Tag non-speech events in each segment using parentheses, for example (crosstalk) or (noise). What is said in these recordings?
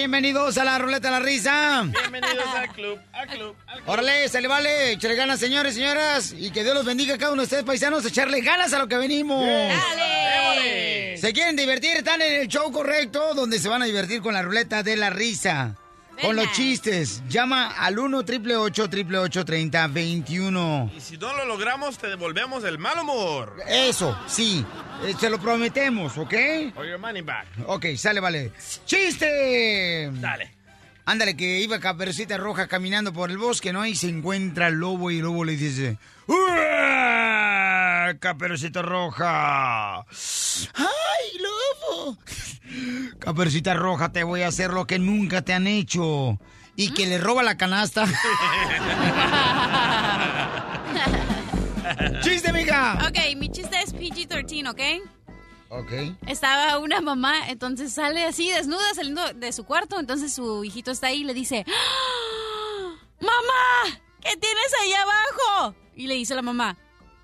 Bienvenidos a la ruleta de la risa. Bienvenidos al club, al club, al club. Órale, se le vale, echarle ganas, señores, señoras. Y que Dios los bendiga a cada uno de ustedes, paisanos, echarle ganas a lo que venimos. ¡Dale! ¿Se quieren divertir? Están en el show correcto, donde se van a divertir con la ruleta de la risa. Con los chistes. Llama al 1 888 3021 Y si no lo logramos, te devolvemos el mal humor. Eso, sí. Eh, se lo prometemos, ¿ok? Or your money back. Ok, sale, vale. ¡Chiste! Dale. Ándale, que iba Caperucita Roja caminando por el bosque, ¿no? Y se encuentra el lobo y el lobo le dice... ¡Uah! Caperucita Roja! ¡Ay, lobo! Caperucita Roja, te voy a hacer lo que nunca te han hecho. Y que le roba la canasta. (laughs) ¡Chiste, mija! Ok, mi chiste es PG-13, ¿ok? Ok. Estaba una mamá, entonces sale así desnuda saliendo de su cuarto, entonces su hijito está ahí y le dice, ¡Ah! ¡Mamá! ¿Qué tienes ahí abajo? Y le dice la mamá,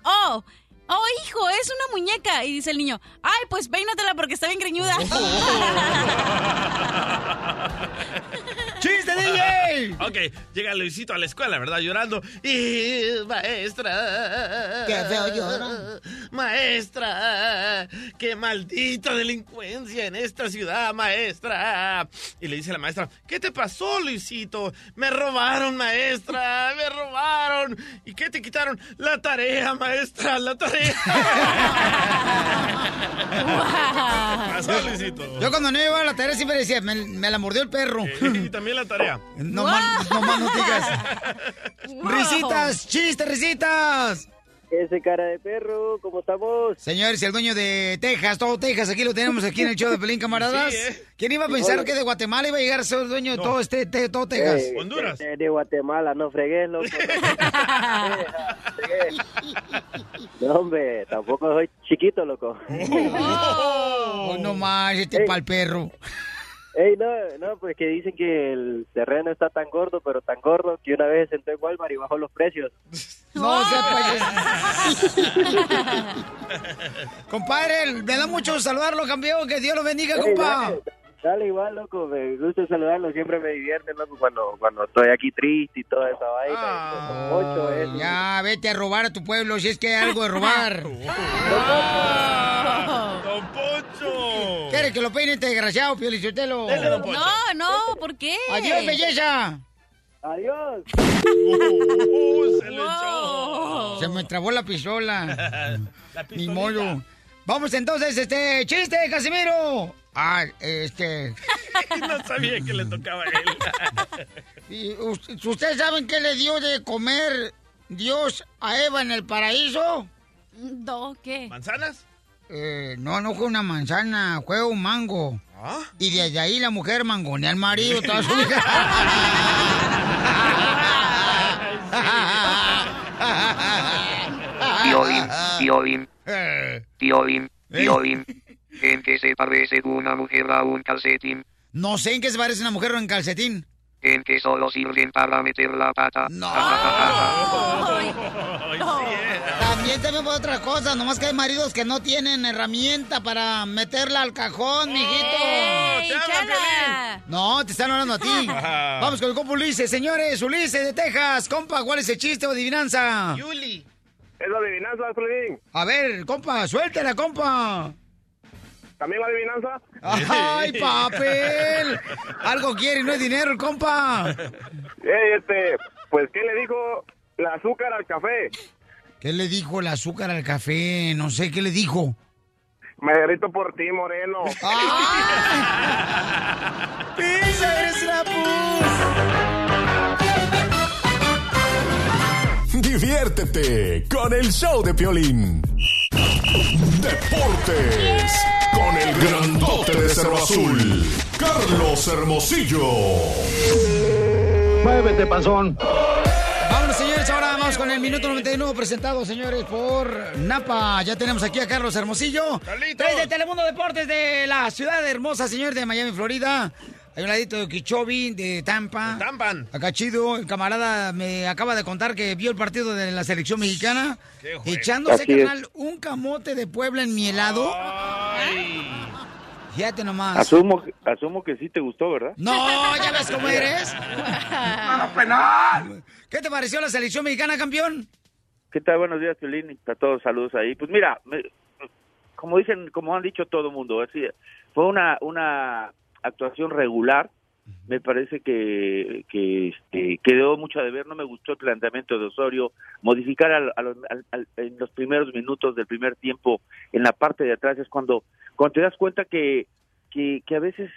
¡Oh! ¡Oh, hijo! Es una muñeca. Y dice el niño, ¡ay, pues peínatela porque está bien greñuda! (laughs) (laughs) ¡Chiste, DJ! Ok, llega Luisito a la escuela, ¿verdad? Llorando. Y maestra. Qué feo llora. Maestra. Qué maldita delincuencia en esta ciudad, maestra. Y le dice a la maestra, ¿qué te pasó, Luisito? Me robaron, maestra. Me robaron. ¿Y qué te quitaron? La tarea, maestra, la tarea. (laughs) ¿Qué pasó, Luisito? Yo cuando no iba a la tarea siempre decía, me, me la mordió el perro. Y también la tarea. No, más, no más no digas. (laughs) Risitas, chistes, risitas. Ese cara de perro, ¿cómo estamos? Señores, el dueño de Texas, todo Texas, aquí lo tenemos aquí en el show de Pelín, camaradas. Sí, ¿eh? ¿Quién iba a pensar que de Guatemala iba a llegar a ser el dueño de todo este, de todo Texas? Eh, Honduras. De, de Guatemala, no fregué, loco. (laughs) (laughs) no, hombre, tampoco soy chiquito, loco. Oh, no más, este pa'l perro. Ey, no, no, pues que dicen que el terreno está tan gordo, pero tan gordo, que una vez entró en Walmart y bajó los precios. No se (laughs) Compadre, me da mucho saludarlo, campeón. Que Dios lo bendiga, Ey, compa. Dale igual, loco, me gusta saludarlo, siempre me divierte, loco, cuando, cuando estoy aquí triste y toda esa vaina. Ah. Ocho, eh. Ya, vete a robar a tu pueblo si es que hay algo de robar. (laughs) ¡Don Poncho! ¿Quiere que lo peine este desgraciado, Poncho. No, no, ¿por qué? Adiós, belleza. Adiós. Uh, se le echó. Se me trabó la pistola. (laughs) La Ni modo. Vamos entonces, este, chiste, Casimiro. Ah, este. (laughs) No sabía que le tocaba a él. (laughs) y us- ¿Ustedes saben qué le dio de comer Dios a Eva en el paraíso? No, ¿qué? ¿Manzanas? Eh, no, no fue una manzana, fue un mango. ¿Ah? Y desde ahí la mujer mangonea al marido toda su vida. (laughs) Piolín, Piolín, Eh, Piolín, ¿Eh? Piolín. ¿En qué se parece una mujer a un calcetín? No sé en qué se parece una mujer en calcetín. En que solo sirven para meter la pata. No. (laughs) Eh. (laughs) También te veo otras cosas, nomás que hay maridos que no tienen herramienta para meterla al cajón, mijito. ¡Ey, te hablan, chala! No, te están hablando a ti. (laughs) Vamos con el compa Ulises, señores, Ulises de Texas. Compa, ¿cuál es el chiste o adivinanza? Yuli. Es la adivinanza, Piolín. A ver, compa, suéltala, compa. ¿También la adivinanza? Ay, papel. Algo quiere, no es dinero, el compa. Ey, este, pues, ¿qué le dijo el azúcar al café? ¿Qué le dijo el azúcar al café? No sé, ¿qué le dijo? Me derrito por ti, moreno. ¡Ah! ¡Pisa, eres una Diviértete con el show de Piolín. Deportes con el grandote de Cerro Azul, Carlos Hermosillo. Muévete, panzón. Vamos con el minuto 91 presentado, señores, por Napa. Ya tenemos aquí a Carlos Hermosillo. Desde Telemundo Deportes de la ciudad hermosa, señor, de Miami, Florida. Hay un ladito de Kichobi, de Tampa. Tampan. Acá chido, el camarada me acaba de contar que vio el partido de la selección mexicana. Qué. Echándose, Así es. carnal, un camote de Puebla en mi helado. Fíjate nomás. Asumo, asumo que sí te gustó, ¿verdad? No, ya ves cómo eres. ¿Qué te pareció la selección mexicana, campeón? ¿Qué tal? Buenos días, Piolín. A todos saludos ahí. Pues mira, me- como dicen, como han dicho todo el mundo, así, fue una, una actuación regular. Me parece que, que este, quedó mucho a deber. No me gustó el planteamiento de Osorio. Modificar al- al- al- en los primeros minutos del primer tiempo en la parte de atrás es cuando, cuando te das cuenta que, que, que a veces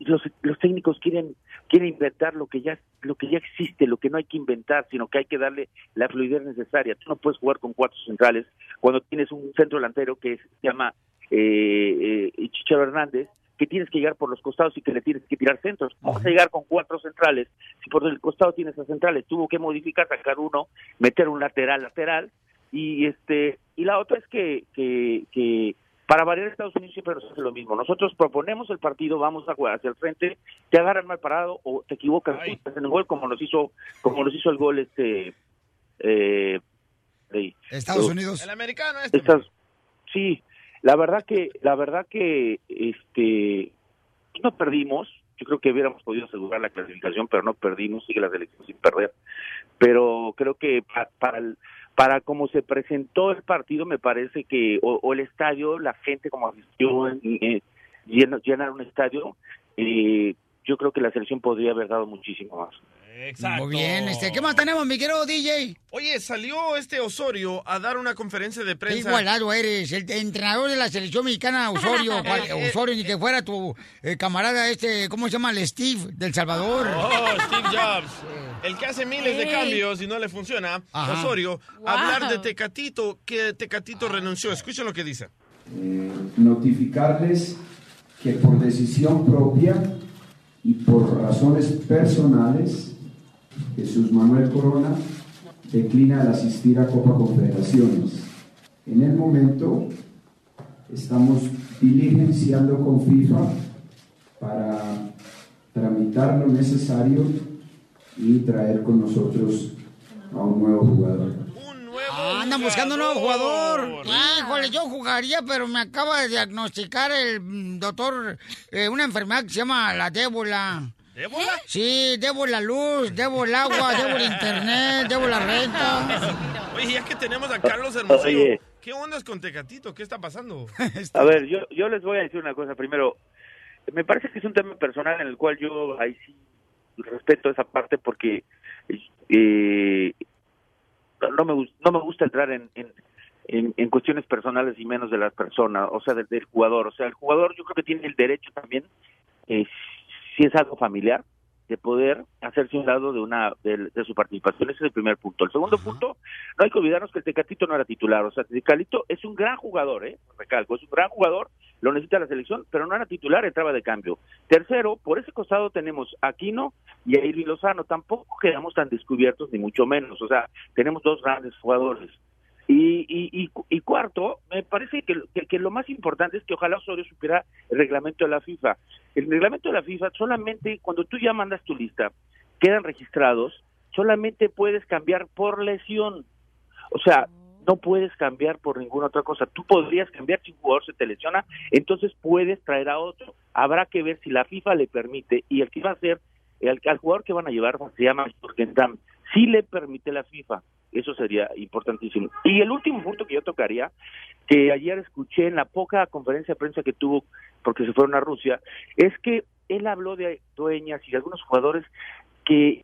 los, los técnicos quieren quieren inventar lo que ya lo que ya existe, lo que no hay que inventar, sino que hay que darle la fluidez necesaria. Tú no puedes jugar con cuatro centrales cuando tienes un centro delantero que se llama eh, eh, Chicharo Hernández, que tienes que llegar por los costados y que le tienes que tirar centros. ¿Cómo vas a llegar con cuatro centrales si por el costado tienes a centrales? Tuvo que modificar, sacar uno, meter un lateral lateral y este y la otra es que que, que para variar Estados Unidos siempre nos hace lo mismo. Nosotros proponemos el partido, vamos a jugar hacia el frente, te agarran mal parado o te equivocas Ay. en el gol como nos hizo como nos hizo el gol este eh, Estados Unidos. El americano este. estas sí la verdad que la verdad que este no perdimos. Yo creo que hubiéramos podido asegurar la clasificación pero no perdimos. Sigue la selección sin perder. Pero creo que pa- para el- para cómo se presentó el partido me parece que o, el estadio la gente como asistió eh, llena- llenar un estadio eh, yo creo que la selección podría haber dado muchísimo más Exacto. Muy bien, este, ¿qué más tenemos, mi querido DJ? Oye, salió este Osorio a dar una conferencia de Qué prensa. igualado eres, el entrenador de la selección mexicana, Osorio. (laughs) cual- Osorio, ni que fuera tu eh, camarada este, ¿cómo se llama? El Steve, del Salvador. Oh, Steve Jobs. (laughs) El que hace miles de cambios y no le funciona. Ajá. Osorio, Wow. hablar de Tecatito, que Tecatito renunció. Escuchen lo que dice. eh, notificarles que por decisión propia y por razones personales, Jesús Manuel Corona declina el asistir a Copa Confederaciones. En el momento estamos diligenciando con FIFA para tramitar lo necesario y traer con nosotros a un nuevo jugador. Un nuevo Ah, andan buscando un nuevo jugador. Híjole, yo jugaría, pero me acaba de diagnosticar el mm, doctor eh, una enfermedad que se llama la débola. ¿Ébola? Sí, debo la luz, debo el agua, (laughs) debo el internet, debo la renta. (laughs) Oye, ya que tenemos a Carlos Hermosillo, Oye. ¿qué ondas con Tecatito? ¿Qué está pasando? (laughs) A ver, yo, yo les voy a decir una cosa. Primero, me parece que es un tema personal en el cual yo ahí sí respeto esa parte porque eh, no me no me gusta entrar en, en, en, en cuestiones personales y menos de las personas, o sea, del, del jugador. O sea, el jugador yo creo que tiene el derecho también, eh, si es algo familiar, de poder hacerse un lado de una de, de su participación. Ese es el primer punto. El segundo punto, no hay que olvidarnos que el Tecatito no era titular. O sea, Tecatito es un gran jugador, ¿eh? Recalco, es un gran jugador, lo necesita la selección, pero no era titular, entraba de cambio. Tercero, por ese costado tenemos a Aquino y a Irving Lozano. Tampoco quedamos tan descubiertos, ni mucho menos. O sea, tenemos dos grandes jugadores. Y, y, y, cuarto, me parece que, lo más importante es que ojalá Osorio supiera el reglamento de la FIFA. El reglamento de la FIFA solamente cuando tú ya mandas tu lista, quedan registrados, solamente puedes cambiar por lesión. O sea, no puedes cambiar por ninguna otra cosa. Tú podrías cambiar si un jugador se te lesiona, entonces puedes traer a otro. Habrá que ver si la FIFA le permite y el que va a ser, el, al jugador que van a llevar se llama. Si le permite la FIFA, eso sería importantísimo. Y el último punto que yo tocaría, que ayer escuché en la poca conferencia de prensa que tuvo porque se fueron a Rusia, es que él habló de dueñas y de algunos jugadores que,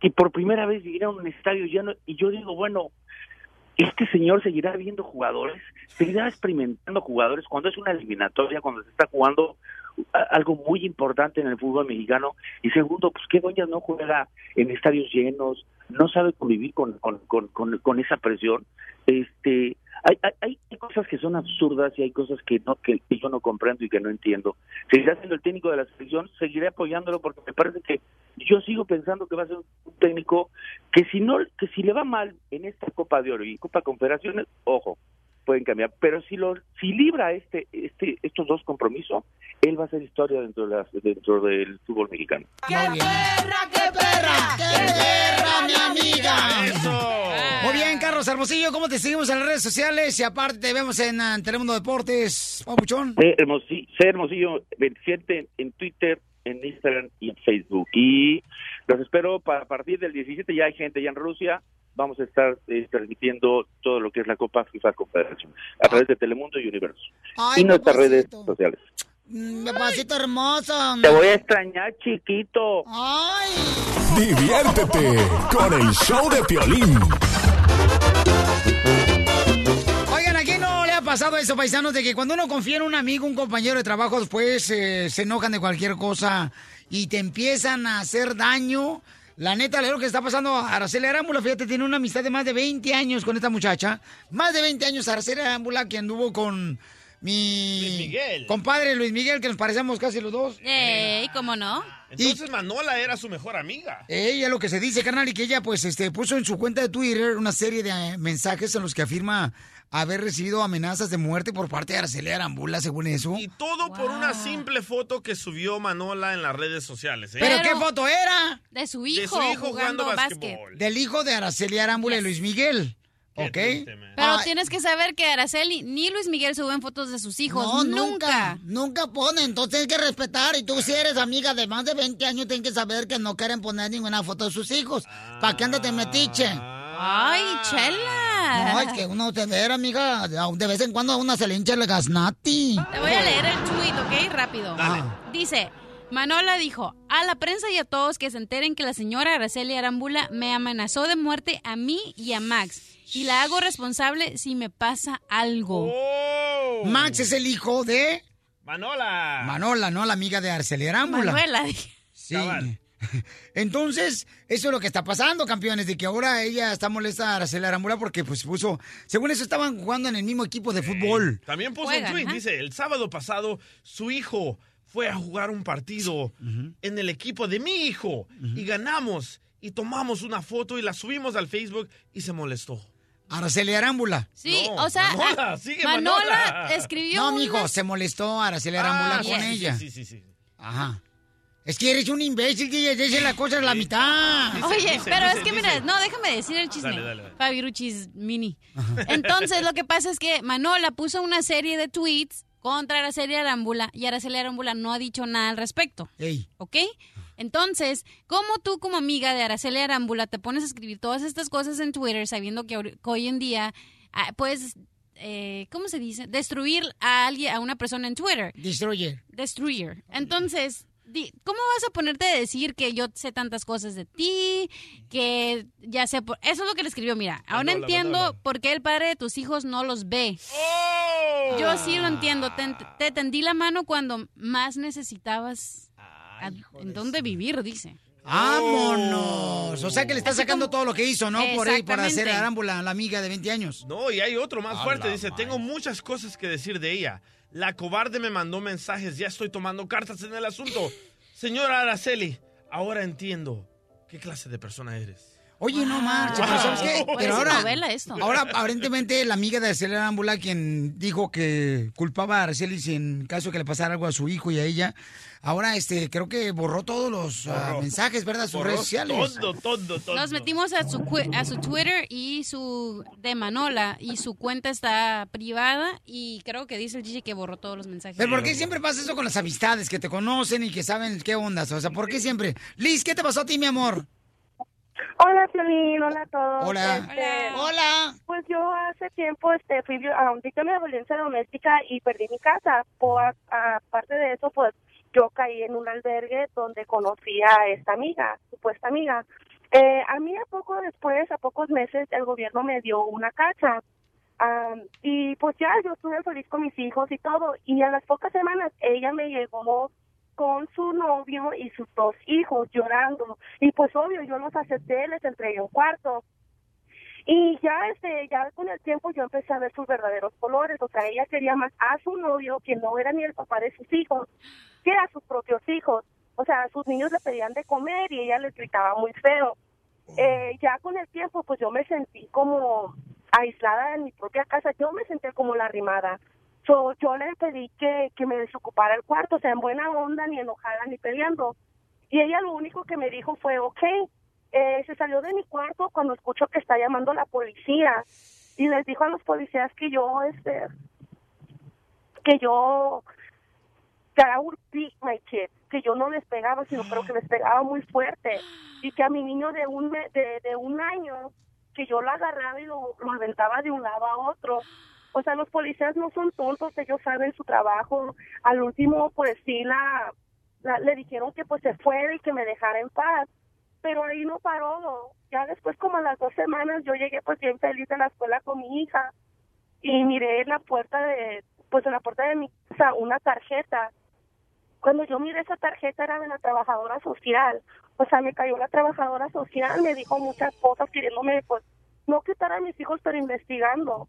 que por primera vez vinieron a un estadio lleno y yo digo, bueno, este señor seguirá viendo jugadores, seguirá experimentando jugadores cuando es una eliminatoria, cuando se está jugando algo muy importante en el fútbol mexicano. Y segundo, pues qué doñas no juega en estadios llenos, no sabe convivir con, con, con, con, esa presión. Este, hay, hay, hay cosas que son absurdas y hay cosas que no que, que yo no comprendo y que no entiendo. Seguirá siendo el técnico de la selección, seguiré apoyándolo porque me parece que yo sigo pensando que va a ser un técnico que si no que si le va mal en esta Copa de Oro y Copa Confederaciones, ojo, pueden cambiar, pero si lo si libra este este estos dos compromisos, él va a hacer historia dentro de las, dentro del fútbol mexicano. ¡Qué perra, qué perra! ¡Qué perra, mi amiga! Muy bien, Carlos Hermosillo, ¿cómo te seguimos en las redes sociales? Y aparte te vemos en ah, Telemundo Deportes, papuchón. C. Hermosillo, C. Hermosillo 27 en, en Twitter, en Instagram y en Facebook. Y los espero para a partir del 17, ya hay gente ya en Rusia, vamos a estar eh, transmitiendo todo lo que es la Copa FIFA Confederación a través de Telemundo y Universo. Ay, y nuestras redes sociales. Mm, Papacito hermoso. Te voy a extrañar, chiquito. Ay. Diviértete con el show de Piolín. Oigan, ¿a quién no le ha pasado eso, paisanos? De que cuando uno confía en un amigo, un compañero de trabajo, después eh, se enojan de cualquier cosa y te empiezan a hacer daño. La neta, lo que está pasando a Araceli Arámbula, fíjate, tiene una amistad de más de 20 años con esta muchacha. Más de 20 años Araceli Arámbula, que anduvo con mi Luis Miguel. compadre Luis Miguel, que nos parecemos casi los dos. Ey, ¿cómo no? Entonces Manola era su mejor amiga. Ella lo que se dice, carnal, y que ella pues este puso en su cuenta de Twitter una serie de eh, mensajes en los que afirma haber recibido amenazas de muerte por parte de Araceli Arambula, según eso. Y todo por una simple foto que subió Manola en las redes sociales. ¿eh? ¿Pero, qué foto era? De su De hijo, su hijo jugando, jugando básquetbol. básquet. Del hijo de Araceli Arámbula y Luis Miguel. ¿Ok? triste. Pero tienes que saber que Araceli ni Luis Miguel suben fotos de sus hijos. no, nunca. nunca. Nunca pone, entonces hay que respetar. Y tú si eres amiga de más de 20 años, tienes que saber que no quieren poner ninguna foto de sus hijos. ¿Para qué andas de metiche? Ay, chela. No, es (laughs) que uno te ve, amiga, de vez en cuando a una se le hincha el gaznati. Te voy a leer el tweet, ¿ok? Rápido. Dice, Manola dijo, a la prensa y a todos que se enteren que la señora Araceli Arambula me amenazó de muerte a mí y a Max. Y la hago responsable si me pasa algo. Oh. Max es el hijo de Manola. Manola, ¿no? La amiga de Araceli Arámbula. Manuela, dije. Sí. Cabal. (laughs) Entonces, eso es lo que está pasando, campeones, de que ahora ella está molesta a Araceli Arambula porque pues puso, según eso estaban jugando en el mismo equipo de fútbol. También puso Juegan, un tweet, dice, el sábado pasado su hijo fue a jugar un partido en el equipo de mi hijo y ganamos y tomamos una foto y la subimos al Facebook y se molestó. Araceli Arámbula. Sí, No, o sea, Manola, ah, sigue Manola, Manola. escribió No, una- mijo, se molestó Araceli Arámbula Ah, con sí, ella. Sí, sí, sí. Ajá. Es que eres un imbécil, que dice la cosa a la mitad. Dice, Oye, dice, pero dice, es que dice. mira, no, déjame decir el chisme. Dale, dale, dale. Fabiruchis mini. Entonces, lo que pasa es que Manola puso una serie de tweets contra Araceli Arámbula y Araceli Arámbula no ha dicho nada al respecto. Ey. ¿Ok? Entonces, ¿cómo tú como amiga de Araceli Arámbula te pones a escribir todas estas cosas en Twitter sabiendo que, hoy en día ah, puedes, eh, ¿cómo se dice? Destruir a alguien, a una persona en Twitter. Destroyer. Destroyer. Entonces, ¿cómo vas a ponerte a decir que yo sé tantas cosas de ti? Que ya sé por... Eso es lo que le escribió, mira. Ahora entiendo por qué el padre de tus hijos no los ve. ¡Oh! Yo sí lo entiendo. Te, te tendí la mano cuando más necesitabas a- en dónde vivir, dice. ¡Vámonos! O sea que le está Así sacando como- todo lo que hizo, ¿no? Por ahí, para hacer Exactamente. Arámbula, la amiga de 20 años. No, y hay otro más A fuerte. Dice, tengo muchas cosas que decir de ella. La cobarde me mandó mensajes, ya estoy tomando cartas en el asunto. Señora Araceli, ahora entiendo qué clase de persona eres. Oye, no marches, pero. ¿sabes qué? Pero ahora, novela esto. ahora aparentemente la amiga de Araceli Arámbula, quien dijo que culpaba a Araceli en caso que le pasara algo a su hijo y a ella, ahora este creo que borró todos los ah, Borró. mensajes, ¿verdad? Sus Borró redes sociales. Todo, todo, todo. Nos metimos a su, a su Twitter y su de Manola y su cuenta está privada y creo que dice el Gigi que borró todos los mensajes. Pero ¿por qué siempre pasa eso con las amistades que te conocen y que saben qué ondas? O sea, ¿por qué siempre? Liz, ¿qué te pasó a ti, mi amor? Hola, Piolín, hola a todos. Hola. Este, Hola. Pues yo hace tiempo este, fui a un víctima de violencia doméstica y perdí mi casa. Aparte de eso, pues yo caí en un albergue donde conocí a esta amiga, supuesta amiga. Eh, a mí a poco después, a pocos meses, el gobierno me dio una casa. Am, y pues ya yo estuve feliz con mis hijos y todo. Y a las pocas semanas ella me llegó con su novio y sus dos hijos llorando. Y pues obvio, yo los acepté, les entregué un cuarto. Y ya este, ya con el tiempo yo empecé a ver sus verdaderos colores, o sea, ella quería más a su novio, que no era ni el papá de sus hijos, que a sus propios hijos. O sea, sus niños le pedían de comer y ella les gritaba muy feo. Eh, ya con el tiempo, pues yo me sentí como aislada en mi propia casa, yo me sentí como la rimada. So, yo le pedí que, que me desocupara el cuarto, o sea, en buena onda, ni enojada, ni peleando. Y ella lo único que me dijo fue, ok, eh, se salió de mi cuarto cuando escucho que está llamando la policía y les dijo a los policías que yo, este, que yo, que I would que yo no les pegaba, sino pero que les pegaba muy fuerte y que a mi niño de un de, de un año que yo lo agarraba y lo, lo aventaba de un lado a otro. O sea, los policías no son tontos, ellos saben su trabajo. Al último, pues sí, la, le dijeron que pues se fuera y que me dejara en paz. Pero ahí no paró. Ya después, como a las dos semanas, yo llegué pues bien feliz a la escuela con mi hija y miré en la puerta de, pues en la puerta de mi casa una tarjeta. Cuando yo miré esa tarjeta era de la trabajadora social. O sea, me cayó la trabajadora social, me dijo muchas cosas queriéndome, pues, no quitar a mis hijos, pero investigando.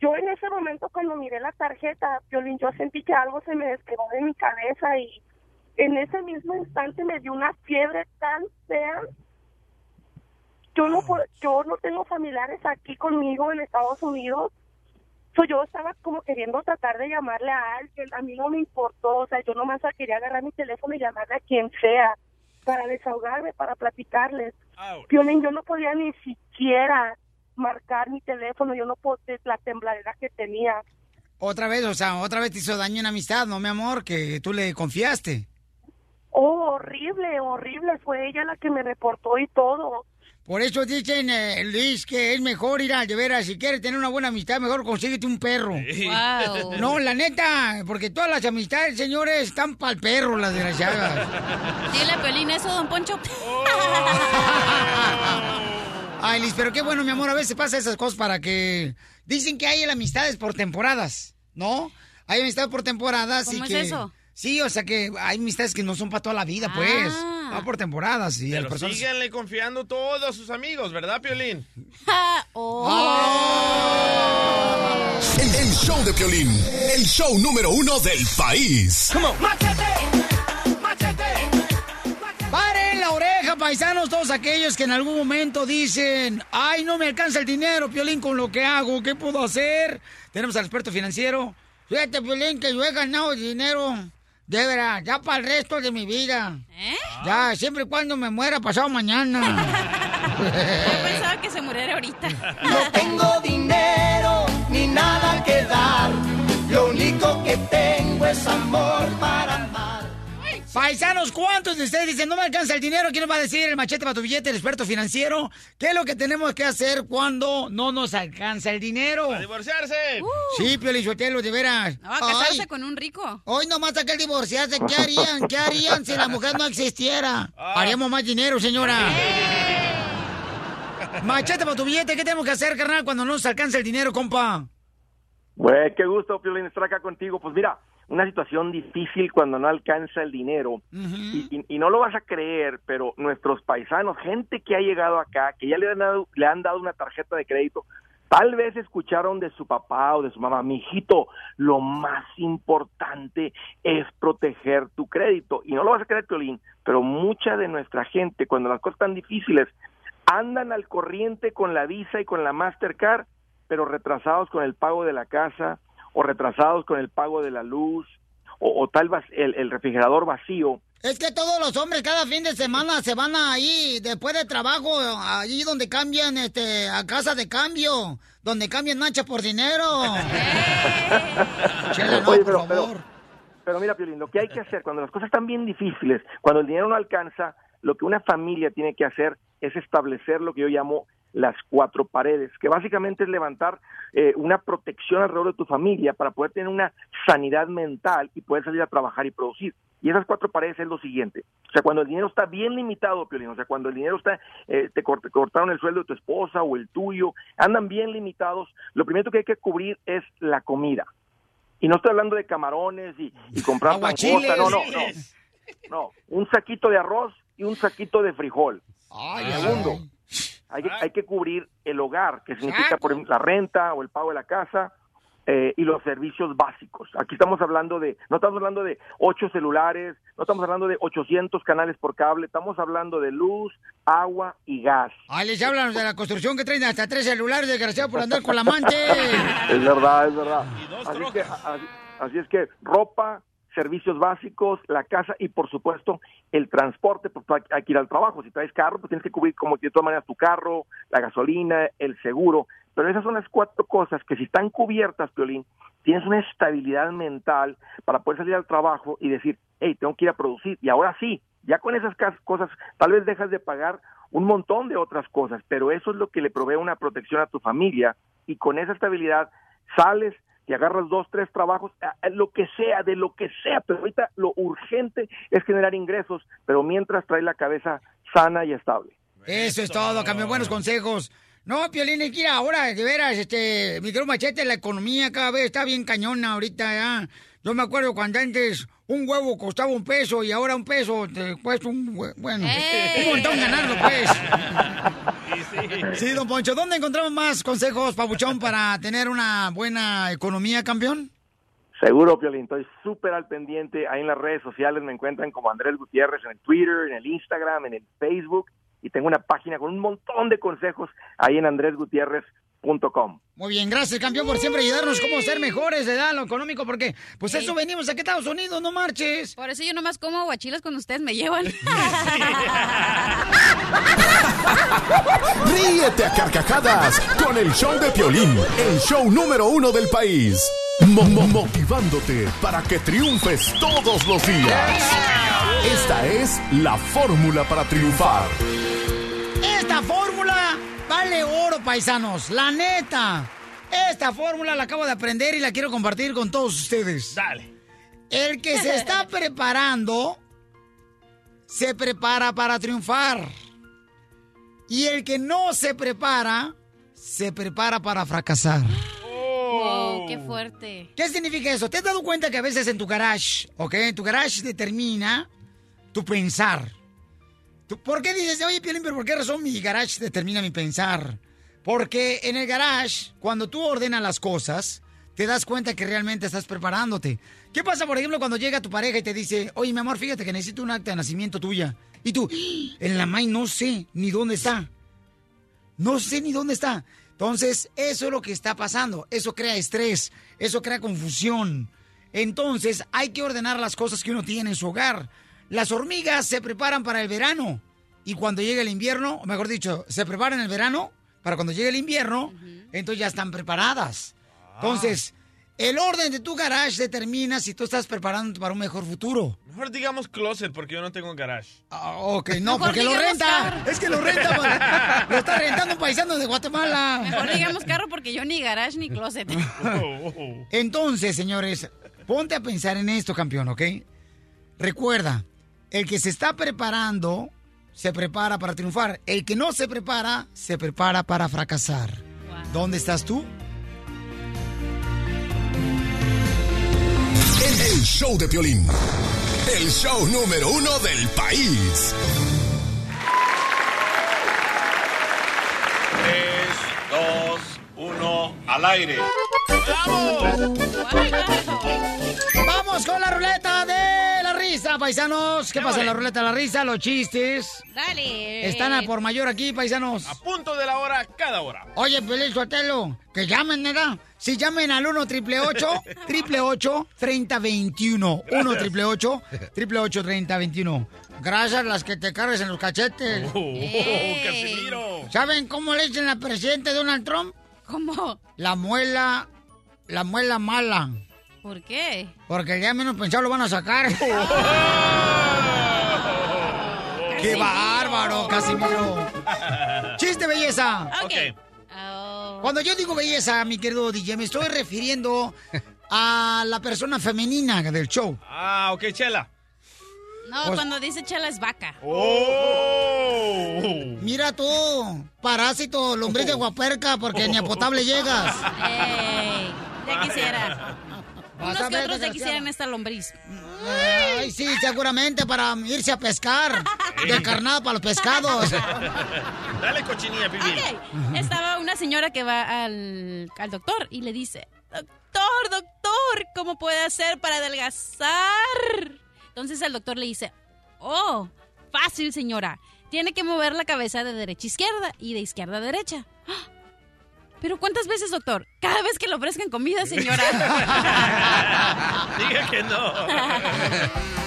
Yo en ese momento cuando miré la tarjeta, Violín, yo sentí que algo se me despegó de mi cabeza y en ese mismo instante me dio una fiebre tan fea. Yo no, yo no tengo familiares aquí conmigo en Estados Unidos. So, yo estaba como queriendo tratar de llamarle a alguien, a mí no me importó, o sea, yo nomás quería agarrar mi teléfono y llamarle a quien sea para desahogarme, para platicarles. Violín, yo no podía ni siquiera marcar mi teléfono, yo no podía, la tembladera que tenía. Otra vez, o sea, otra vez te hizo daño en amistad, ¿no, mi amor? Que tú le confiaste. Oh, horrible, horrible, fue ella la que me reportó y todo. Por eso dicen, eh, Luis, que es mejor ir a, de veras, si quieres tener una buena amistad, mejor consíguete un perro. Wow. No, la neta, porque todas las amistades, señores, están para el perro, las desgraciadas. Dile a Pelín eso, don Poncho. (laughs) Ay, Liz, pero qué bueno, mi amor, a veces pasa esas cosas para que... Dicen que hay amistades por temporadas, ¿no? Hay amistades por temporadas y ¿Cómo es que... eso? Sí, o sea que hay amistades que no son para toda la vida, pues. Ah. Va por temporadas y las Pero personas... síganle confiando todo a sus amigos, ¿verdad, Piolín? (laughs) El, el show de Piolín, el show número uno del país. ¡Paren paisanos! Todos aquellos que en algún momento dicen, ¡ay, no me alcanza el dinero, Piolín, con lo que hago! ¿Qué puedo hacer? Tenemos al experto financiero. Fíjate, Piolín, que yo he ganado dinero, de veras, ya para el resto de mi vida. ¿Eh? Ya, siempre y cuando me muera pasado mañana. (laughs) Yo pensaba que se muriera ahorita. No tengo dinero ni nada que dar. Lo único que tengo es amor para. Paisanos, ¿cuántos de ustedes dicen no me alcanza el dinero? ¿Quién nos va a decir el machete para tu billete, el experto financiero? ¿Qué es lo que tenemos que hacer cuando no nos alcanza el dinero? ¡A divorciarse! Sí, Piolichotelo, de veras. No, a casarse Ay, con un rico. Hoy nomás saqué el divorciarse. ¿Qué harían? ¿Qué harían si la mujer no existiera? Ah. Haríamos más dinero, señora. (laughs) Machete para tu billete, ¿qué tenemos que hacer, carnal, cuando no nos alcanza el dinero, compa? Güey, qué gusto, Piolín, estar acá contigo. Pues mira, una situación difícil cuando no alcanza el dinero. y, y- y no lo vas a creer, pero nuestros paisanos, gente que ha llegado acá, que ya le han dado, le han dado una tarjeta de crédito, tal vez escucharon de su papá o de su mamá, mijito, lo más importante es proteger tu crédito. Y no lo vas a creer, Piolín, pero mucha de nuestra gente, cuando las cosas están difíciles, andan al corriente con la Visa y con la Mastercard, pero retrasados con el pago de la casa o retrasados con el pago de la luz o, o tal vez el, el refrigerador vacío. Es que todos los hombres cada fin de semana se van ahí, después de trabajo, allí donde cambian, este, a casa de cambio, donde cambian nacha por dinero. (laughs) Chela, no, Oye, por pero, favor. pero, pero mira, Piolín, lo que hay que hacer cuando las cosas están bien difíciles, cuando el dinero no alcanza, lo que una familia tiene que hacer es establecer lo que yo llamo las cuatro paredes, que básicamente es levantar eh, una protección alrededor de tu familia para poder tener una sanidad mental y poder salir a trabajar y producir. Y esas cuatro paredes es lo siguiente. O sea, cuando el dinero está bien limitado, Piolín, o sea, cuando el dinero está, eh, te cort- cortaron el sueldo de tu esposa o el tuyo, andan bien limitados, lo primero que hay que cubrir es la comida. Y no estoy hablando de camarones y, y comprar (laughs) langosta, no, no, no. No, un saquito de arroz y un saquito de frijol. Ay, Segundo, ay. hay que, hay que cubrir el hogar, que significa por ejemplo, la renta o el pago de la casa eh, y los servicios básicos. Aquí estamos hablando de, no estamos hablando de ocho celulares, no estamos hablando de 800 canales por cable, estamos hablando de luz, agua y gas. Ay, les hablan de la construcción que traen hasta tres celulares, desgraciado, por andar con la amante. (laughs) Es verdad, es verdad. Así que, así, así es que ropa, servicios básicos, la casa y por supuesto el transporte, porque hay, que ir al trabajo. Si traes carro, pues tienes que cubrir como de todas maneras tu carro, la gasolina, el seguro. Pero esas son las cuatro cosas que si están cubiertas, Piolín, tienes una estabilidad mental para poder salir al trabajo y decir, hey, tengo que ir a producir. Y ahora sí, ya con esas cosas, tal vez dejas de pagar un montón de otras cosas, pero eso es lo que le provee una protección a tu familia y con esa estabilidad sales y agarras dos, tres trabajos, lo que sea, de lo que sea, pero ahorita lo urgente es generar ingresos, pero mientras trae la cabeza sana y estable. Eso es todo, campeón. Buenos consejos. No, Piolín, es que ir ahora, de veras, este, mi querido machete, la economía cada vez está bien cañona ahorita ya. Yo me acuerdo cuando antes un huevo costaba un peso y ahora un peso te cuesta un, bueno, un montón ganarlo, pues. (laughs) Sí, don Poncho, ¿dónde encontramos más consejos, Pabuchón, para tener una buena economía, campeón? Seguro, Piolín, estoy súper al pendiente. Ahí en las redes sociales me encuentran como Andrés Gutiérrez en el Twitter, en el Instagram, en el Facebook. Y tengo una página con un montón de consejos ahí en Muy bien, gracias, campeón, por siempre ayudarnos cómo ser mejores, ¿verdad? Lo económico, porque pues eso venimos aquí a Estados Unidos, no marches. Por eso yo nomás como guachilas cuando ustedes me llevan. (laughs) Ríete a carcajadas con el show de Piolín, el show número uno del país. Mo- mo- motivándote para que triunfes todos los días. Esta es la fórmula para triunfar. Vale oro, paisanos, la neta. Esta fórmula la acabo de aprender y la quiero compartir con todos ustedes. Dale. El que se está (laughs) preparando, se prepara para triunfar. Y el que no se prepara, se prepara para fracasar. Wow, qué fuerte. ¿Qué significa eso? ¿Te has dado cuenta que a veces en tu garage, ok? Tu garage determina tu pensar. ¿Por qué dices, oye, Piolín, pero por qué razón mi garage determina mi pensar? Porque en el garage, cuando tú ordenas las cosas, te das cuenta que realmente estás preparándote. ¿Qué pasa, por ejemplo, cuando llega tu pareja y te dice, oye, mi amor, fíjate que necesito un acta de nacimiento tuya? Y tú, "¡Ah! en la MAI no sé ni dónde está. No sé ni dónde está. Entonces, eso es lo que está pasando. Eso crea estrés, eso crea confusión. Entonces, hay que ordenar las cosas que uno tiene en su hogar. Las hormigas se preparan para el verano y cuando llega el invierno, o mejor dicho, se preparan el verano para cuando llegue el invierno, entonces ya están preparadas. Entonces, el orden de tu garage determina si tú estás preparándote para un mejor futuro. Mejor digamos closet porque yo no tengo garage. Ah, ok, no, Mejor porque lo renta. carro. Es que lo renta. (laughs) lo está rentando un paisano de Guatemala. Mejor digamos carro porque yo ni garage ni closet. Entonces, señores, ponte a pensar en esto, campeón, ¿ok? Recuerda, el que se está preparando, se prepara para triunfar. El que no se prepara, se prepara para fracasar. ¿Dónde estás tú? El, el show de Piolín, el show número uno del país. Tres, dos, uno, al aire. Vamos con la ruleta de risa, paisanos. ¿Qué pasa la ruleta de la risa? Los chistes. Dale. Están a por mayor aquí, paisanos. A punto de la hora, cada hora. Oye, Pelín Sotelo, que llamen, ¿verdad? Si llamen al 1 triple (laughs) triple 3021 1 triple triple 3021 Gracias las que te cargues en los cachetes. Oh, Ey. Casimiro. ¿Saben cómo le dicen al presidente Donald Trump? ¿Cómo? La muela, la muela mala. ¿Por qué? Porque día menos pensado lo van a sacar. (laughs) (laughs) ¡Qué bárbaro, Casimiro! ¡Chiste, belleza! Ok. Cuando yo digo belleza, mi querido DJ, me estoy refiriendo a la persona femenina del show. Ah, ok, Chela. No, Pues- cuando dice chela es vaca. Oh. Mira tú, parásito, lombriz de guaperca, porque ni a potable llegas. (laughs) Ey, ya quisiera. Unos a que otros ya desgraciada. quisieran esta lombriz. Ay, sí, seguramente para irse a pescar. (laughs) De carnada para los pescados. (laughs) Dale cochinilla, pibil. Ok, Estaba una señora que va al, al doctor y le dice, doctor, doctor, ¿cómo puede hacer para adelgazar? Entonces el doctor le dice, oh, fácil señora, tiene que mover la cabeza de derecha a izquierda y de izquierda a derecha. "Ah, Pero ¿cuántas veces, doctor? Cada vez que le ofrezcan comida, señora. (laughs) Diga que no.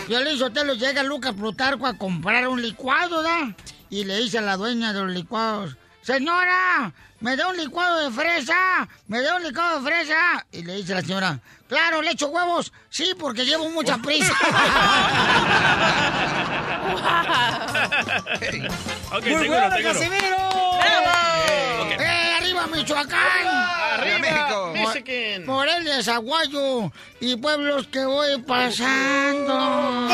Yo le Sotelo llega Lucas Plutarco a comprar un licuado, ¿da? Y le dice a la dueña de los licuados, señora, me da un licuado de fresa, me da un licuado de fresa. Y le dice la señora, claro, le echo huevos, sí, porque llevo mucha prisa. (laughs) Ok, Muy seguro, bueno, seguro. Casimiro. Ok. ¡Eh, arriba Michoacán! Arriba, México. Michigan. Morelia, Zaguayo y pueblos que voy pasando.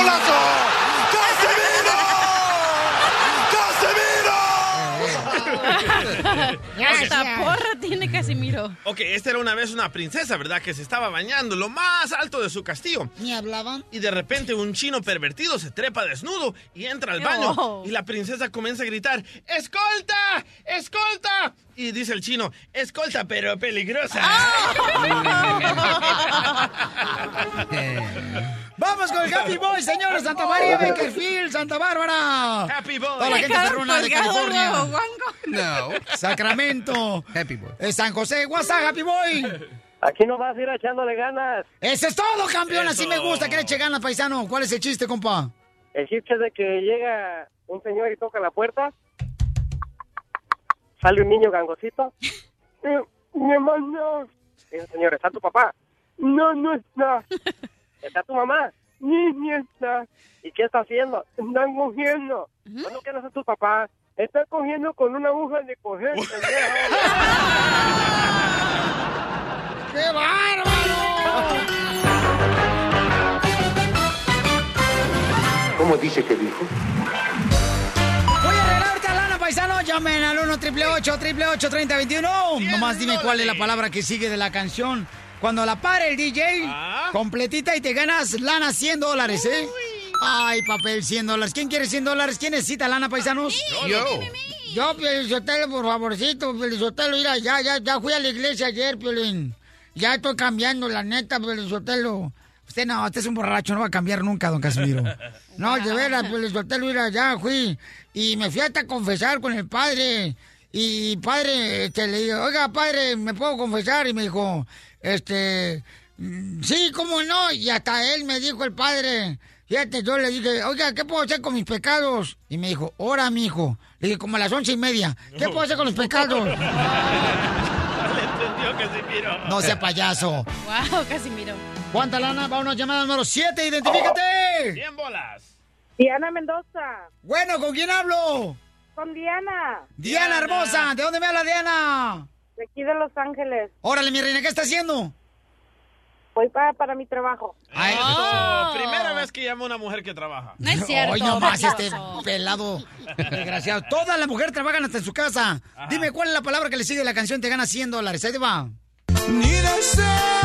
Hasta porra tiene Casimiro. Ok, esta era una vez una princesa, ¿verdad? Que se estaba bañando lo más alto de su castillo. ¿Ni hablaban? Y de repente un chino pervertido se trepa desnudo y entra al baño. Y la princesa comienza a gritar, ¡Escolta! ¡Escolta! Y dice el chino, escolta, pero peligrosa. (laughs) (laughs) Vamos con el Happy (laughs) Boy, señores. Santa María, Bakerfield, Santa Bárbara. Happy Boy. Toda la gente perrona de California. No. Sacramento. Happy boy. Eh, San José, WhatsApp, Happy Boy. Aquí no vas a ir echándole ganas. Eso es todo, campeón. Así Eso. me gusta que le eche ganas, paisano. ¿Cuál es el chiste, compa? El chiste es de que llega un señor y toca la puerta. Sale un niño gangosito. (laughs) Mi hermano. Dice, señor, ¿está tu papá? No, no está. (laughs) ¿Está tu mamá? Ni, ni está. ¿Y qué está haciendo? Están cogiendo. ¿Cuándo que no es tu papá? Está cogiendo con una aguja de coger. (laughs) ¡Qué bárbaro! ¿Cómo dice que dijo? Voy a arreglar ahorita lana, paisano. Llamen al 1 888 3021 Nomás dime cuál es la palabra que sigue de la canción. Cuando la pare el DJ, Ah. completita y te ganas lana 100 dólares, ¿eh? Ay, papel 100 dólares. ¿Quién quiere 100 dólares? ¿Quién necesita lana, paisanos? Yo. Yo, Piolizotelo, por favorcito, Piolizotelo, mira, ya, ya, ya fui a la iglesia ayer, Piolín. Ya estoy cambiando, la neta, Piolizotelo. Usted no, usted es un borracho, no va a cambiar nunca, don Casimiro. (laughs) No, de veras, Piolizotelo, mira, ya fui. Y me fui hasta confesar con el padre. Y padre, este, le digo, oiga, padre, ¿me puedo confesar? Y me dijo, este, mm, sí, ¿cómo no? Y hasta él me dijo el padre, fíjate, yo le dije, oiga, ¿qué puedo hacer con mis pecados? Y me dijo, ora, mijo. Le dije, como a las once y media, ¿qué puedo hacer con los pecados? (laughs) Le entendió Casimiro. No sea payaso. Wow, Casimiro. ¿Cuánta lana? Vámonos, llamada número 7, identifícate. 100 bolas. Diana Mendoza. Bueno, ¿con quién hablo? Con Diana. Diana, hermosa, ¿de dónde me habla Diana? De aquí de Los Ángeles. Órale, mi reina, ¿qué está haciendo? Voy para, para mi trabajo. Ay, Eso, Primera vez que llama una mujer que trabaja. No es cierto. Hoy nomás este pelado desgraciado. Todas las mujeres trabajan hasta en su casa. Dime cuál es la palabra que le sigue a la canción Te gana 100 dólares. Ahí te va. ¡Ay,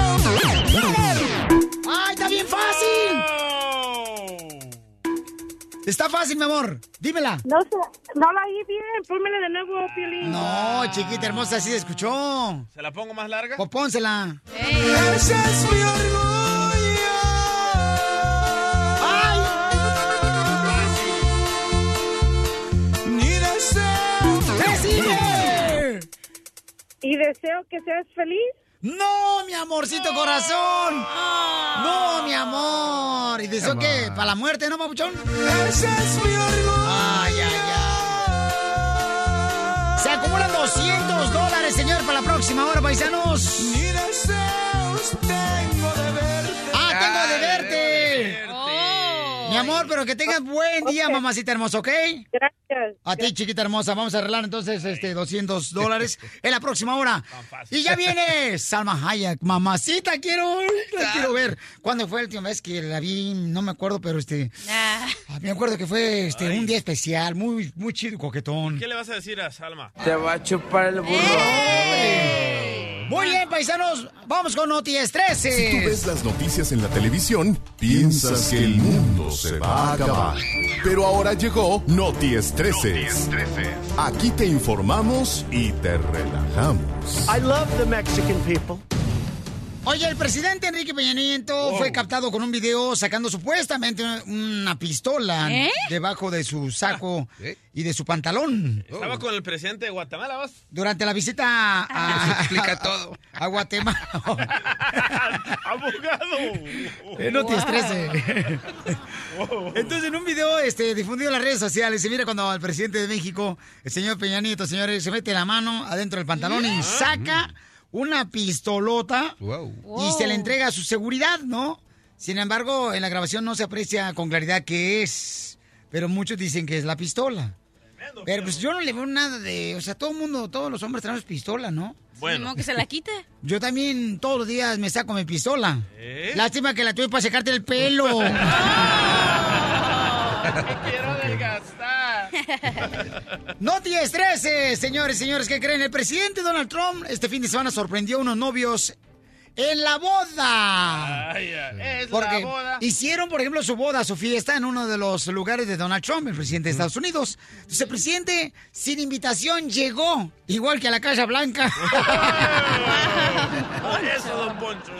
Está fácil, mi amor. Dímela. No sé, no la oí bien. Pónmela de nuevo, Piolín. No, chiquita hermosa, así se escuchó. ¿Se la pongo más larga? Pues pónsela. Ese es mi orgullo. Ni deseo. ¿Qué sigue? Y deseo que seas feliz. No, mi amorcito corazón. No, mi amor. ¿Y deseo qué? ¿Para la muerte, no, papuchón? Ese es mi orgullo. Ay, ay, ay. Se acumulan 200 dólares, señor, para la próxima hora, paisanos. Ni deseos tengo de amor, pero que tengas buen día, mamacita hermosa, ¿ok? Gracias. A ti, chiquita hermosa. Vamos a arreglar entonces este 200 dólares en la próxima hora. Y ya viene (laughs) Salma Hayek. Mamacita, quiero, la quiero ver. ¿Cuándo fue la última vez que la vi? No me acuerdo, pero este... Ah, ah, Me acuerdo que fue este un día especial, muy, muy chido, coquetón. ¿Qué le vas a decir a Salma? Te va a chupar el burro. Muy bien, paisanos. Vamos con Noti 13. Si tú ves las noticias en la televisión, piensas que el mundo se va a acabar. Pero ahora llegó Noti Estreses. Aquí te informamos y te relajamos. I love the Mexican people. Oye, el presidente Enrique Peña Nieto fue captado con un video sacando supuestamente una pistola ¿Eh? debajo de su saco y de su pantalón. Estaba con el presidente de Guatemala, ¿vas? Durante la visita a, Eso explica todo. a Guatemala. (laughs) ¡Abogado! Eh, no te estreses. (laughs) Entonces, en un video este, difundido en las redes sociales, se mira cuando el presidente de México, el señor Peña Nieto, señores, se mete la mano adentro del pantalón y saca una pistolota y se le entrega a su seguridad, ¿no? Sin embargo, en la grabación no se aprecia con claridad qué es, pero muchos dicen que es la pistola. Pero pues yo no le veo nada de... O sea, todo el mundo, todos los hombres tenemos pistola, ¿no? Bueno. que se la quite. (laughs) Yo también todos los días me saco mi pistola. ¿Eh? Lástima que la tuve para secarte el pelo. (laughs) (laughs) (laughs) No te estreses, señores señores, ¿qué creen? El presidente Donald Trump este fin de semana sorprendió a unos novios en la boda. Es Porque la boda. hicieron, por ejemplo, su boda, su fiesta en uno de los lugares de Donald Trump, el presidente de Estados Unidos. Entonces, el presidente, sin invitación, llegó, igual que a la Casa Blanca. (laughs) Eso, don Poncho.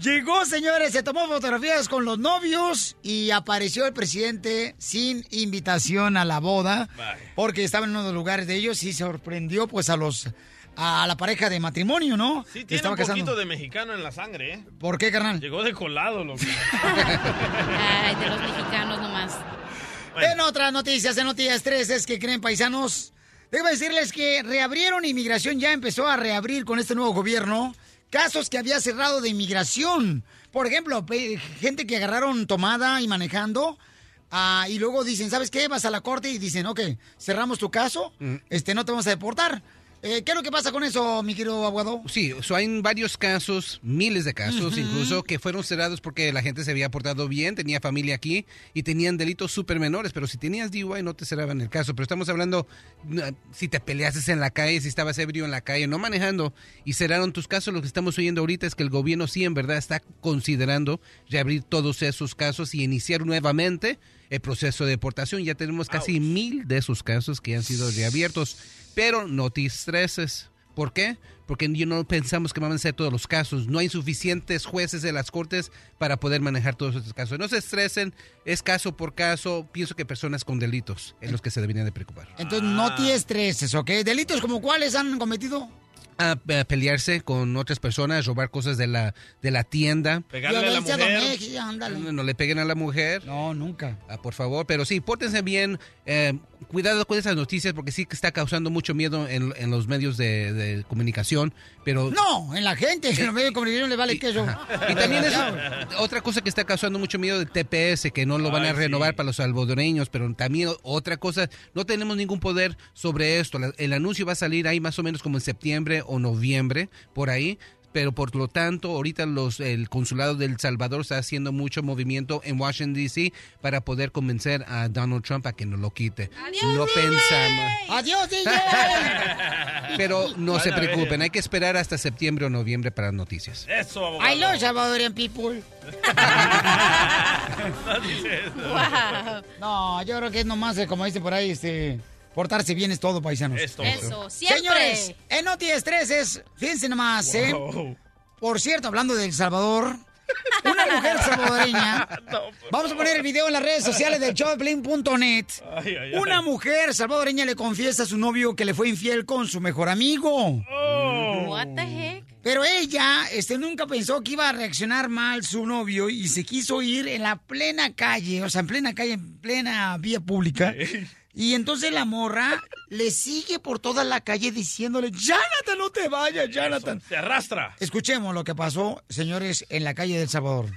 Llegó, señores, se tomó fotografías con los novios y apareció el presidente sin invitación a la boda, porque estaba en uno de los lugares de ellos y sorprendió pues a los a la pareja de matrimonio, ¿no? Sí, tiene estaba un casando. poquito de mexicano en la sangre, ¿eh? ¿Por qué, carnal? Llegó de colado, loco. (laughs) Ay, de los mexicanos nomás. En otras noticias, en noticias 3, es que creen paisanos. Debo decirles que reabrieron inmigración, ya empezó a reabrir con este nuevo gobierno casos que había cerrado de inmigración. Por ejemplo, gente que agarraron tomada y manejando. ah, y luego dicen, ¿sabes qué? Vas a la corte y dicen, ok, cerramos tu caso, este, no te vamos a deportar. Eh, ¿Qué es lo que pasa con eso, mi querido abogado? Sí, o sea, hay varios casos, miles de casos incluso, que fueron cerrados porque la gente se había portado bien, tenía familia aquí y tenían delitos súper menores, pero si tenías DUI no te cerraban el caso. Pero estamos hablando si te peleases en la calle, si estabas ebrio en la calle, no manejando y cerraron tus casos. Lo que estamos oyendo ahorita es que el gobierno sí en verdad está considerando reabrir todos esos casos y iniciar nuevamente el proceso de deportación. Ya tenemos casi mil de esos casos que han sido reabiertos, pero no te estreses. ¿Por qué? Porque no pensamos que van a ser todos los casos. No hay suficientes jueces de las cortes para poder manejar todos estos casos. No se estresen, es caso por caso. Pienso que personas con delitos es los que se deberían de preocupar. Entonces, no te estreses, ¿ok? ¿Delitos como cuáles han cometido? A, a pelearse con otras personas, robar cosas de la, de la tienda. Pegarle a la Violencia mujer. No, no le peguen a la mujer. No, nunca. Ah, por favor, pero sí, pórtense bien. eh, cuidado con esas noticias porque sí que está causando mucho miedo en, en los medios de, de comunicación. Pero No, en la gente, en los medios de comunicación le vale queso. Y también es otra cosa que está causando mucho miedo del TPS, que no lo van a Ay, renovar sí. para los salvadoreños, pero también otra cosa, no tenemos ningún poder sobre esto. La- El anuncio va a salir ahí más o menos como en septiembre o noviembre, por ahí. Pero por lo tanto, ahorita los, el consulado del Salvador está haciendo mucho movimiento en Washington, D.C. para poder convencer a Donald Trump a que no lo quite. no pensamos. ¡Adiós, DJ! (laughs) Pero no se preocupen, hay que esperar hasta septiembre o noviembre para las noticias. Eso, abogado. I love Salvadorian people. (laughs) No dice eso. (laughs) Wow. No, yo creo que es nomás, eh, como dice por ahí, este, portarse bien es todo, paisanos. Es todo. Eso, siempre. Señores, en Noti Estreses, fíjense nomás, ¿eh? Wow. Por cierto, hablando de El Salvador, una mujer salvadoreña, (laughs) vamos a poner el video en las redes sociales de ay. Una mujer salvadoreña le confiesa a su novio que le fue infiel con su mejor amigo. Oh. What the heck? Pero ella este, nunca pensó que iba a reaccionar mal su novio y se quiso ir en la plena calle, o sea, en plena calle, en plena vía pública. Y entonces la morra le sigue por toda la calle diciéndole, Jonathan, no te vayas, Jonathan. Se arrastra. Escuchemos lo que pasó, señores, en la calle del Salvador.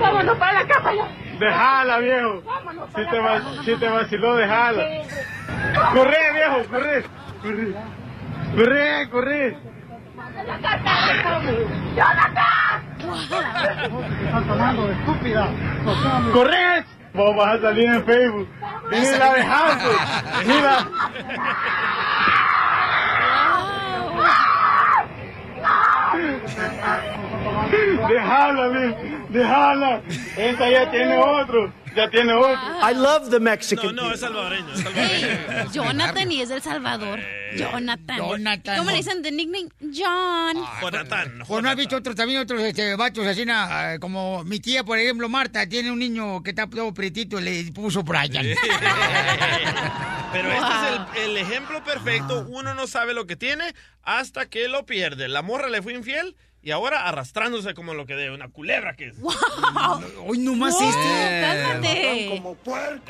Vámonos para la casa ya. Déjala, viejo. Si te, va- si te vaciló, déjala. Corre, viejo, corre. Corre, corre. corre. Estúpida. Corre. Vos a salir en Facebook. Ni la dejamos. Ni la... Déjala, mi, déjala. Esa ya tiene otro, ya tiene otro. I love the Mexican No, no, es salvadoreño, es salvadoreño. Jonathan y es del Salvador. Jonathan. Jonathan. ¿Cómo le dicen de nickname? John. Jonathan. Pues no has visto otros también otros este, vatos así, na, ah, como mi tía, por ejemplo, Marta, tiene un niño que está todo pretito y le puso Brian. (laughs) Pero este es el, el ejemplo perfecto. Uno no sabe lo que tiene hasta que lo pierde. La morra le fue infiel y ahora arrastrándose como lo que de una culebra que es. Hoy nomás Wow, este. cálmate. como puerco.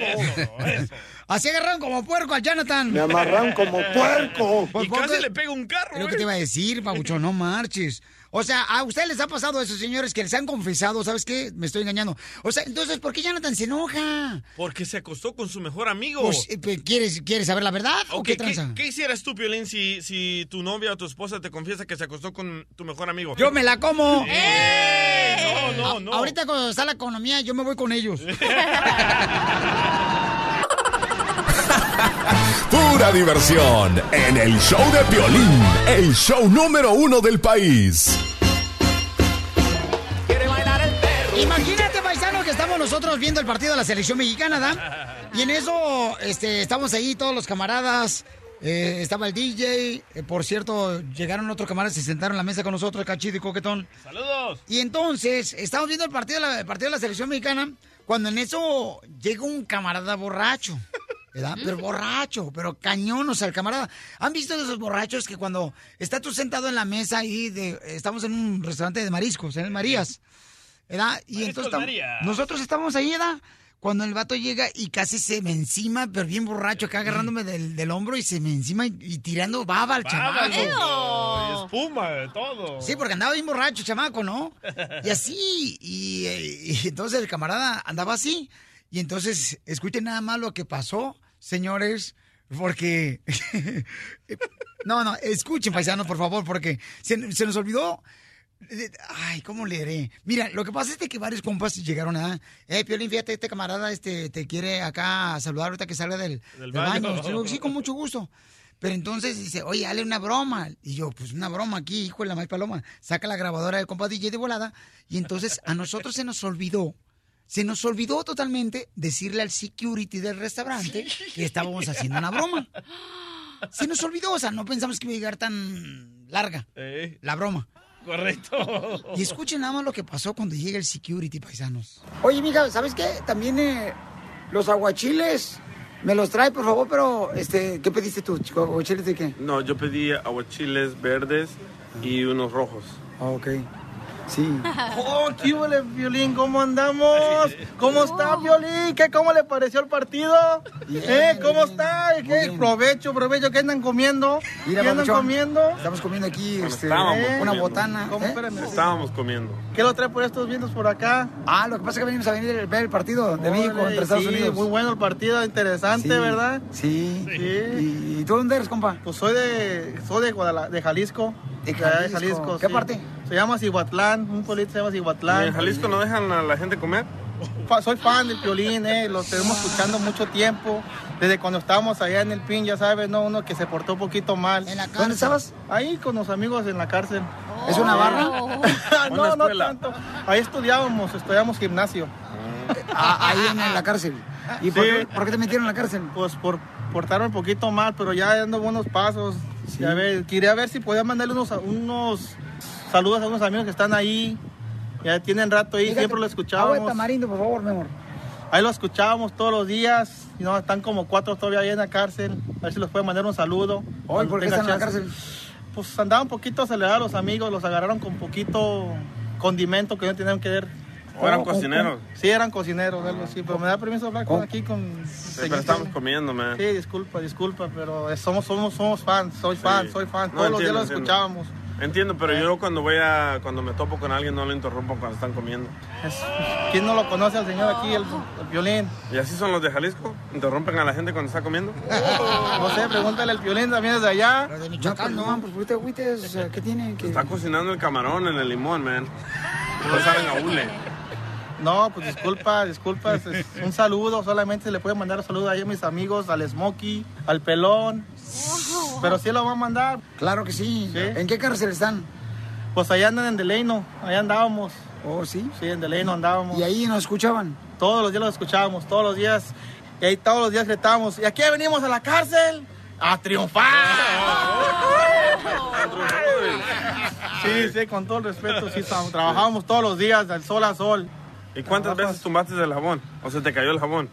Así agarraron como puerco al Jonathan. Me amarran como puerco. (laughs) Pues, Y casi porque- le pega un carro, Es lo que güey. te iba a decir, Pabuchón, no marches. O sea, ¿a ustedes les ha pasado eso, señores, que les han confesado, ¿sabes qué? Me estoy engañando. O sea, entonces, ¿por qué Jonathan se enoja? Porque se acostó con su mejor amigo. Pues, eh, ¿quieres, ¿Quieres saber la verdad o qué tranza? ¿qué, hicieras tú, Piolín, si, si tu novia o tu esposa te confiesa que se acostó con tu mejor amigo? Yo me la como. ¡Eh! No, no, no. A- Ahorita cuando está la economía, yo me voy con ellos. (laughs) Pura diversión en el show de violín, el show número uno del país. Imagínate, paisano, que estamos nosotros viendo el partido de la selección mexicana, ¿da? Y en eso, este, estamos ahí todos los camaradas. eh, estaba el DJ, eh, por cierto, llegaron otros camaradas, se sentaron en la mesa con nosotros, Cachito y Coquetón. ¡Saludos! Y entonces, estamos viendo el partido, de la- el partido de la selección mexicana, cuando en eso llega un camarada borracho. ¿Verdad? Pero borracho, pero cañón, o sea, el camarada. ¿Han visto de esos borrachos que cuando estás tú sentado en la mesa y de, estamos en un restaurante de mariscos, en el Marías, ¿verdad? Y Mariscos entonces nosotros estábamos ahí, ¿verdad? Cuando el vato llega y casi se me encima, pero bien borracho, acá agarrándome del, del hombro y se me encima y, y tirando baba al y espuma, todo. Sí, porque andaba bien borracho, chamaco, ¿no? Y así, y, y entonces el camarada andaba así. Y entonces, escuchen nada más lo que pasó, señores, porque... (laughs) no, no, escuchen, paisanos, por favor, porque se, se nos olvidó... Ay, ¿cómo leeré? Mira, lo que pasa es que varios compas llegaron a... Eh, Piolín, fíjate, este camarada este, te quiere acá saludar ahorita que salga del, Del del baño. sí, con mucho gusto. Pero entonces dice, oye, dale una broma. Y yo, pues una broma aquí, hijo de la maíz paloma. Saca la grabadora del compa DJ de volada. Y entonces a nosotros se nos olvidó, se nos olvidó totalmente decirle al security del restaurante que estábamos haciendo una broma. Se nos olvidó, o sea, no pensamos que iba a llegar tan larga Eh, la broma. correcto. Y escuchen nada más lo que pasó cuando llega el security, paisanos. Oye, mija, ¿sabes qué? También eh, los aguachiles me los trae, por favor, pero, este, ¿qué pediste tú, chico? ¿Aguachiles de qué? No, yo pedí aguachiles verdes y unos rojos. ok. Sí. (laughs) Oh, ¿qué huele, Violín? ¿Cómo andamos? (laughs) ¿Cómo está, Violín? ¿Qué, ¿Cómo le pareció el partido? ¿Eh? ¿Cómo está? ¿Qué? Provecho, provecho. ¿Qué andan comiendo? Mira, ¿Qué andan comiendo? Estamos comiendo aquí este, estábamos una comiendo. botana. ¿Cómo? ¿eh? Estábamos comiendo. ¿Qué lo trae por estos vientos por acá? Ah, lo que pasa es que venimos a venir a ver el partido de México entre Estados sí, Unidos. Muy bueno el partido, interesante, Sí, ¿verdad? Sí. Sí. ¿Y, y tú dónde eres, compa? Pues soy de, soy de, Guadala- de Jalisco. De allá Jalisco. ¿Qué sí. parte? Se llama Cihuatlán, un pueblito se llama Cihuatlán. ¿Y en Jalisco no dejan a la gente comer? Soy fan del violín, eh, lo tenemos escuchando mucho tiempo. Desde cuando estábamos allá en el PIN, ya sabes, ¿no? Uno que se portó un poquito mal. ¿En la cárcel? ¿Dónde estabas? Ahí con los amigos en la cárcel. ¿Es una barra? (laughs) no, (laughs) Una no tanto. Ahí estudiábamos, estudiamos gimnasio. Ah, ahí en, en la cárcel. ¿Y por, Sí. qué, por qué te metieron en la cárcel? Pues por portaron un poquito mal, pero ya dando buenos pasos. Ya ve- quería ver si podía mandarle unos, unos saludos a unos amigos que están ahí. Ya tienen rato ahí, Fíjate, siempre lo Agua de escuchábamos. tamarindo, por favor, mi amor. Ahí lo escuchábamos todos los días. Y no, están como cuatro todavía ahí en la cárcel. A ver si los pueden mandar un saludo. Hoy, ¿por qué están en la cárcel? Pues andaban un poquito acelerados los amigos, los agarraron con poquito condimento que no tenían que ver. ¿O eran cocineros? Sí, eran cocineros, algo así. Pero me da permiso hablar con aquí con. Sí, pero estamos comiendo, man. Sí, disculpa, disculpa, pero eh, somos, somos, somos fans, soy fan, Sí. soy fan. No, Todos los días entiendo, lo entiendo. escuchábamos. Entiendo, pero yo cuando voy a, cuando me topo con alguien no lo interrumpo cuando están comiendo. Es- ¿Quién no lo conoce al señor aquí, el, el violín? ¿Y así son los de Jalisco? ¿Interrumpen a la gente cuando está comiendo? (laughs) No sé, pregúntale al violín también desde allá. Pero de Michoacán, no, pues ¿por qué agüites? ¿qué tiene? que Está cocinando el camarón en el limón, man. (laughs) No saben a hule. No, pues disculpa, disculpa. es- es un saludo, solamente se le puede mandar un saludo ahí a mis amigos, al Smokey, al Pelón. Pero sí lo va a mandar. Claro que sí. ¿En qué cárcel están? Pues allá andan en Deleino, allá andábamos. Oh, sí. Sí, en Deleino andábamos. ¿Y ahí nos escuchaban? Todos los días los escuchábamos, todos los días. Y ahí todos los días gritábamos. Y aquí venimos a la cárcel a triunfar. Sí, sí, con todo el respeto, sí, tra- trabajábamos todos los días, del sol a sol. ¿Y cuántas veces tumbaste el jabón? ¿O se te cayó el jabón?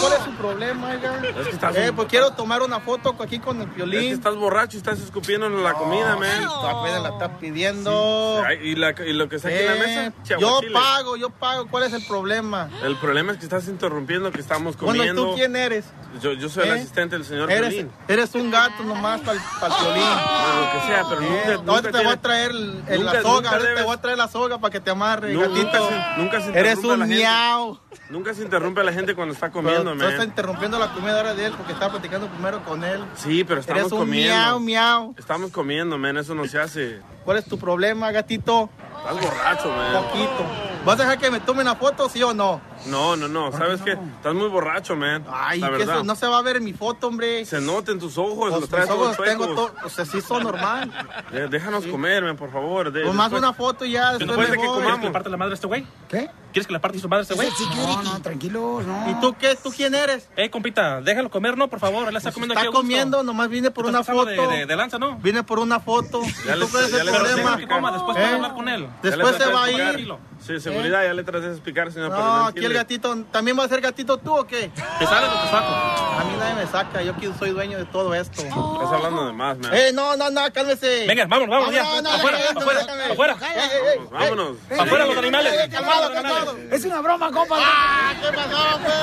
¿Cuál es su problema, oiga? Es que estás- Eh, pues quiero tomar una foto aquí con el Es que violín. estás borracho y estás escupiendo en la comida, man. Apenas la está pidiendo. Ay, ¿Y, la- y lo que está aquí en la Eh, mesa? yo Chiahuachiles. pago, yo pago. ¿Cuál es el problema? El problema es que estás interrumpiendo que estamos Bueno, comiendo. ¿tú quién eres? Yo, yo soy el ¿Eh? asistente del señor Eres, Piolín. eres un gato nomás para el violín. Bueno, lo que sea, pero Eh, nunca, nunca te tiene- voy a traer el- el- nunca- la soga, nunca ahorita te debes- voy a traer la soga para que te amarre, gatito. nunca se- nunca se Eres un miau. Nunca se interrumpe a la gente cuando está comiendo, man. estás interrumpiendo la comida ahora de él porque estaba platicando primero con él. Sí, pero estamos Eres un comiendo. miau, miau. Estamos comiendo, man. Eso no se hace. ¿Cuál es tu problema, gatito? Estás borracho, man. Poquito. ¿Vas a dejar que me tome una foto, sí o no? No, no, no. ¿Sabes qué? Estás muy borracho, man. Ay, la verdad. eso no se va a ver en mi foto, hombre. Se nota en tus ojos, Pues los traes mis ojos todos tengo todo, o sea, sí son normal. (laughs) De- Déjanos comer, man, por favor. De- Pues más después- una foto y ya, después de que comamos. ¿Quieres que le parte la madre a este güey? ¿Qué? ¿Quieres que le parte su madre a este güey? No, no, tranquilos, no. ¿Y tú qué? ¿Tú quién eres? Eh, compita, déjalo comer, no, por favor. Él está Pues comiendo está aquí gusto. comiendo, nomás vine por una foto. De, de, de lanza, ¿no? Vine por una foto. Ya ¿Y les- tú ya les de problema? Que coma, después puedes hablar con él. Ya Después se va a ir. Sí, seguridad, ya le traté de explicar, señor. pero No, aquí el gatito, ¿también va a ser gatito tú o qué? ¿Te sales o te saco? A mí nadie me saca, yo aquí soy dueño de todo esto. Estás hablando de más, man. Eh, no, no, no, cálmese. Venga, vámonos, vámonos ya. No, no, Afuera, afuera, afuera. Eh, eh, eh, vámonos. eh, Afuera eh, los animales. eh, Calmado, calmado. Es una broma, compa. Ah, ¿qué pasó, pues?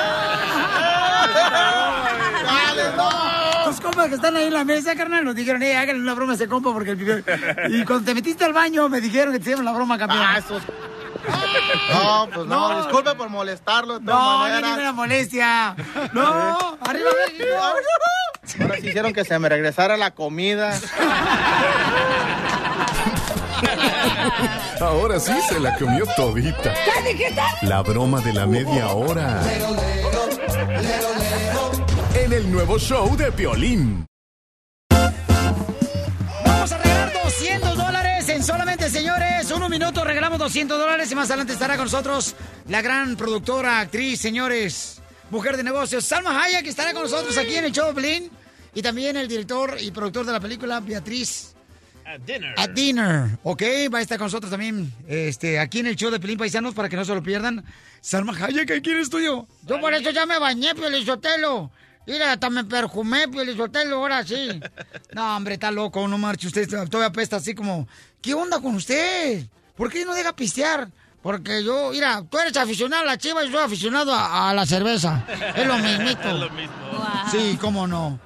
Dale, no. Tus compas que están ahí en la mesa, carnal, nos dijeron, eh, háganle una broma a ese compa porque el Y cuando te metiste al baño, me dijeron que te hicieron la broma, campeón. Ah, esos- (laughs) No, pues no, No. disculpe por molestarlo de no, no es ninguna molestia. No, arriba México. Ahora sí hicieron que se me regresara la comida. Ahora sí se la comió todita. La broma de la media hora. En el nuevo show de Piolín. Vamos a regalar 200 dólares en solamente, señores. Uno minuto, regalamos 200 dólares y más adelante estará con nosotros la gran productora, actriz, señores, mujer de negocios, Salma Hayek, que estará con nosotros aquí en el show de Pelín. Y también el director y productor de la película, Beatriz At dinner. At Dinner, ¿ok? Va a estar con nosotros también este, aquí en el show de Pelín Paisanos para que no se lo pierdan. Salma Hayek aquí en el estudio. Yo por eso ya me bañé, Piolizotelo. Mira, hasta me perfumé, Piolizotelo, ahora sí. No, hombre, está loco, no marche usted. Todavía apesta así como, ¿qué onda con usted? ¿Por qué no deja pistear? Porque yo, mira, tú eres aficionado a la chiva y yo soy aficionado a, a la cerveza. Es lo mismito. (laughs) Es lo mismo. Sí, cómo no.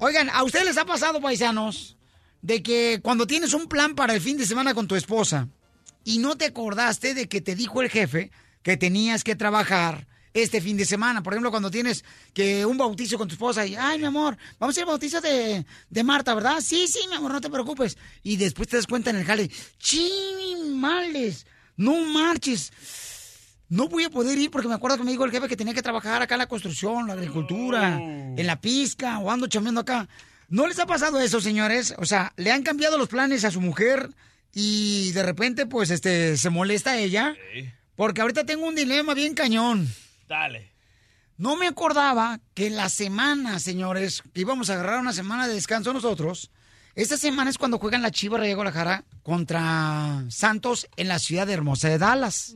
Oigan, ¿a ustedes les ha pasado, paisanos, de que cuando tienes un plan para el fin de semana con tu esposa y no te acordaste de que te dijo el jefe que tenías que trabajar este fin de semana? Por ejemplo, cuando tienes que un bautizo con tu esposa y, ay, mi amor, vamos a ir al bautizo de, de Marta, ¿verdad? Sí, sí, mi amor, no te preocupes. Y después te das cuenta en el jale, males, no marches. No voy a poder ir porque me acuerdo que me dijo el jefe que tenía que trabajar acá en la construcción, la agricultura, en la pizca o ando chameando acá. ¿No les ha pasado eso, señores? O sea, le han cambiado los planes a su mujer y de repente, pues, este, se molesta ella. Porque ahorita tengo un dilema bien cañón. Dale. No me acordaba que la semana, señores, que íbamos a agarrar una semana de descanso nosotros. Esta semana es cuando juegan la Chivas de Guadalajara contra Santos en la ciudad de Hermosa de Dallas.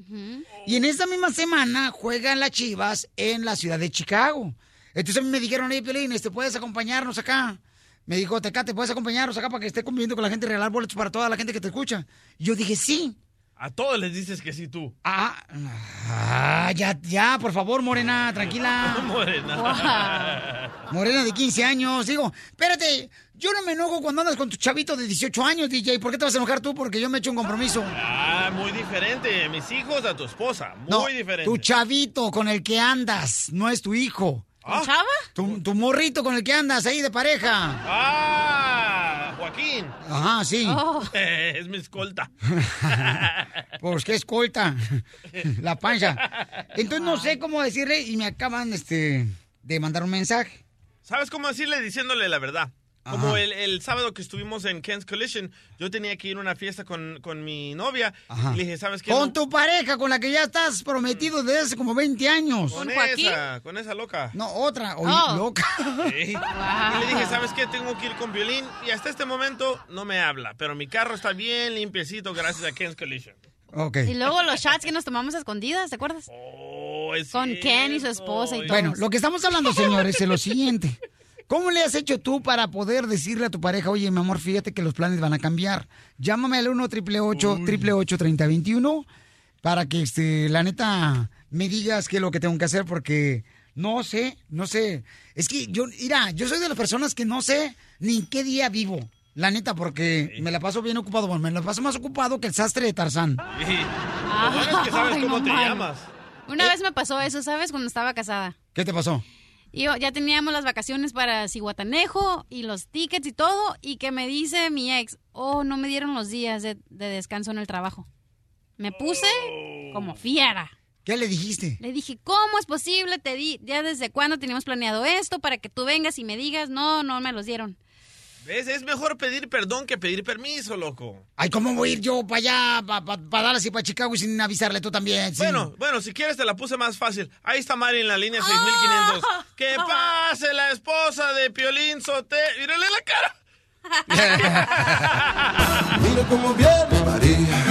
Y en esta misma semana juegan las Chivas en la ciudad de Chicago. Entonces a mí me dijeron, hey, Piolín, este, ¿puedes acompañarnos acá? Me dijo, Tecate, ¿puedes acompañarnos acá para que esté conviviendo con la gente y regalar boletos para toda la gente que te escucha? Y yo dije, sí. A todos les dices que sí tú. Ah, ah, ya, ya, por favor, Morena, tranquila. (laughs) Morena. Morena de 15 años. Digo, espérate, yo no me enojo cuando andas con tu chavito de 18 años, DJ. ¿Por qué te vas a enojar tú? Porque yo me he hecho un compromiso. Ah, muy diferente. Mis hijos a tu esposa. Muy No, diferente. tu chavito con el que andas, no es tu hijo. ¿Ah? ¿Chava? Tu, tu morrito con el que andas ahí de pareja. Ah, Joaquín. Ajá, sí. (laughs) es mi escolta. (laughs) Pues qué escolta. (laughs) La pancha. Entonces no sé cómo decirle y me acaban este, de mandar un mensaje. ¿Sabes cómo decirle diciéndole la verdad? Como el, el sábado que estuvimos en Ken's Collision, yo tenía que ir a una fiesta con, con mi novia. Ajá. Y le dije, ¿sabes qué? Con No- tu pareja, con la que ya estás prometido desde hace como 20 años. Con esa, con esa loca. No, otra, oye, Oh. loca. Sí. (laughs) Y le dije, ¿sabes qué? Tengo que ir con violín. Y hasta este momento no me habla. Pero mi carro está bien limpiecito gracias a Ken's Collision. Ok. Y luego los shots que nos tomamos a escondidas, ¿te acuerdas? Con Ken y su esposa y todo. Bueno, lo que estamos hablando, señores, es lo siguiente. ¿Cómo le has hecho tú para poder decirle a tu pareja, oye, mi amor, fíjate que los planes van a cambiar? Llámame al 1 888 3021 para que, este, la neta, me digas qué es lo que tengo que hacer porque no sé, no sé. Es que yo, mira, yo soy de las personas que no sé ni en qué día vivo. La neta, porque me la paso bien ocupado. Bueno, me la paso más ocupado que el sastre de Tarzán. Sí. Lo bueno es que sabes Ay, cómo no te llamas. Una vez me pasó eso, ¿sabes? Cuando estaba casada. ¿Qué te pasó? Y ya teníamos las vacaciones para Cihuatanejo y los tickets y todo. Y que me dice mi ex, oh, no me dieron los días de, de descanso en el trabajo. Me puse como fiera. ¿Qué le dijiste? Le dije, ¿cómo es posible? Te di, ya desde cuándo teníamos planeado esto para que tú vengas y me digas, no, no me los dieron. ¿Ves? Es mejor pedir perdón que pedir permiso, loco. Ay, ¿cómo voy a ir yo para allá, para dar así para Chicago y sin avisarle tú también? sin- Bueno, bueno, si quieres te la puse más fácil. Ahí está Mari en la línea 6500. ¡Que pase la esposa de Piolín Sote! ¡Mírale la cara! (laughs) Mira cómo viene María.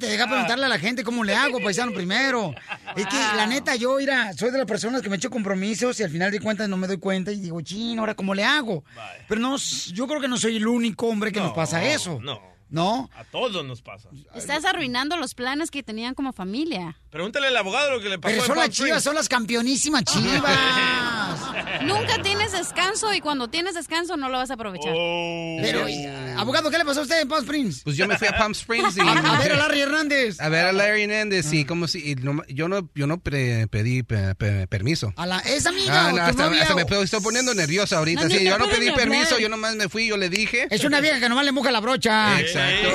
Espérate, deja preguntarle a la gente cómo le hago, paisano, primero. Es que, la neta, yo, mira, soy de las personas que me echo compromisos y al final de cuentas no me doy cuenta y digo, chino, ahora cómo le hago. Pero no, yo creo que no soy el único hombre que nos pasa eso. No. ¿No? A todos nos pasa. Estás arruinando los planes que tenían como familia. Pregúntale al abogado lo que le pasó Pero en son las Palm chivas, Springs. son las campeonísimas (laughs) chivas. Nunca tienes descanso y cuando tienes descanso no lo vas a aprovechar. Pero, y, abogado, ¿qué le pasó a usted en Palm Springs? Pues yo me fui a Palm Springs y... (laughs) A, a ver a Larry Hernández. A ver a Larry Hernández, y como si... y no- yo no, yo no pre- pedí pe- pe- permiso. A la, ¿Es amiga Ah, o no, tu hasta, novia hasta me o- estoy poniendo nerviosa ahorita. No, sí, yo no pedí hablar. permiso, yo nomás me fui, yo le dije. Es una vieja que nomás le moja la brocha. Exacto.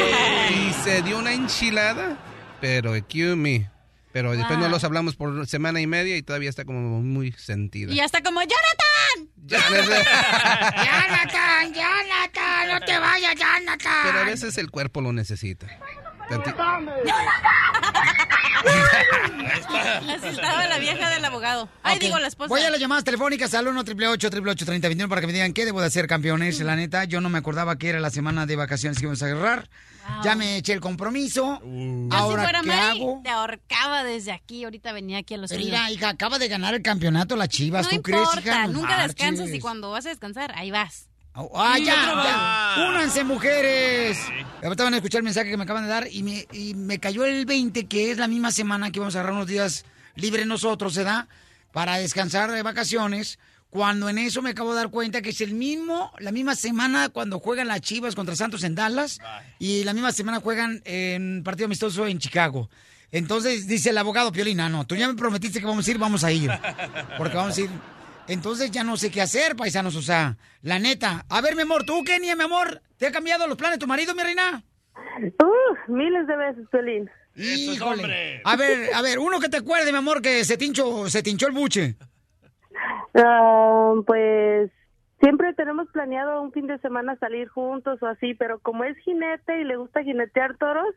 Y se dio una enchilada, pero excuse me. Pero después no los hablamos por semana y media y todavía está como muy sentida. Y hasta como, ¡Jonathan! (laughs) Jonathan, Jonathan, no te vayas, Jonathan. Pero a veces el cuerpo lo necesita. Tanti- (laughs) Así estaba la vieja del abogado. Ay, digo, la esposa. Voy a las llamadas telefónicas al 1 888 3021 para que me digan qué debo de hacer, campeones. La neta, yo no me acordaba que era la semana de vacaciones que íbamos a agarrar. Ya me eché el compromiso. Yo Ahora, si fuera ¿qué Mari, hago? te ahorcaba desde aquí. Ahorita venía aquí a los mira, hija, acaba de ganar el campeonato la Chivas. No ¿Tú importa, crees, hija? No nunca marches. descansas y cuando vas a descansar, ahí vas. ¡Ah, ya! Ya. ¡Únanse, mujeres! Ahorita van a escuchar el mensaje que me acaban de dar y me, y me cayó el 20, que es la misma semana que vamos a agarrar unos días libres nosotros, ¿se da? Para descansar de vacaciones. Cuando en eso me acabo de dar cuenta que es el mismo, la misma semana cuando juegan las Chivas contra Santos en Dallas y la misma semana juegan en partido amistoso en Chicago. Entonces dice el abogado Piolina, no, tú ya me prometiste que vamos a ir, vamos a ir. Porque vamos a ir. Entonces ya no sé qué hacer, paisanos, o sea, la neta. A ver, mi amor, ¿tú, Kenia, mi amor? ¿Te ha cambiado los planes tu marido, mi reina? Uh, miles de veces, Pelín. Híjole. A ver, a ver, uno que te acuerde, mi amor, que se tinchó, se tinchó el buche. Ah, pues siempre tenemos planeado un fin de semana salir juntos o así, pero como es jinete y le gusta jinetear toros,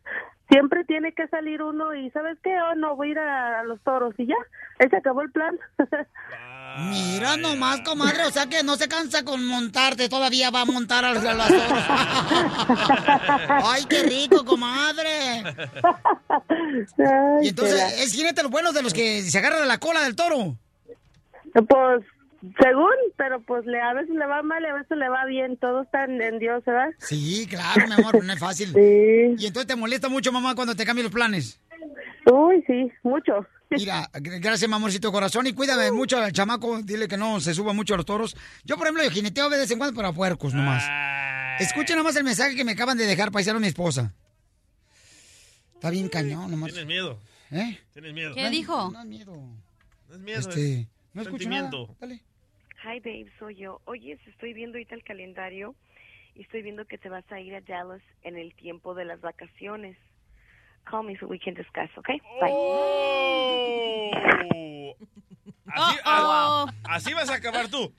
siempre tiene que salir uno y ¿sabes qué? Oh, no, voy a ir a, a los toros y ya, ahí se acabó el plan. (laughs) Mira nomás, comadre, o sea que no se cansa con montarte, todavía va a montar a las, a las toros. Ay, qué rico, comadre. (laughs) Y entonces, es jinete los buenos de los que se agarran de la cola del toro. Pues según, pero pues le, a veces le va mal y a veces le va bien, todo está en, en Dios, ¿verdad? Sí, claro, mi amor, no es fácil. (laughs) Sí. Y entonces te molesta mucho, mamá, cuando te cambian los planes. Uy, sí, mucho. (laughs) Mira, gr- gracias, mi amorcito corazón. Y cuídame mucho al chamaco. Dile que no se suba mucho a los toros. Yo, por ejemplo, yo jineteo de vez en cuando, pero a puercos nomás. Escuchen nomás el mensaje que me acaban de dejar paisano mi esposa. Está bien cañón nomás. Tienes miedo. ¿Eh? Tienes miedo. ¿Qué dijo? No es miedo. No es miedo, Este, es no escucho. Hi, babe, soy yo. Oye, estoy viendo ahorita el calendario y estoy viendo que te vas a ir a Dallas en el tiempo de las vacaciones. Call me so we can discuss, okay? Bye. Así, (laughs) a- así vas a acabar tú.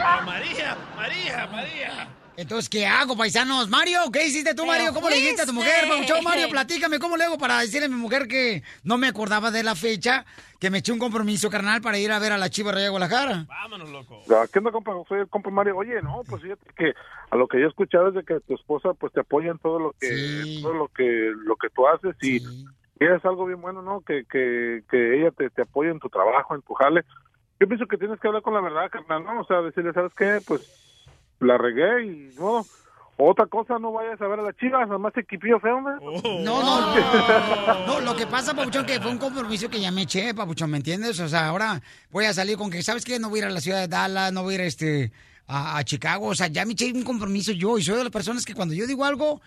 Ah, María, María, María. Entonces, ¿qué hago, paisanos? Mario, ¿qué hiciste tú, Mario? ¿Cómo le dijiste a tu mujer? Mario, platícame, ¿cómo le hago para decirle a mi mujer que no me acordaba de la fecha, que me eché un compromiso, carnal, para ir a ver a la Chiva Rey de Guadalajara? Vámonos, loco. ¿Qué onda, compa? Soy el compa Mario. Oye, no, pues fíjate que a lo que yo he escuchado es de que tu esposa pues te apoya en todo lo que todo lo que lo que tú haces y, y es algo bien bueno, ¿no? Que, que, que ella te, te apoya en tu trabajo, en tu jale. Yo pienso que tienes que hablar con la verdad, carnal, ¿no? O sea, decirle, ¿sabes qué? Pues la regué y no. Otra cosa, no vayas a ver a las chivas, nada más equipillo feo. No, no, no. (laughs) No, lo que pasa, Papuchón, que fue un compromiso que ya me eché, Papuchón, ¿me entiendes? O sea, ahora voy a salir con que, ¿sabes qué? No voy a ir a la ciudad de Dallas, no voy a ir este, a, a Chicago. O sea, ya me eché un compromiso yo y soy de las personas que cuando yo digo algo,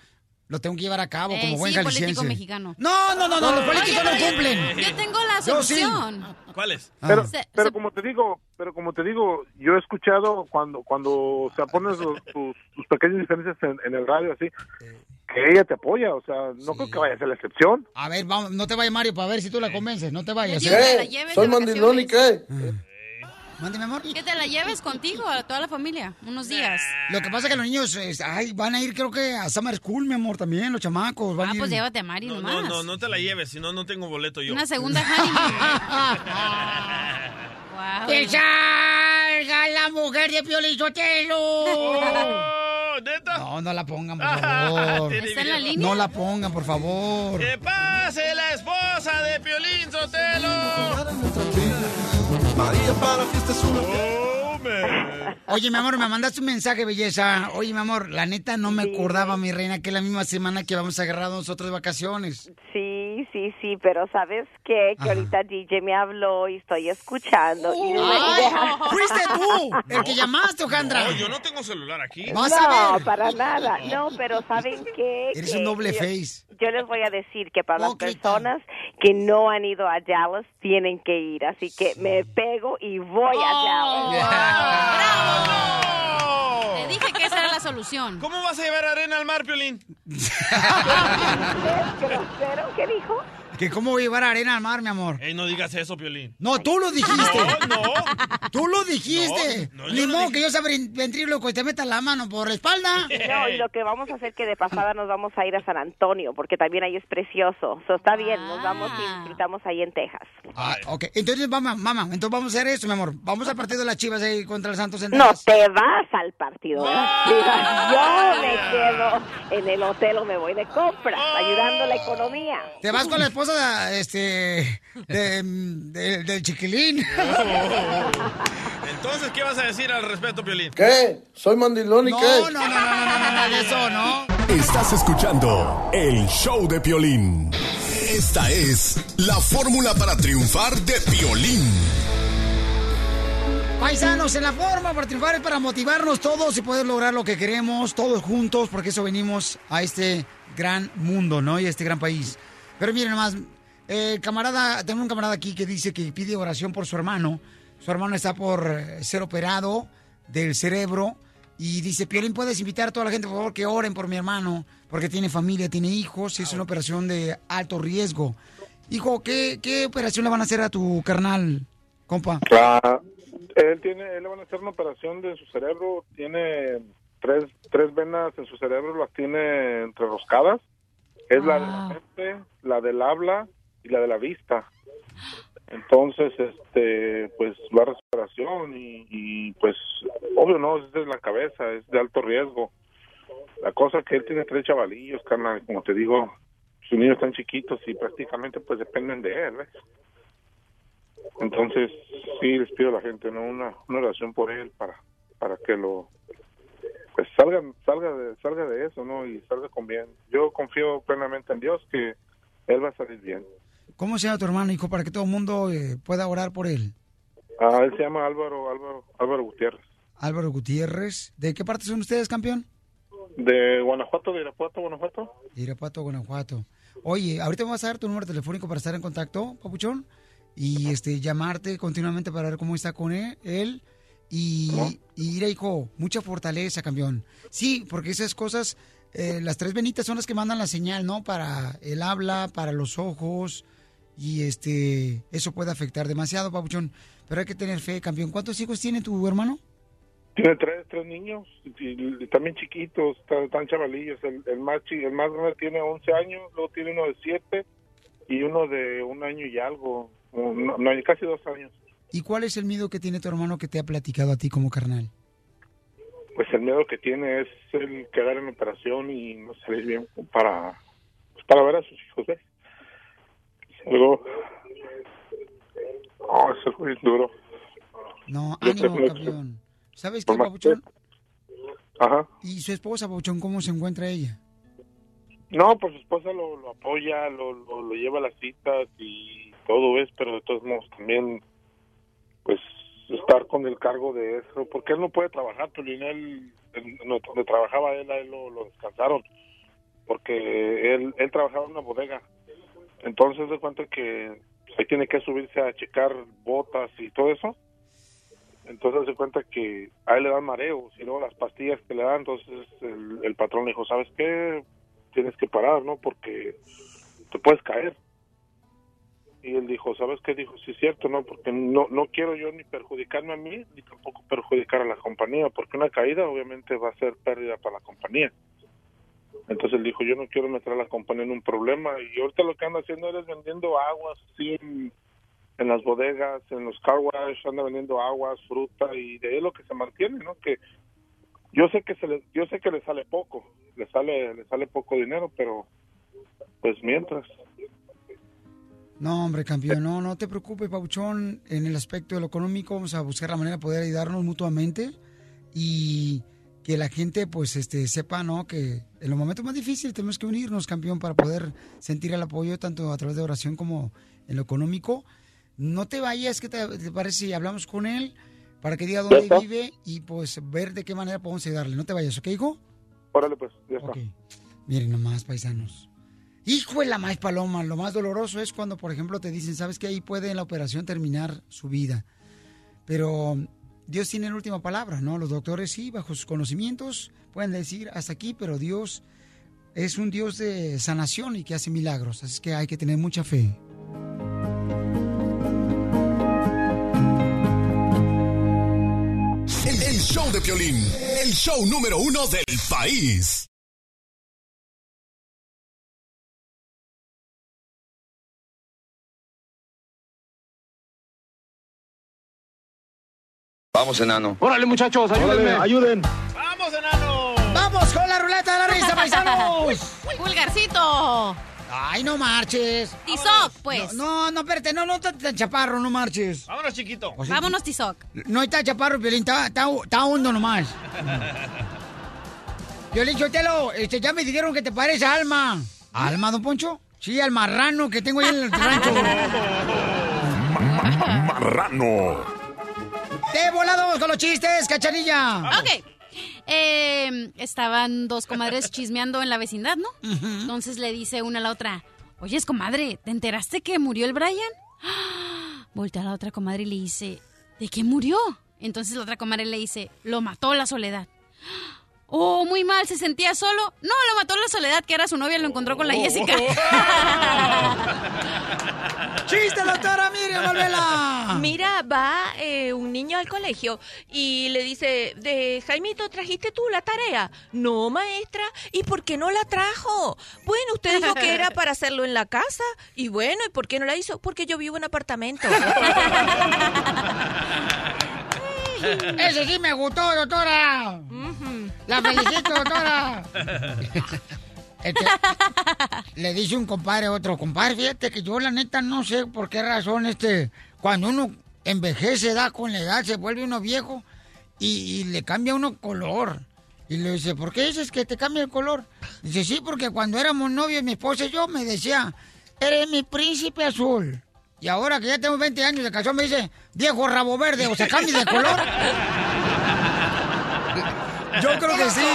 lo tengo que llevar a cabo como Ey, buen sí, político mexicano. No, no, no, no, los políticos no cumplen. Yo tengo la Yo sí. solución. ¿Cuáles? Pero, Se- pero se- como te digo, pero como te digo, yo he escuchado cuando cuando se pones los- tus, tus pequeñas diferencias en, en el radio así, que ella te apoya, o sea, no creo que vaya a ser la excepción. A ver, vamos, no te vayas, Mario, para ver si tú la convences. No te vayas. Que la lleves de vacaciones. Mándeme, amor. Que te la lleves contigo a toda la familia, unos días. Lo que pasa es que los niños es, ay, van a ir, creo que a Summer School, mi amor, también, los chamacos. Van Ah, a ir. pues llévate a Mari No, nomás. no, no, no te la lleves, si no, no tengo boleto yo. Una segunda (laughs) honeymoon. (laughs) ¡Que salga la mujer de Piolín Sotelo! Oh, No, no la pongan, por favor. ¿Está en la línea? No la pongan, por favor. ¡Que pase la esposa de Piolín Sotelo! María para fiesta es una Oye, mi amor, me mandaste un mensaje, belleza. Oye, mi amor, la neta no me acordaba, mi reina, que es la misma semana que vamos a agarrar nosotros de vacaciones. Sí, sí, sí, pero ¿sabes qué? Que ahorita DJ me habló y estoy escuchando. y me- ¡Ay! deja- ¡Fuiste tú! El que llamaste, Ojandra. No, yo no tengo celular aquí. Vas no, a ver. para nada. No, pero ¿saben qué? Eres Que un doble yo- face. Yo les voy a decir que para las personas que no han ido a Dallas tienen que ir, así que me pego y voy a Dallas. Te dije que esa era la solución. ¿Cómo vas a llevar arena al mar, Piolín? ¿Pero qué dijo? ¿Que cómo voy a llevar arena al mar, mi amor? Ey, no digas eso, Piolín. No, tú lo dijiste. No, no. Tú lo dijiste. No, no, Ni modo que yo sea ven- ventríloco y te meta la mano por la espalda. No, y lo que vamos a hacer que de pasada nos vamos a ir a San Antonio, porque también ahí es precioso. So, está bien, nos vamos y disfrutamos ahí en Texas. Ah, ok, entonces, mamá, mamá, entonces vamos a hacer esto, mi amor. Vamos al partido de las chivas ahí contra el Santos en No te vas al partido las Chivas. Yo me quedo en el hotel o me voy de compras, ayudando a la economía. Te vas con la esposa de, este, de- de- del chiquilín. Entonces, ¿qué vas a decir al respecto, Piolín? ¿Qué? ¿Soy mandilón y No, qué? no, no, no, no, no, no, de eso, ¿no? Estás escuchando el show de Piolín. Esta es la fórmula para triunfar de Piolín. Paisanos, en la forma para triunfar es para motivarnos todos y poder lograr lo que queremos, todos juntos, porque eso venimos a este gran mundo, ¿no? Y a este gran país. Pero miren nomás, eh, camarada, tengo un camarada aquí que dice que pide oración por su hermano. Su hermano está por eh, ser operado del cerebro y dice, Piolín, ¿puedes invitar a toda la gente, por favor, que oren por mi hermano? Porque tiene familia, tiene hijos es una operación de alto riesgo. Hijo, ¿qué, qué operación le van a hacer a tu carnal, compa? Claro. Él tiene, él le van a hacer una operación de su cerebro, tiene tres, tres venas en su cerebro, las tiene entreroscadas. Es la de la mente, la del habla y la de la vista. Entonces, este, pues va a recuperación y, y, pues, obvio no, es de la cabeza, es de alto riesgo. La cosa es que él tiene tres chavalillos, carnal, como te digo, sus niños están chiquitos y prácticamente pues dependen de él, ¿ves? Entonces, sí, les pido a la gente, ¿no? Una, una oración por él para, para que lo, pues salga, salga de, salga de eso, ¿no? Y salga con bien. Yo confío plenamente en Dios que él va a salir bien. ¿Cómo se llama tu hermano, hijo, para que todo el mundo eh, pueda orar por él? Ah, él se llama Álvaro, Álvaro, Álvaro Gutiérrez. Álvaro Gutiérrez. ¿De qué parte son ustedes, campeón? De Guanajuato, de Irapuato, Guanajuato. De Irapuato, Guanajuato. Oye, ahorita me vas a dar tu número telefónico para estar en contacto, papuchón, y este llamarte continuamente para ver cómo está con él, él y, y mira, hijo, mucha fortaleza, campeón. Sí, porque esas cosas, eh, las tres venitas son las que mandan la señal, ¿no? Para el habla, para los ojos y este eso puede afectar demasiado, Papuchón. Pero hay que tener fe, campeón. ¿Cuántos hijos tiene tu hermano? Tiene tres, tres niños, y, y también chiquitos, tan, tan chavalillos. El, el más chi- el más grande tiene 11 años, luego tiene uno de 7 y uno de un año y algo, no, no, casi dos años. ¿Y cuál es el miedo que tiene tu hermano que te ha platicado a ti como carnal? Pues el miedo que tiene es el quedar en operación y no salir bien para, pues, para ver a sus hijos. ¿ves? Es algo... Oh, es algo duro. No, Yo ánimo, campeón. ¿Sabes qué, Papuchón? Ajá. ¿Y su esposa, Papuchón, cómo se encuentra ella? No, pues su esposa lo, lo apoya, lo, lo, lo lleva a las citas y todo es, pero de todos modos también, pues, estar con el cargo de eso, porque él no puede trabajar, pero él, donde trabajaba él, a él lo, lo descansaron, porque él, él trabajaba en una bodega, entonces de cuenta que ahí tiene que subirse a checar botas y todo eso, entonces se cuenta que a él le dan mareos y luego las pastillas que le dan, entonces el, el patrón le dijo, ¿sabes qué? Tienes que parar, ¿no? Porque te puedes caer. Y él dijo, ¿sabes qué? Dijo, sí es cierto, ¿no? Porque no, no quiero yo ni perjudicarme a mí, ni tampoco perjudicar a la compañía, porque una caída obviamente va a ser pérdida para la compañía. Entonces él dijo, yo no quiero meter a la compañía en un problema. Y ahorita lo que anda haciendo es vendiendo aguas, sí, en, en las bodegas, en los car wash, anda vendiendo aguas, fruta, y de ahí lo que se mantiene, ¿no? Que yo sé que se le, yo sé que le sale poco, le sale, le sale poco dinero, pero pues mientras. No, hombre, campeón, no, no te preocupes, Pabuchón. En el aspecto de lo económico vamos a buscar la manera de poder ayudarnos mutuamente y que la gente, pues, este, sepa, ¿no? Que en los momentos más difíciles tenemos que unirnos, campeón, para poder sentir el apoyo tanto a través de oración como en lo económico. No te vayas, ¿qué te, te parece si hablamos con él para que diga dónde vive y, pues, ver de qué manera podemos ayudarle? No te vayas, ¿ok, hijo? Órale, pues, ya está. Miren nomás, paisanos. Hijo de la más paloma, lo más doloroso es cuando, por ejemplo, te dicen, sabes que ahí puede en la operación terminar su vida. Pero Dios tiene la última palabra, ¿no? Los doctores sí, bajo sus conocimientos, pueden decir hasta aquí, pero Dios es un Dios de sanación y que hace milagros. Así que hay que tener mucha fe. El, el show de Piolín, el show número uno del país. Vamos, enano. Órale, muchachos, ayúdenme. ayuden. ¡Vamos, enano! ¡Vamos con la ruleta de la risa, (laughs) paisanos! ¡Pulgarcito! ¡Ay, no marches! Tizoc, pues. No, no, espérate, no, no, tan chaparro, no marches. Vámonos, chiquito. O sea, Vámonos, Tizoc. No está chaparro, Piolín, está, está, está hondo nomás. (laughs) Piolín Chotelo, este, ya me dijeron que te parece a Alma. ¿Alma, don Poncho? Sí, al marrano que tengo ahí en el rancho. (laughs) Marrano. ¡De volado con los chistes, cachanilla! Ok. Eh, estaban dos comadres chismeando en la vecindad, ¿no? Entonces le dice una a la otra, oye, comadre, ¿te enteraste que murió el Brian? (gasps) Voltea a la otra comadre y le dice, ¿de qué murió? Entonces la otra comadre le dice, lo mató la soledad. Oh, muy mal, se sentía solo. No, lo mató la soledad, que era su novia, lo encontró con la Jessica. (laughs) ¡Chiste, doctora Miriam Valvela! Mira, va eh, un niño al colegio y le dice, de Jaimito, ¿trajiste tú la tarea? No, maestra. ¿Y por qué no la trajo? Bueno, usted dijo que era para hacerlo en la casa. Y bueno, ¿y por qué no la hizo? Porque yo vivo en apartamento. (laughs) (laughs) Ese sí me gustó, doctora. La felicito, doctora. (laughs) Este, le dice un compadre a otro, compadre, fíjate que yo la neta no sé por qué razón, este, cuando uno envejece, da con la edad, se vuelve uno viejo y, y le cambia uno color. Y le dice, ¿por qué dices que te cambia el color? Dice, sí, porque cuando éramos novios, mi esposa y yo me decía, eres mi príncipe azul. Y ahora que ya tengo 20 años de casado, me dice, viejo rabo verde, o sea, cambia de color. Yo creo que sí.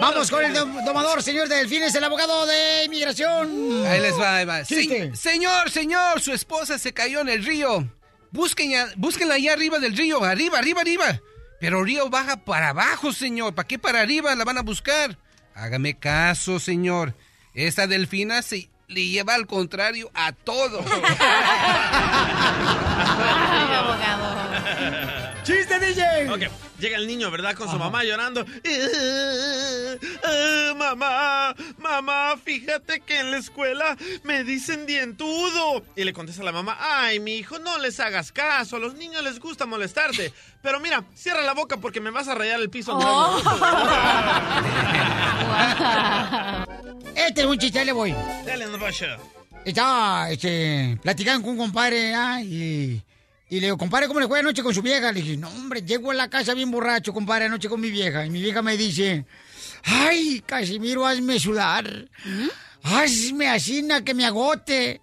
Vamos con el dom- domador, señor Delfines, el abogado de inmigración. Ahí les va, ahí va. Se- señor, señor, su esposa se cayó en el río. Busquen búsquenla allá arriba del río, arriba, arriba, arriba. Pero el río baja para abajo, señor. ¿Para qué para arriba la van a buscar? Hágame caso, señor. Esta delfina se le lleva al contrario a todo. (laughs) ¡Chiste, DJ! Ok, llega el niño, ¿verdad? Con su mamá llorando. Eh, eh, mamá, mamá, fíjate que en la escuela me dicen dientudo. Y le contesta la mamá, ay, mi hijo, no les hagas caso. A los niños les gusta molestarte. Pero mira, cierra la boca porque me vas a rayar el piso. (laughs) (laughs) Este es un chiste, le voy. Dale, no vaya. Estaba este, platicando con un compadre ah, y, y le digo, compadre, ¿cómo le fue anoche con su vieja? Le dije, no, hombre, llego a la casa bien borracho, compadre, anoche con mi vieja. Y mi vieja me dice, ay, Casimiro, hazme sudar. Hazme así na, que me agote.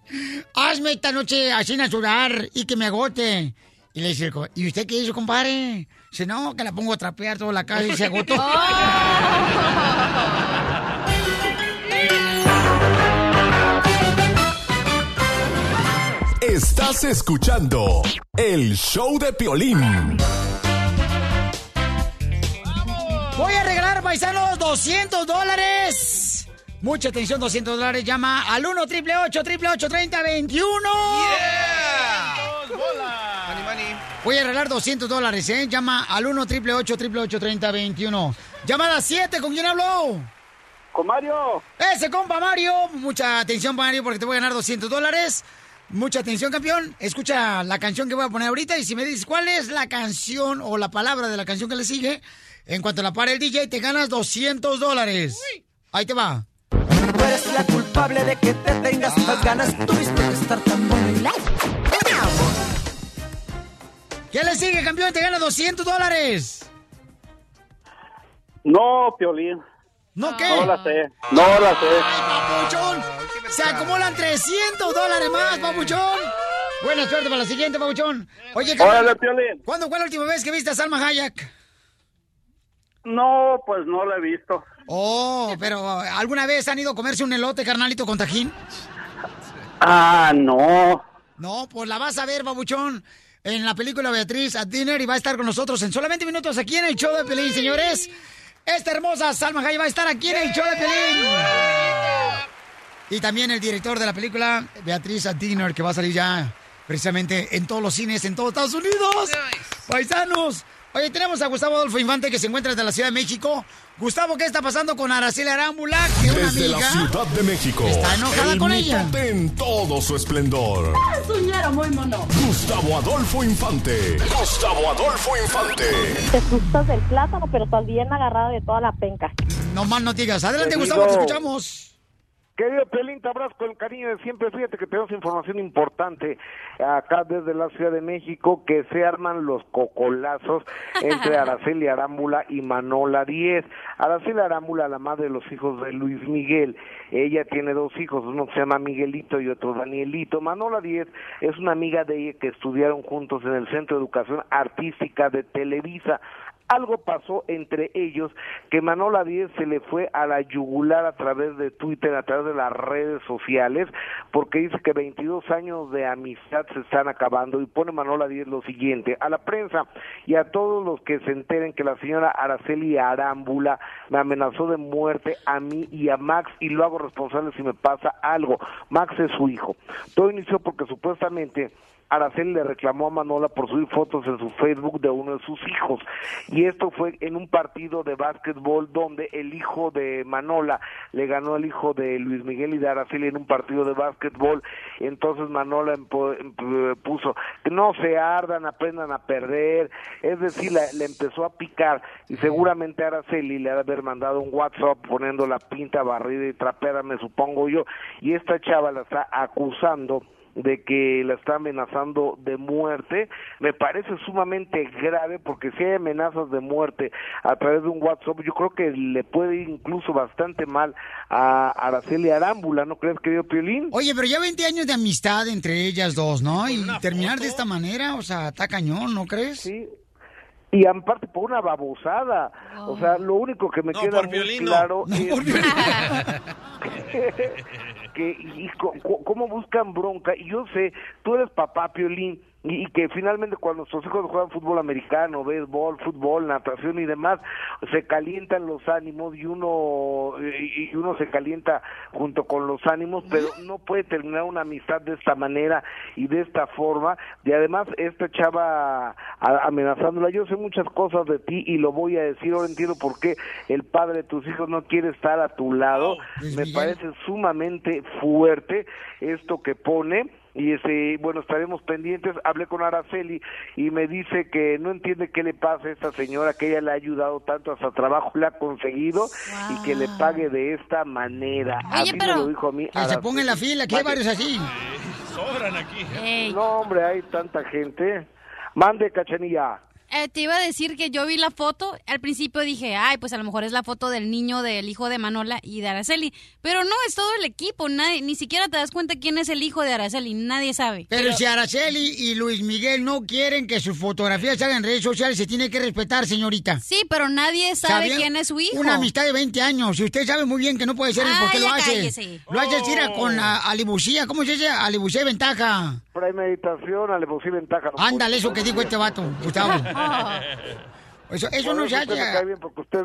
Hazme esta noche así na sudar y que me agote. Y le dice, ¿y usted qué hizo, compadre? Dice, no, que la pongo a trapear toda la casa y se agotó. (laughs) Estás escuchando el show de Piolín. Voy a regalar, paisanos, 200 dólares. Mucha atención, 200 dólares. Llama al 1 triple 8 30 21. Voy a regalar 200 dólares, ¿eh? Llama al 1 triple 8 30 21. Llamada 7, ¿con quién habló? Con Mario. Ese compa Mario. Mucha atención, Mario, porque te voy a ganar 200 dólares. Mucha atención, campeón. Escucha la canción que voy a poner ahorita y si me dices cuál es la canción o la palabra de la canción que le sigue, en cuanto la pare el DJ, te ganas 200 dólares. Ahí te va. Tú eres la culpable de que te tengas las ganas. Tuviste que estar tan buena. ¿Qué le sigue, campeón? Te gana 200 dólares. No, Piolín. ¿No qué? No la sé. No la sé. Papuchón. Se acumulan 300 dólares más, papuchón. Buena suerte para la siguiente, papuchón. Oye, Órale. ¿cuándo fue la última vez que viste a Salma Hayek? No, pues no la he visto. Oh, pero ¿alguna vez han ido a comerse un elote, carnalito, con tajín? Ah, no. No, pues la vas a ver, babuchón, en la película Beatriz at Dinner y va a estar con nosotros en solamente minutos aquí en el show de Pelín, señores. Esta hermosa Salma Hayek va a estar aquí en el show de Pelín. Y también el director de la película Beatriz at Dinner, que va a salir ya precisamente en todos los cines en todos Estados Unidos. Paisanos. Oye, tenemos a Gustavo Adolfo Infante que se encuentra desde la Ciudad de México. Gustavo, ¿qué está pasando con Araceli Arámbula? Que una Desde la amiga Ciudad de México. está enojada el con ella. en todo su esplendor. Suñero muy mono. Gustavo Adolfo Infante. Gustavo Adolfo Infante. Te gustas del plátano, pero estás bien agarrada de toda la penca. No más no digas. Adelante, Te Gustavo, te digo. escuchamos. Querido Pelín, te abrazo con el cariño de siempre. Fíjate que tenemos información importante acá desde la Ciudad de México que se arman los cocolazos (laughs) entre Araceli Arámbula y Manola Díez. Araceli Arámbula, la madre de los hijos de Luis Miguel, ella tiene dos hijos, uno se llama Miguelito y otro Danielito. Manola Díez es una amiga de ella que estudiaron juntos en el Centro de Educación Artística de Televisa. Algo pasó entre ellos que Manola Díez se le fue a la yugular a través de Twitter, a través de las redes sociales, porque dice que 22 años de amistad se están acabando y pone Manola Díez lo siguiente, a la prensa y a todos los que se enteren que la señora Araceli Arámbula me amenazó de muerte a mí y a Max y lo hago responsable si me pasa algo. Max es su hijo. Todo inició porque supuestamente Araceli le reclamó a Manola por subir fotos en su Facebook de uno de sus hijos. Y esto fue en un partido de básquetbol donde el hijo de Manola le ganó al hijo de Luis Miguel y de Araceli en un partido de básquetbol. Entonces Manola empo- emp- puso no se ardan, aprendan a perder. Es decir, le empezó a picar y seguramente Araceli le ha de haber mandado un WhatsApp poniendo la pinta barrida y trapeada, me supongo yo. Y esta chava la está acusando de que la está amenazando de muerte, me parece sumamente grave porque si hay amenazas de muerte a través de un WhatsApp, yo creo que le puede ir incluso bastante mal a Araceli Arámbula, ¿no crees, querido Piolín? Oye, pero ya 20 años de amistad entre ellas dos, ¿no? Y terminar de esta manera, o sea, está cañón, ¿no crees? Sí. Y aparte por una babosada, o sea, lo único que me No, queda por muy claro No, es... (laughs) (laughs) que, y co- cómo buscan bronca, y yo sé, tú eres papá, Piolín, y, que finalmente cuando nuestros hijos juegan fútbol americano, béisbol, fútbol, natación y demás, se calientan los ánimos y uno y uno se calienta junto con los ánimos, pero no puede terminar una amistad de esta manera y de esta forma. Y además esta chava amenazándola, yo sé muchas cosas de ti y lo voy a decir, ahora entiendo por qué el padre de tus hijos no quiere estar a tu lado. Me parece sumamente fuerte esto que pone y ese bueno estaremos pendientes. Hablé con Araceli y me dice que no entiende qué le pasa a esta señora que ella le ha ayudado tanto hasta trabajo le ha conseguido y que le pague de esta manera. Oye, Así me pero lo dijo a mí que se ponga en la fila, que hay varios así. Sobran aquí. no hombre hay tanta gente. Mande cachanilla Eh, te iba a decir que yo vi la foto, al principio dije, ay, pues a lo mejor es la foto del niño del hijo de Manola y de Araceli, pero no, es todo el equipo, nadie, ni siquiera te das cuenta quién es el hijo de Araceli, nadie sabe. Pero si Araceli y Luis Miguel no quieren que sus fotografías se hagan en redes sociales, se tiene que respetar, señorita. Sí, pero nadie sabe ¿Sabía? quién es su hijo. Una amistad de 20 años. Y usted sabe muy bien que no puede ser Ah, porque lo hace. cállese. Lo hace tira con a, alevosía. ¿Cómo se dice? Alevosía de ventaja. Premeditación alevosía y ventaja no Ándale, eso que dijo este vato, Gustavo. (laughs) Eso, eso no se usted me hace. cae bien porque usted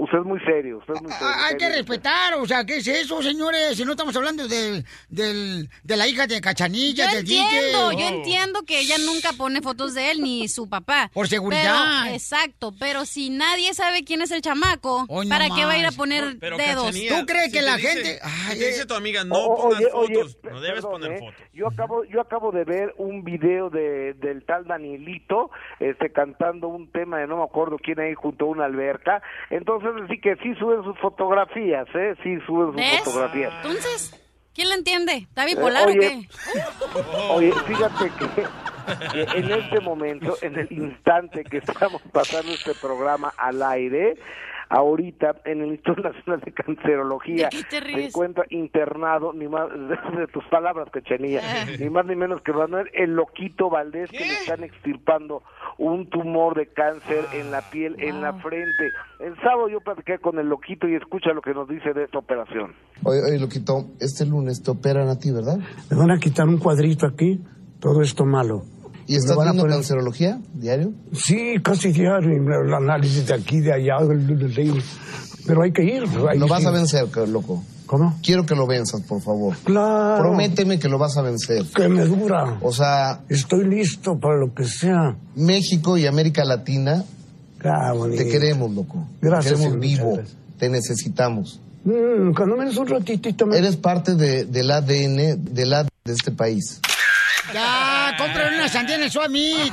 usted es muy serio usted es muy serio Ah, Hay me que respetar, o sea, ¿qué es eso, señores? Si no estamos hablando del, del, de la hija de Yo Cachanilla, del entiendo, DJ. yo entiendo que ella nunca pone fotos de él ni su papá. Por seguridad. Pero- exacto, pero si nadie sabe quién es el chamaco, ¿para qué va a ir a poner Pero, dedos? Cachanilla, ¿Tú crees si que la dice- gente- Ay, si te dice eh. tu amiga, no pongas oye, oye, fotos, pe- no debes perdón, poner ¿eh? fotos. Yo acabo, yo acabo de ver un video de, del tal Danielito, este, cantando un tema de no me acuerdo quién ahí junto a una alberca. Entonces sí que sí suben sus fotografías, ¿eh? Sí suben sus ¿Ves? fotografías. Entonces, ¿quién la entiende? ¿Está Eh, bipolar o oye, qué? (laughs) Oye, fíjate que en este momento, en el instante que estamos pasando este programa al aire, ahorita en el Instituto Nacional de Cancerología ¿De te encuentra internado, ni más (laughs) de, tus palabras, Cachanilla, ni más ni menos que Manuel el Loquito Valdés, que le están extirpando un tumor de cáncer en la piel, en la frente. El sábado yo platiqué con el Loquito y escucha lo que nos dice de esta operación. Oye, oye, Loquito, este lunes te operan a ti, ¿verdad? Me van a quitar un cuadrito aquí, todo esto malo. ¿Y estás viendo poner- cancerología diario? Sí, casi diario, el análisis de aquí, de allá, del- pero hay que ir. Lo vas a vencer, loco. ¿Cómo? Quiero que lo venzas, por favor. Claro. Prométeme que lo vas a vencer. Que me dura. O sea, Estoy listo para lo que sea. México y América Latina, Ah, te queremos, loco. Gracias, Te queremos vivo. gracias. Te necesitamos. Mm, cuando menos un ratitito me... Eres parte de, del ADN del ADN de este país. Ya, cómprale una sandía en el Suami. (laughs)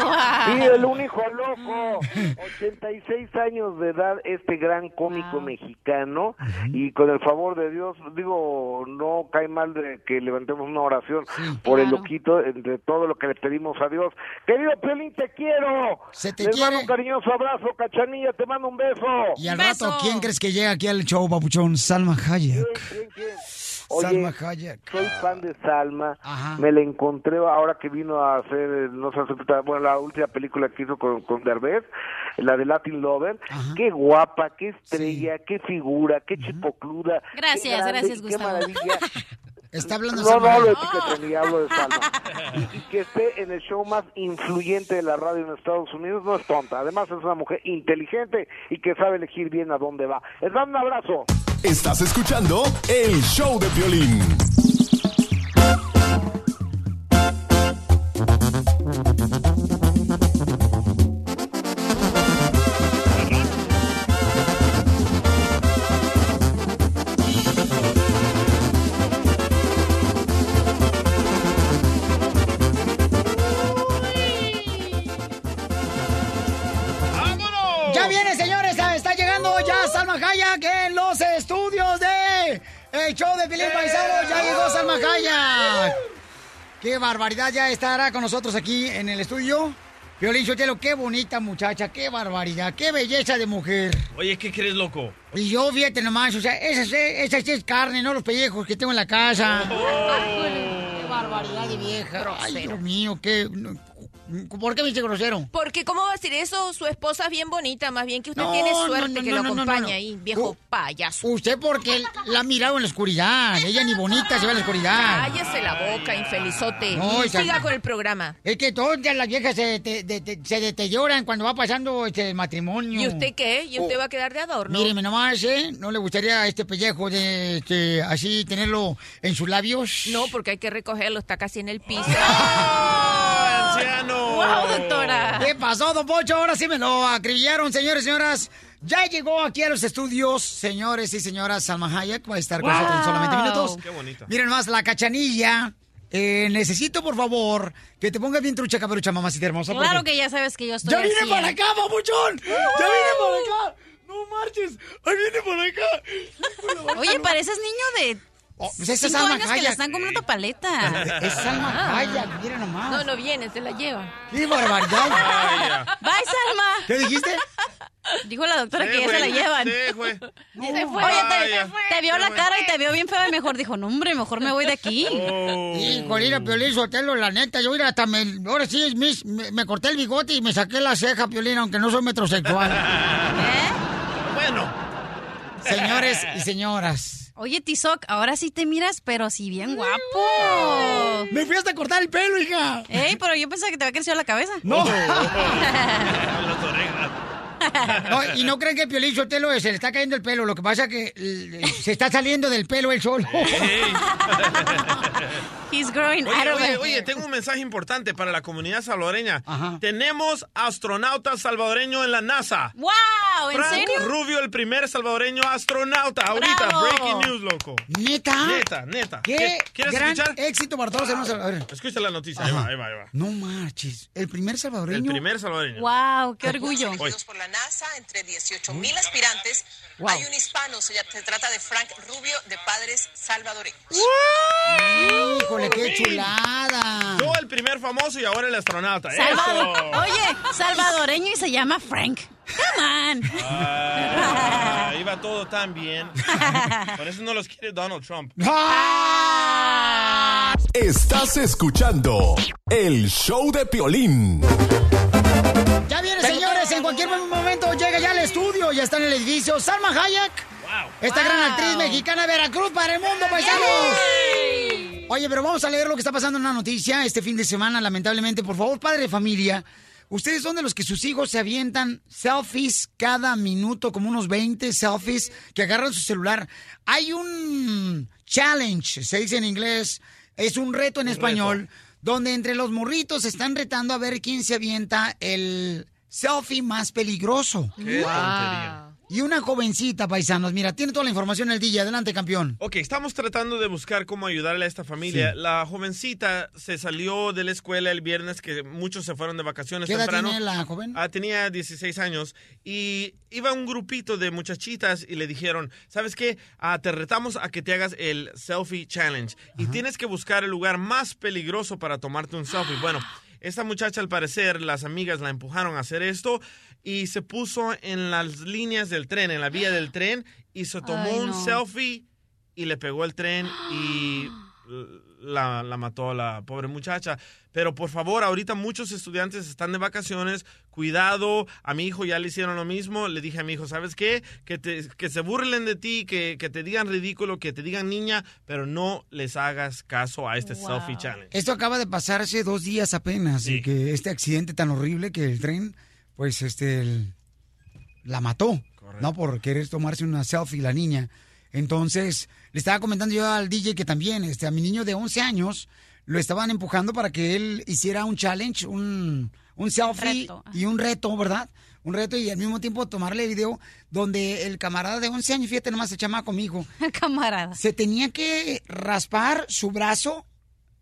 Sí, el único loco. 86 años de edad, este gran cómico mexicano. Y con el favor de Dios, digo, no cae mal de que levantemos una oración por el loquito, de todo lo que le pedimos a Dios. Querido Pelín, te quiero. Se te Les quiere. mando un cariñoso abrazo, Cachanilla, te mando un beso. Y al rato, ¿quién crees que llega aquí al show, papuchón? Salma Hayek. Oye, Salma Hayek. soy fan de Salma. Me la encontré ahora que vino a hacer, eh, no sé, bueno, la última película que hizo con, con Derbez, la de Latin Lover. Qué guapa, qué estrella, qué figura, qué chipocluda. qué Gracias, grande gracias, y qué Gustavo. maravilla. (laughs) Está hablando No, no hablo de ti, Cachanilla, hablo de Salma. Y, y que esté en el show más influyente de la radio en Estados Unidos no es tonta. Además es una mujer inteligente y que sabe elegir bien a dónde va. Les mando un abrazo. Estás escuchando el show de violín. El Show de Filipe Paisano. Ya llegó Salma Hayek. Qué barbaridad, ya estará con nosotros aquí en el estudio. Violín Sotelo, qué bonita muchacha, qué barbaridad, qué belleza de mujer. Oye, ¿qué crees, loco? Y yo, fíjate nomás, o sea, esa, sí- esa sí es carne, no los pellejos que tengo en la casa. Qué barbaridad de vieja. Ay, Dios mío, qué... ¿Por qué me dice grosero? Porque, ¿cómo va a decir eso? Su esposa es bien bonita, más bien que usted No, tiene suerte no, que lo acompaña ahí, viejo payaso. Usted porque la ha mirado en la oscuridad. Ella ni bonita se ve en la oscuridad. Cállese la boca, infelizote. No, y siga con el programa. Es que todas las viejas se, te- se deterioran cuando va pasando este matrimonio. ¿Y usted qué? ¿Y usted Oh. va a quedar de adorno? Míreme nomás, ¿eh? ¿No le gustaría este pellejo de este, así tenerlo en sus labios? No, porque hay que recogerlo, está casi en el piso. (laughs) anciano! ¡Wow, doctora! ¿Qué pasó, don Pocho? Ahora sí me lo acribillaron, señores y señoras. Ya llegó aquí a los estudios, señores y señoras, Salma Hayek va a estar con nosotros en solamente minutos. Qué bonito. Miren más, la cachanilla. Eh, necesito, por favor, que te pongas bien trucha, caperucha, mamacita hermosa. Claro porque- que ya sabes que yo estoy ¡Ya vine 100. para acá, papuchón! ¡Ya vine para acá! ¡No marches! ¡Ahí viene para acá! (laughs) Oye, pareces niño de pues esa es cinco Salma años que le están comiendo paleta. Es Salma Hayek, mira nomás. No, no viene, se la lleva. ¡Qué barbaridad! (laughs) Bye, Salma. ¿Qué dijiste? Dijo la doctora que ya se la llevan. (laughs) se fue. Se fue. Oye, te, te vio la cara y te vio bien feo y mejor dijo, no, hombre, mejor me voy de aquí. (laughs) Híjole, mira, Piolín Sotelo, la neta, yo mira, hasta me, ahora sí, es mis- me, me corté el bigote y me saqué la ceja, Piolín, aunque no soy metrosexual. Bueno. Señores y señoras. Oye, Tizoc, ahora sí te miras, pero sí bien guapo. Me fui hasta cortar el pelo, hija. Ey, pero yo pensaba que te había crecido la cabeza. No. (laughs) (laughs) Las orejas. No, y no creen que Piolín Sotelo se le está cayendo el pelo, lo que pasa que eh, se está saliendo del pelo el sol. (laughs) He's growing Oye, out of oye, it. oye, tengo un mensaje importante para la comunidad salvadoreña. Tenemos astronauta salvadoreño en la NASA. ¡Wow! ¿En Frank serio? Rubio, el primer salvadoreño astronauta. Ahorita, ¡Bravo! breaking news, loco. ¿Neta? Neta, neta. ¡Qué ¿Quieres gran escuchar? éxito para todos! hermanos. A ver. Escucha la noticia, ahí va, ahí va, ahí va. No marches. ¿El primer salvadoreño? El primer salvadoreño. ¡Wow! ¡Qué orgullo! Por la NASA, entre 18 mil aspirantes, hay un hispano, se, se trata de Frank Rubio, de padres salvadoreños. ¡Híjole, qué chulada! Yo el primer famoso y ahora el astronauta. Salvador- ¡Eso! Oye, salvadoreño y se llama Frank. Come on. Ah, iba todo tan bien. (laughs) Por eso no los quiere Donald Trump. Estás escuchando el show de Piolín. Ya viene, señores, en cualquier momento llega ya al estudio, ya está en el edificio Salma Hayek. Esta gran actriz mexicana de Veracruz para el mundo, paisanos. Oye, pero vamos a leer lo que está pasando en una noticia este fin de semana, lamentablemente. Por favor, padre de familia, ustedes son de los que sus hijos se avientan selfies cada minuto, como unos 20 selfies, que agarran su celular. Hay un challenge, se dice en inglés, es un reto en español, donde entre los morritos están retando a ver quién se avienta el selfie más peligroso. Qué tontería. Y una jovencita, paisanos, mira, tiene toda la información el DJ. Adelante, campeón. Ok, estamos tratando de buscar cómo ayudarle a esta familia. Sí. La jovencita se salió de la escuela el viernes, que muchos se fueron de vacaciones ¿Qué edad temprano. tiene la joven? Ah, tenía 16 años y iba un grupito de muchachitas y le dijeron, ¿sabes qué? Ah, te retamos a que te hagas el selfie challenge y tienes que buscar el lugar más peligroso para tomarte un selfie. Bueno, esta muchacha al parecer las amigas la empujaron a hacer esto y se puso en las líneas del tren, en la vía del tren y se tomó Ay, un selfie y le pegó el tren y (gasps) la, la mató a la pobre muchacha. Pero por favor, ahorita muchos estudiantes están de vacaciones. Cuidado, a mi hijo ya le hicieron lo mismo. Le dije a mi hijo, ¿sabes qué? Que, te- que se burlen de ti, que, que te digan ridículo, que te digan niña, pero no les hagas caso a este selfie challenge. Esto acaba de pasar hace dos días apenas, y que este accidente tan horrible que el tren, pues, este, el- la mató, ¿no? Por querer tomarse una selfie la niña. Entonces, le estaba comentando yo al DJ que también, este, a mi niño de 11 años, lo estaban empujando para que él hiciera un challenge, un, un selfie Reto, y un reto, ¿verdad? Un reto y al mismo tiempo tomarle video donde el camarada de 11 años, fíjate nomás, se chama conmigo. (laughs) Camarada. Se tenía que raspar su brazo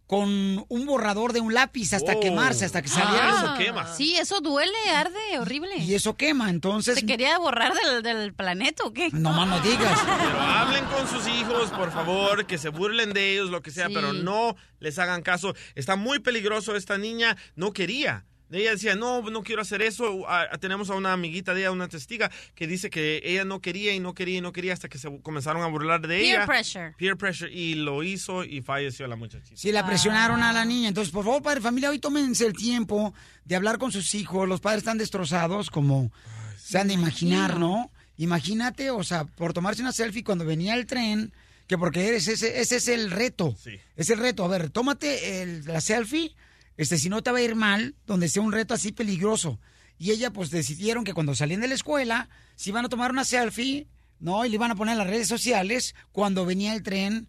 con un borrador de un lápiz hasta Oh. quemarse, hasta que saliera. Ah, Sí, eso duele, arde, horrible. Y eso quema, entonces... ¿Se quería borrar del, del planeta o qué? No más no (laughs) digas. Pero hablen con sus hijos, por favor, que se burlen de ellos, lo que sea, Sí. pero no les hagan caso. Está muy peligroso esta niña, no quería. Ella decía, no, no quiero hacer eso. Tenemos a una amiguita de ella, una testiga, que dice que ella no quería y no quería y no quería hasta que se comenzaron a burlar de Peer ella. pressure. Peer pressure. Y lo hizo y falleció la muchachita. Sí, la presionaron a la niña. Entonces, por favor, padre, familia, hoy tómense el tiempo de hablar con sus hijos. Los padres están destrozados, como se han de imaginar, ¿no? Imagínate, o sea, por tomarse una selfie cuando venía el tren, que porque eres ese, ese es el reto. Es el reto. A ver, tómate el- la selfie, este, si no te va a ir mal, donde sea un reto así peligroso. Y ella, pues, decidieron que cuando salían de la escuela, si iban a tomar una selfie, ¿no? Y le iban a poner en las redes sociales cuando venía el tren,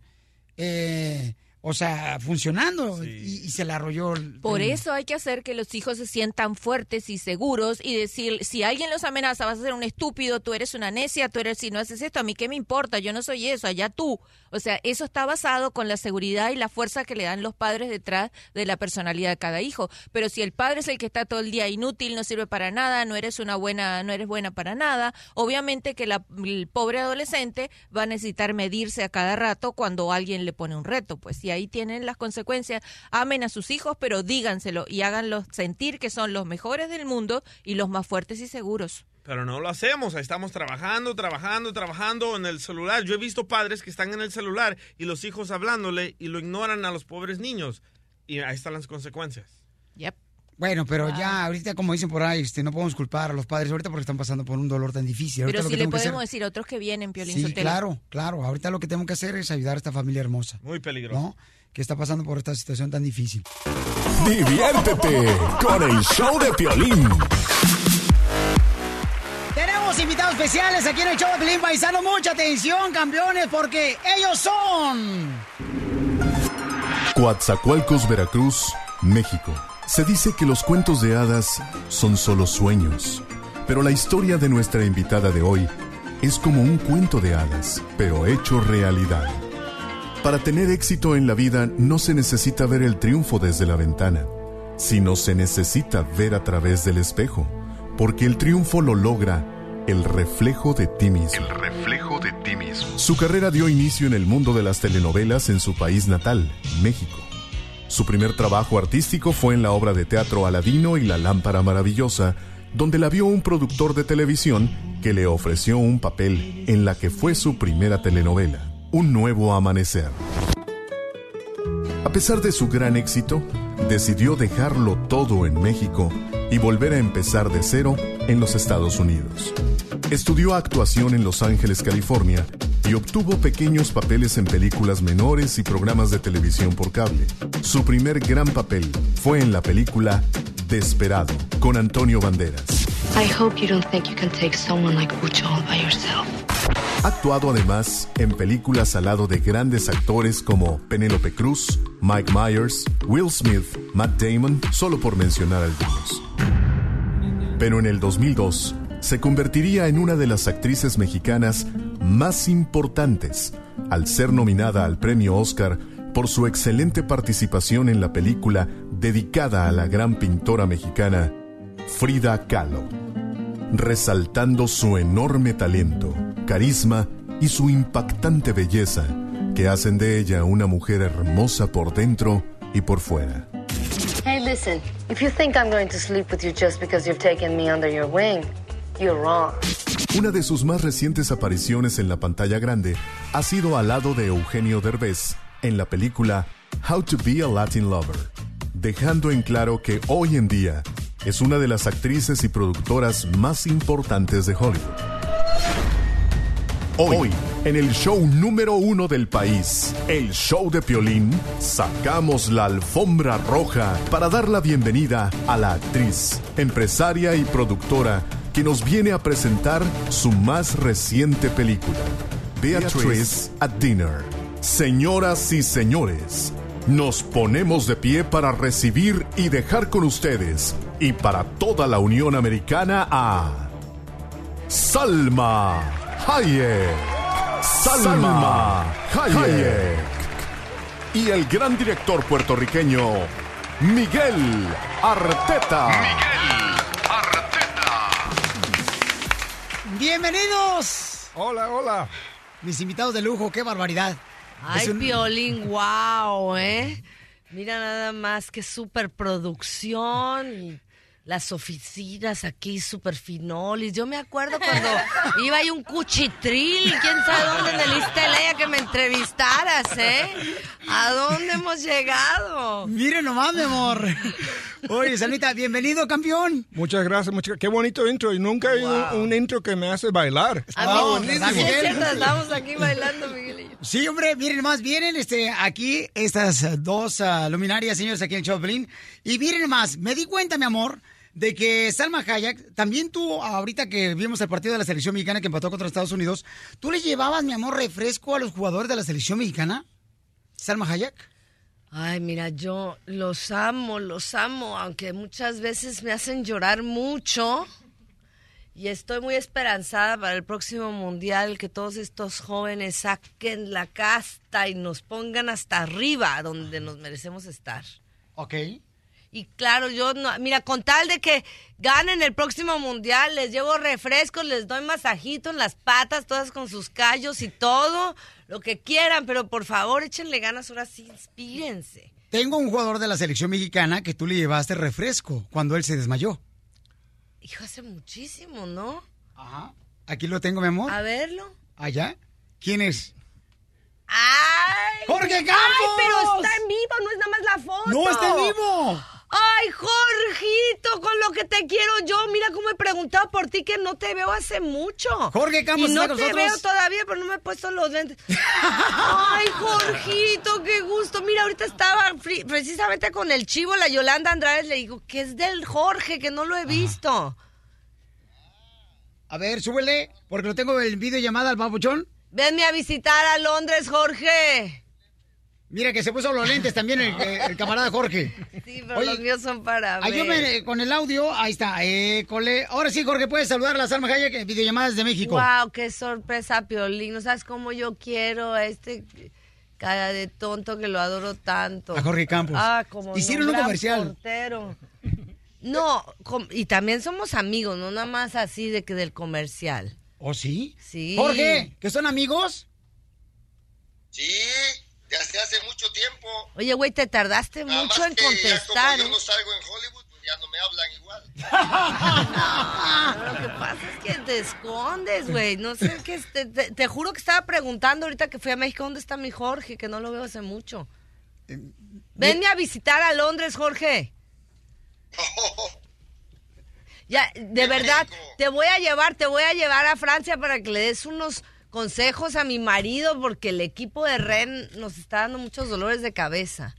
eh, o sea, funcionando. Y, y se le arrolló. el Por eso hay que hacer que los hijos se sientan fuertes y seguros y decir, si alguien los amenaza, vas a ser un estúpido, tú eres una necia, tú eres, si no haces esto, a mí qué me importa, yo no soy eso, allá tú. O sea, eso está basado con la seguridad y la fuerza que le dan los padres detrás de la personalidad de cada hijo. Pero si el padre es el que está todo el día inútil, no sirve para nada, no eres una buena, no eres buena para nada, obviamente que la- el pobre adolescente va a necesitar medirse a cada rato cuando alguien le pone un reto, pues y ahí tienen las consecuencias. Amen a sus hijos, pero díganselo y háganlos sentir que son los mejores del mundo y los más fuertes y seguros. Pero no lo hacemos, estamos trabajando, trabajando, trabajando en el celular. Yo he visto padres que están en el celular y los hijos hablándole y lo ignoran a los pobres niños. Y ahí están las consecuencias. Yep. Bueno, pero ya ahorita, como dicen por ahí, este, no podemos culpar a los padres ahorita porque están pasando por un dolor tan difícil. Ahorita Pero lo que le tengo que podemos hacer- decir a otros que vienen, Piolín Sí, Sotelo. claro, claro. Ahorita lo que tengo que hacer es ayudar a esta familia hermosa. Muy peligroso. ¿No? Que está pasando por esta situación tan difícil. Diviértete con el show de Piolín. Tenemos invitados especiales aquí en el show de Pelín Paisano. Mucha atención, campeones, porque ellos son... Coatzacoalcos, Veracruz, México. Se dice que los cuentos de hadas son solo sueños, pero la historia de nuestra invitada de hoy es como un cuento de hadas, pero hecho realidad. Para tener éxito en la vida no se necesita ver el triunfo desde la ventana, sino se necesita ver a través del espejo, porque el triunfo lo logra el reflejo de ti mismo. El reflejo de ti mismo. Su carrera dio inicio en el mundo de las telenovelas en su país natal, México. Su primer trabajo artístico fue en la obra de teatro Aladino y la lámpara maravillosa, donde la vio un productor de televisión que le ofreció un papel en la que fue su primera telenovela, Un nuevo amanecer. A pesar de su gran éxito, decidió dejarlo todo en México y volver a empezar de cero en los Estados Unidos. Estudió actuación en Los Ángeles, California, y obtuvo pequeños papeles en películas menores y programas de televisión por cable. Su primer gran papel fue en la película Desperado, con Antonio Banderas. I hope you don't think you can take someone like Ucho all by yourself. Ha actuado además en películas al lado de grandes actores como Penélope Cruz, Mike Myers, Will Smith, Matt Damon, solo por mencionar algunos. Pero en el 2002 se convertiría en una de las actrices mexicanas más importantes al ser nominada al premio Oscar por su excelente participación en la película dedicada a la gran pintora mexicana Frida Kahlo resaltando su enorme talento, carisma y su impactante belleza, que hacen de ella una mujer hermosa por dentro y por fuera. Listen, if you think I'm going to sleep with you just because you've taken me under your wing, you're wrong. Una de sus más recientes apariciones en la pantalla grande ha sido al lado de Eugenio Derbez en la película How to Be a Latin Lover, dejando en claro que hoy en día es una de las actrices y productoras más importantes de Hollywood. Hoy, en el show número uno del país, el show de Piolín, sacamos la alfombra roja para dar la bienvenida a la actriz, empresaria y productora que nos viene a presentar su más reciente película, Beatrice at Dinner. Señoras y señores, nos ponemos de pie para recibir y dejar con ustedes y para toda la Unión Americana a Salma Hayek. Salma Hayek. Y el gran director puertorriqueño Miguel Arteta. ¡Bienvenidos! Hola, hola. Mis invitados de lujo, qué barbaridad. Ay, Es un- Piolín, wow, ¿eh? Mira nada más que superproducción las oficinas aquí, super finolis. Yo me acuerdo cuando (laughs) iba ahí un cuchitril, quién sabe dónde en el Istelea que me entrevistaras, ¿eh? ¿A dónde hemos llegado? Miren nomás, mi amor. Oye, Sanita, bienvenido, campeón. Muchas gracias, muchas Qué bonito intro. Y nunca hay un, un intro que me hace bailar. Cierto, estamos aquí bailando, Miguel y yo. Sí, hombre, miren más, vienen este, aquí estas dos ah, luminarias, señores, aquí en Choplin. Y miren más, me di cuenta, mi amor, de que Salma Hayek, también tú, ahorita que vimos el partido de la selección mexicana que empató contra Estados Unidos, ¿tú le llevabas, mi amor, refresco a los jugadores de la selección mexicana? Salma Hayek. Ay, mira, yo los amo, los amo, aunque muchas veces me hacen llorar mucho. Y estoy muy esperanzada para el próximo mundial que todos estos jóvenes saquen la casta y nos pongan hasta arriba donde nos merecemos estar. Ok. Y claro, yo no, mira, con tal de que ganen el próximo mundial, les llevo refrescos, les doy masajito en las patas, todas con sus callos y todo, lo que quieran, pero por favor échenle ganas, ahora sí, inspírense. Tengo un jugador de la selección mexicana que tú le llevaste refresco cuando él se desmayó. Hijo, hace muchísimo, ¿no? Ajá. Aquí lo tengo, mi amor. A verlo. ¿Allá? ¿Quién es? ¡Ay! ¡Jorge ¡Ay, Campos! pero está en vivo, no es nada más la foto! ¡No, está en vivo! ¡Ay, Jorgito, con lo que te quiero yo! Mira cómo he preguntado por ti que no te veo hace mucho. Jorge Campos Y no está te nosotros. veo todavía, pero no me he puesto los lentes. ¡Ay, Jorgito, qué gusto! Mira, ahorita estaba fri- precisamente con el chivo, la Yolanda Andrade, le digo que es del Jorge, que no lo he visto. A ver, súbele, porque lo tengo en videollamada al babuchón. Venme a visitar a Londres, Jorge. Mira que se puso los lentes también el, el camarada Jorge. Sí, pero los míos son para ver. Ayúdame con el audio. Ahí está. Eh, cole. Ahora sí, Jorge, puedes saludar a la Salma Hayek en videollamadas de México. Wow, qué sorpresa, Piolín. No sabes cómo yo quiero a este cara de tonto que lo adoro tanto. A Jorge Campos. Ah, como Hicieron un comercial. portero. No, y también somos amigos, no nada más así de que del comercial. ¿Oh, sí? Sí. Jorge, ¿que son amigos? Sí, desde hace mucho tiempo. Oye, güey, te tardaste Nada mucho en que ya contestar. como yo ¿eh? no salgo en Hollywood, pues ya no me hablan igual. (laughs) No, lo que pasa es que te escondes, güey. No sé qué. Te, te- te juro que estaba preguntando ahorita que fui a México dónde está mi Jorge, que no lo veo hace mucho. Venme a visitar a Londres, Jorge. (laughs) Ya, de verdad, te voy a llevar, te voy a llevar a Francia para que le des unos consejos a mi marido porque el equipo de Ren nos está dando muchos dolores de cabeza.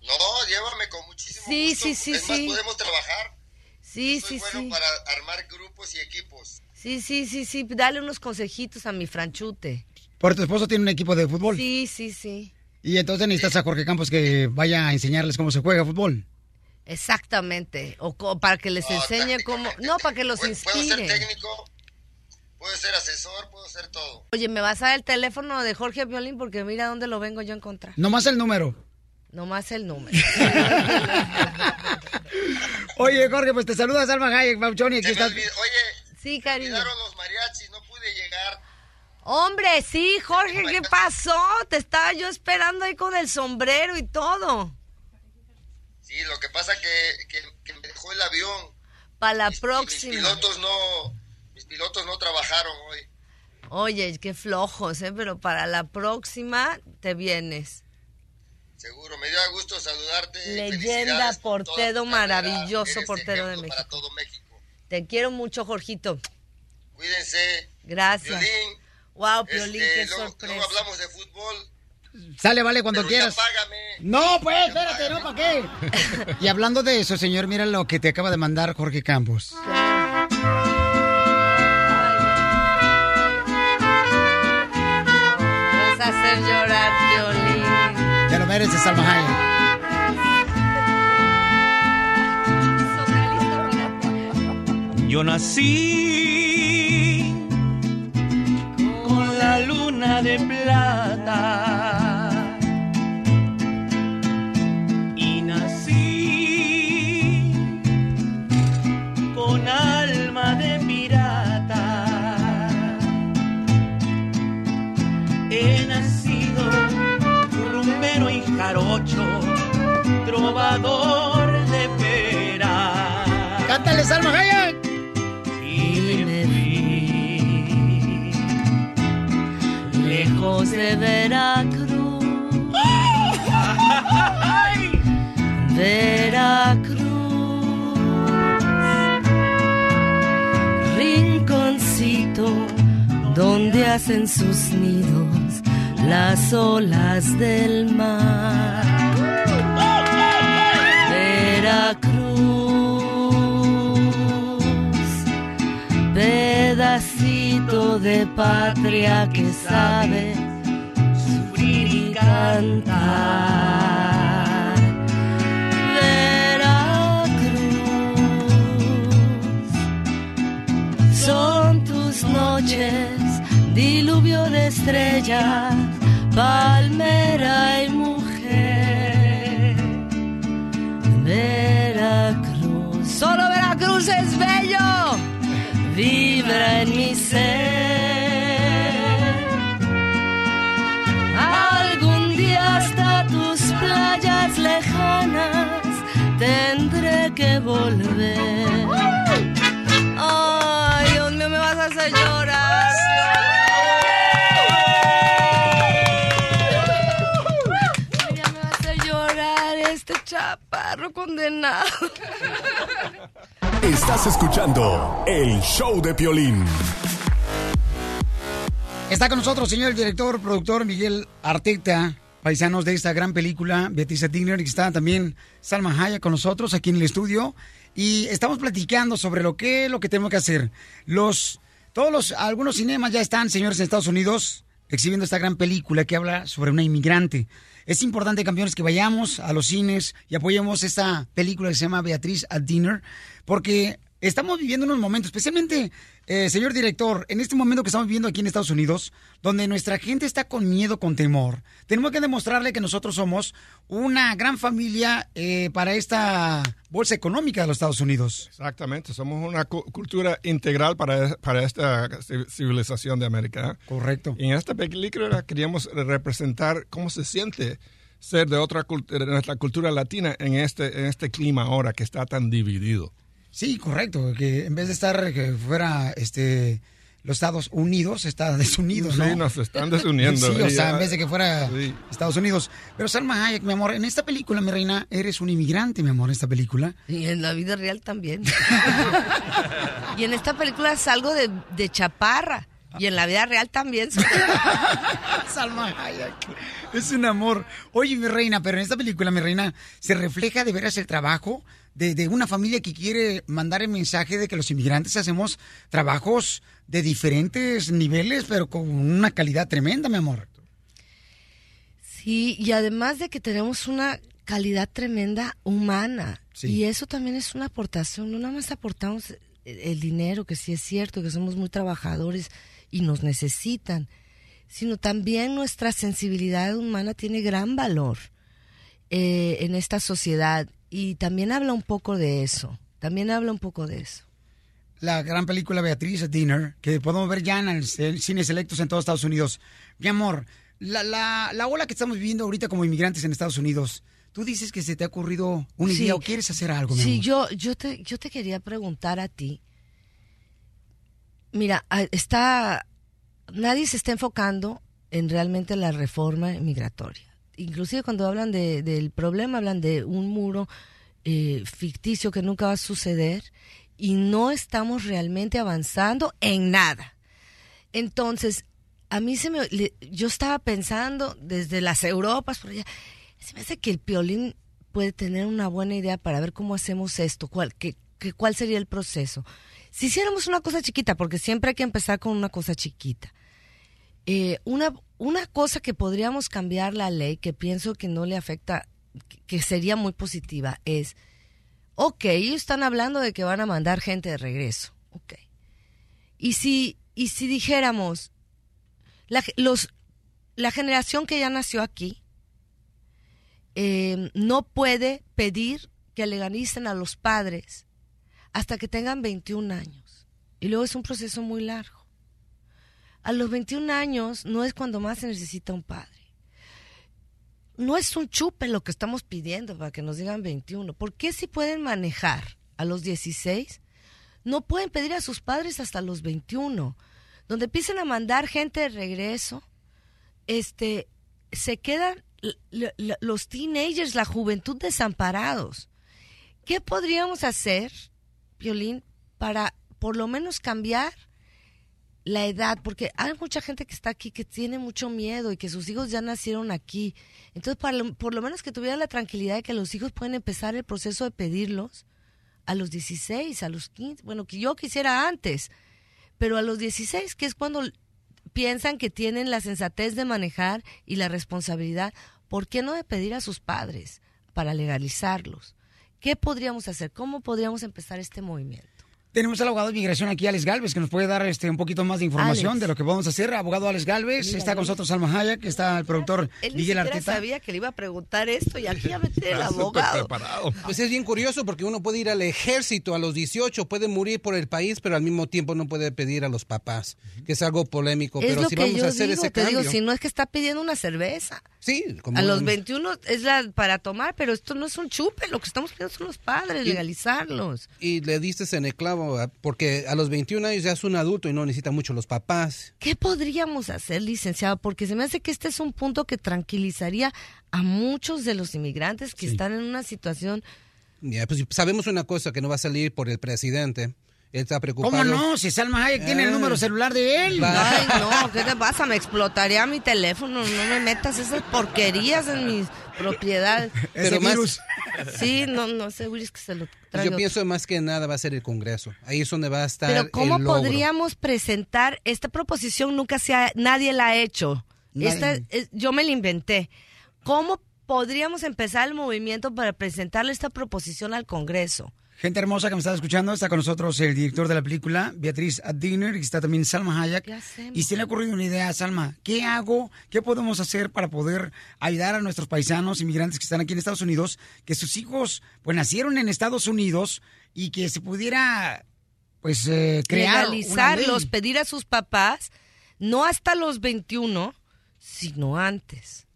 No, llévame con muchísimo Sí, gusto. sí, sí, es más, sí. podemos trabajar. Sí, Soy sí, bueno sí. para armar grupos y equipos. Sí, sí, sí, sí. Dale unos consejitos a mi franchute. Porque tu esposo tiene un equipo de fútbol. Sí, sí, sí. Y entonces necesitas a Jorge Campos que vaya a enseñarles cómo se juega fútbol. Exactamente. O para que les enseñe cómo. No, para que los Puedo ser inspire. técnico, puedo ser asesor, puedo ser todo. Oye, ¿me vas a dar el teléfono de Jorge Violín? Porque mira dónde lo vengo yo a encontrar. Nomás el número. Nomás el número. (laughs) Oye, Jorge, pues te saluda Salma Hayek, Bauchoni, aquí estás. Sí, cariño. los mariachis, no pude llegar. Hombre, sí, Jorge, ¿qué pasó? Te estaba yo esperando ahí con el sombrero y todo. Sí, lo que pasa que, que, que me dejó el avión. Para la Mis próxima. pilotos no, mis pilotos no trabajaron hoy. Oye, qué flojos, ¿eh? Pero para la próxima te vienes. Seguro, me dio gusto saludarte. Leyenda, portero maravilloso, Eres portero de México. Para todo México. Te quiero mucho, Jorgito. Cuídense. Gracias. Violín, Wow, Piolín, este, qué luego, sorpresa. luego hablamos de fútbol. Sale, vale, cuando Pero quieras. págame. No, pues, espérate, ¿no? ¿Para qué? (laughs) y hablando de eso, señor, mira lo que te acaba de mandar Jorge Campos. Hacer llorar, Piolín. Te lo mereces, Salma Hayek. Yo nací con la luna de plata trovador de pera. ¡Échale, Salma Hayek! Y me fui lejos de Veracruz. Veracruz, rinconcito donde hacen sus nidos las olas del mar. Veracruz, pedacito de patria que sabe sufrir y cantar. Veracruz, son tus noches, diluvio de estrellas, palmera y mujer. Veracruz, solo Veracruz es bello, vibra en mi ser. Algún día hasta tus playas lejanas tendré que volver. Ay, Dios mío, me vas a hacer llorar. Condenado. Estás escuchando el show de Piolín. Está con nosotros, señor el director, productor Miguel Arteta, paisanos de esta gran película, Beatriz Digner, y está también Salma Hayek con nosotros aquí en el estudio. Y estamos platicando sobre lo que lo que tenemos que hacer. Los, todos los, algunos cinemas ya están, señores, en Estados Unidos, exhibiendo esta gran película que habla sobre una inmigrante. Es importante, campeones, que vayamos a los cines y apoyemos esta película que se llama Beatriz at Dinner, porque estamos viviendo unos momentos, especialmente, eh, señor director, en este momento que estamos viviendo aquí en Estados Unidos, donde nuestra gente está con miedo, con temor. Tenemos que demostrarle que nosotros somos una gran familia eh, para esta bolsa económica de los Estados Unidos. Exactamente, somos una cu- cultura integral para, para esta ci- civilización de América. Correcto. Y en esta película queríamos representar cómo se siente ser de otra de nuestra cultura latina en este, en este clima ahora que está tan dividido. Sí, correcto, que en vez de estar que fuera este los Estados Unidos, está desunidos, ¿no? Sí, nos están desuniendo. Sí, o sea, en vez de que fuera Estados Unidos. Pero Salma Hayek, mi amor, en esta película, mi reina, eres un inmigrante, mi amor, en esta película. Y en la vida real también. (laughs) y en esta película salgo de, de chaparra. Y en la vida real también. (laughs) Salma Hayek. Es un amor. Oye, mi reina, pero en esta película, mi reina, se refleja de veras el trabajo de, de una familia que quiere mandar el mensaje de que los inmigrantes hacemos trabajos de diferentes niveles, pero con una calidad tremenda, mi amor. Sí, y además de que tenemos una calidad tremenda humana. Y eso también es una aportación. No nada más aportamos el, el dinero, que sí es cierto, que somos muy trabajadores y nos necesitan, sino también nuestra sensibilidad humana tiene gran valor eh, en esta sociedad. Y también habla un poco de eso. También habla un poco de eso. La gran película Beatriz at Dinner, que podemos ver ya en el c- cines selectos en todos Estados Unidos. Mi amor, la, la, la ola que estamos viviendo ahorita como inmigrantes en Estados Unidos, tú dices que se te ha ocurrido una Sí. idea o quieres hacer algo, mi Sí, amor? yo, yo, te, yo te quería preguntar a ti. Mira, está, nadie se está enfocando en realmente la reforma migratoria. Inclusive cuando hablan de- del problema, hablan de un muro eh, ficticio que nunca va a suceder y no estamos realmente avanzando en nada. Entonces, a mí se me, yo estaba pensando desde las Europas, por allá, se me hace que el piolín puede tener una buena idea para ver cómo hacemos esto, cuál, qué, qué- cuál sería el proceso. Si hiciéramos una cosa chiquita, porque siempre hay que empezar con una cosa chiquita. Eh, una, una cosa que podríamos cambiar la ley, que pienso que no le afecta, que- sería muy positiva, es, ok, ellos están hablando de que van a mandar gente de regreso, ok. Y si, y si dijéramos, la, los, la generación que ya nació aquí eh, no puede pedir que legalicen a los padres hasta que tengan 21 años. Y luego es un proceso muy largo. A los 21 años no es cuando más se necesita un padre. No es un chupe lo que estamos pidiendo para que nos digan 21. ¿Por qué si pueden manejar a los 16 no pueden pedir a sus padres hasta los 21. Donde empiecen a mandar gente de regreso, este, se quedan los teenagers, la juventud desamparados. ¿Qué podríamos hacer, Violín, para por lo menos cambiar la edad? Porque hay mucha gente que está aquí que tiene mucho miedo y que sus hijos ya nacieron aquí. Entonces, para por lo menos que tuvieran la tranquilidad de que los hijos pueden empezar el proceso de pedirlos a los 16, a los 15, bueno, que yo quisiera antes, pero a los 16, que es cuando piensan que tienen la sensatez de manejar y la responsabilidad, ¿por qué no de pedir a sus padres para legalizarlos? ¿Qué podríamos hacer? ¿Cómo podríamos empezar este movimiento? Tenemos al abogado de inmigración aquí, Alex Galvez, que nos puede dar este un poquito más de información Alex. de lo que podemos hacer. Abogado Alex Galvez, Mira, está con nosotros Salma Hayek, que está el productor Él ni Miguel siquiera Arteta. sabía que le iba a preguntar esto y aquí ya mete el abogado. Pues es bien curioso porque uno puede ir al ejército a los 18, puede morir por el país, pero al mismo tiempo no puede pedir a los papás, que es algo polémico. Es pero lo si que vamos yo a hacer digo, ese te cambio, digo, si no es que está pidiendo una cerveza. Sí, como A los 21 es la para tomar, pero esto no es un chupe, lo que estamos pidiendo son los padres, Y- legalizarlos. y le diste en el clavo, porque a los 21 años ya es un adulto y no necesita mucho los papás. ¿Qué podríamos hacer, licenciado? Porque se me hace que este es un punto que tranquilizaría a muchos de los inmigrantes que están en una situación Ya, pues sabemos una cosa, que no va a salir por el presidente. Él está preocupado. ¿Cómo no? Si Salma Hayek tiene el Ah. número celular de él. Ay, no, ¿qué (laughs) te pasa? Me explotaría mi teléfono. No me metas esas porquerías en mis propiedades. Pero más- Sí, no, no, ese virus que se lo trae yo pienso más que nada va a ser el Congreso. Ahí es donde va a estar Pero ¿cómo el logro. podríamos presentar esta proposición? Nunca se ha, nadie la ha hecho. Nadie. Esta es- yo me la inventé. ¿Cómo podríamos empezar el movimiento para presentarle esta proposición al Congreso? Gente hermosa que me está escuchando, está con nosotros el director de la película, Beatriz Adiner, y está también Salma Hayek. Y se le ha ocurrido una idea, Salma, ¿qué hago? ¿Qué podemos hacer para poder ayudar a nuestros paisanos inmigrantes que están aquí en Estados Unidos, que sus hijos pues nacieron en Estados Unidos y que se pudiera pues eh, crear Legalizarlos, pedir a sus papás, no hasta los 21, sino antes.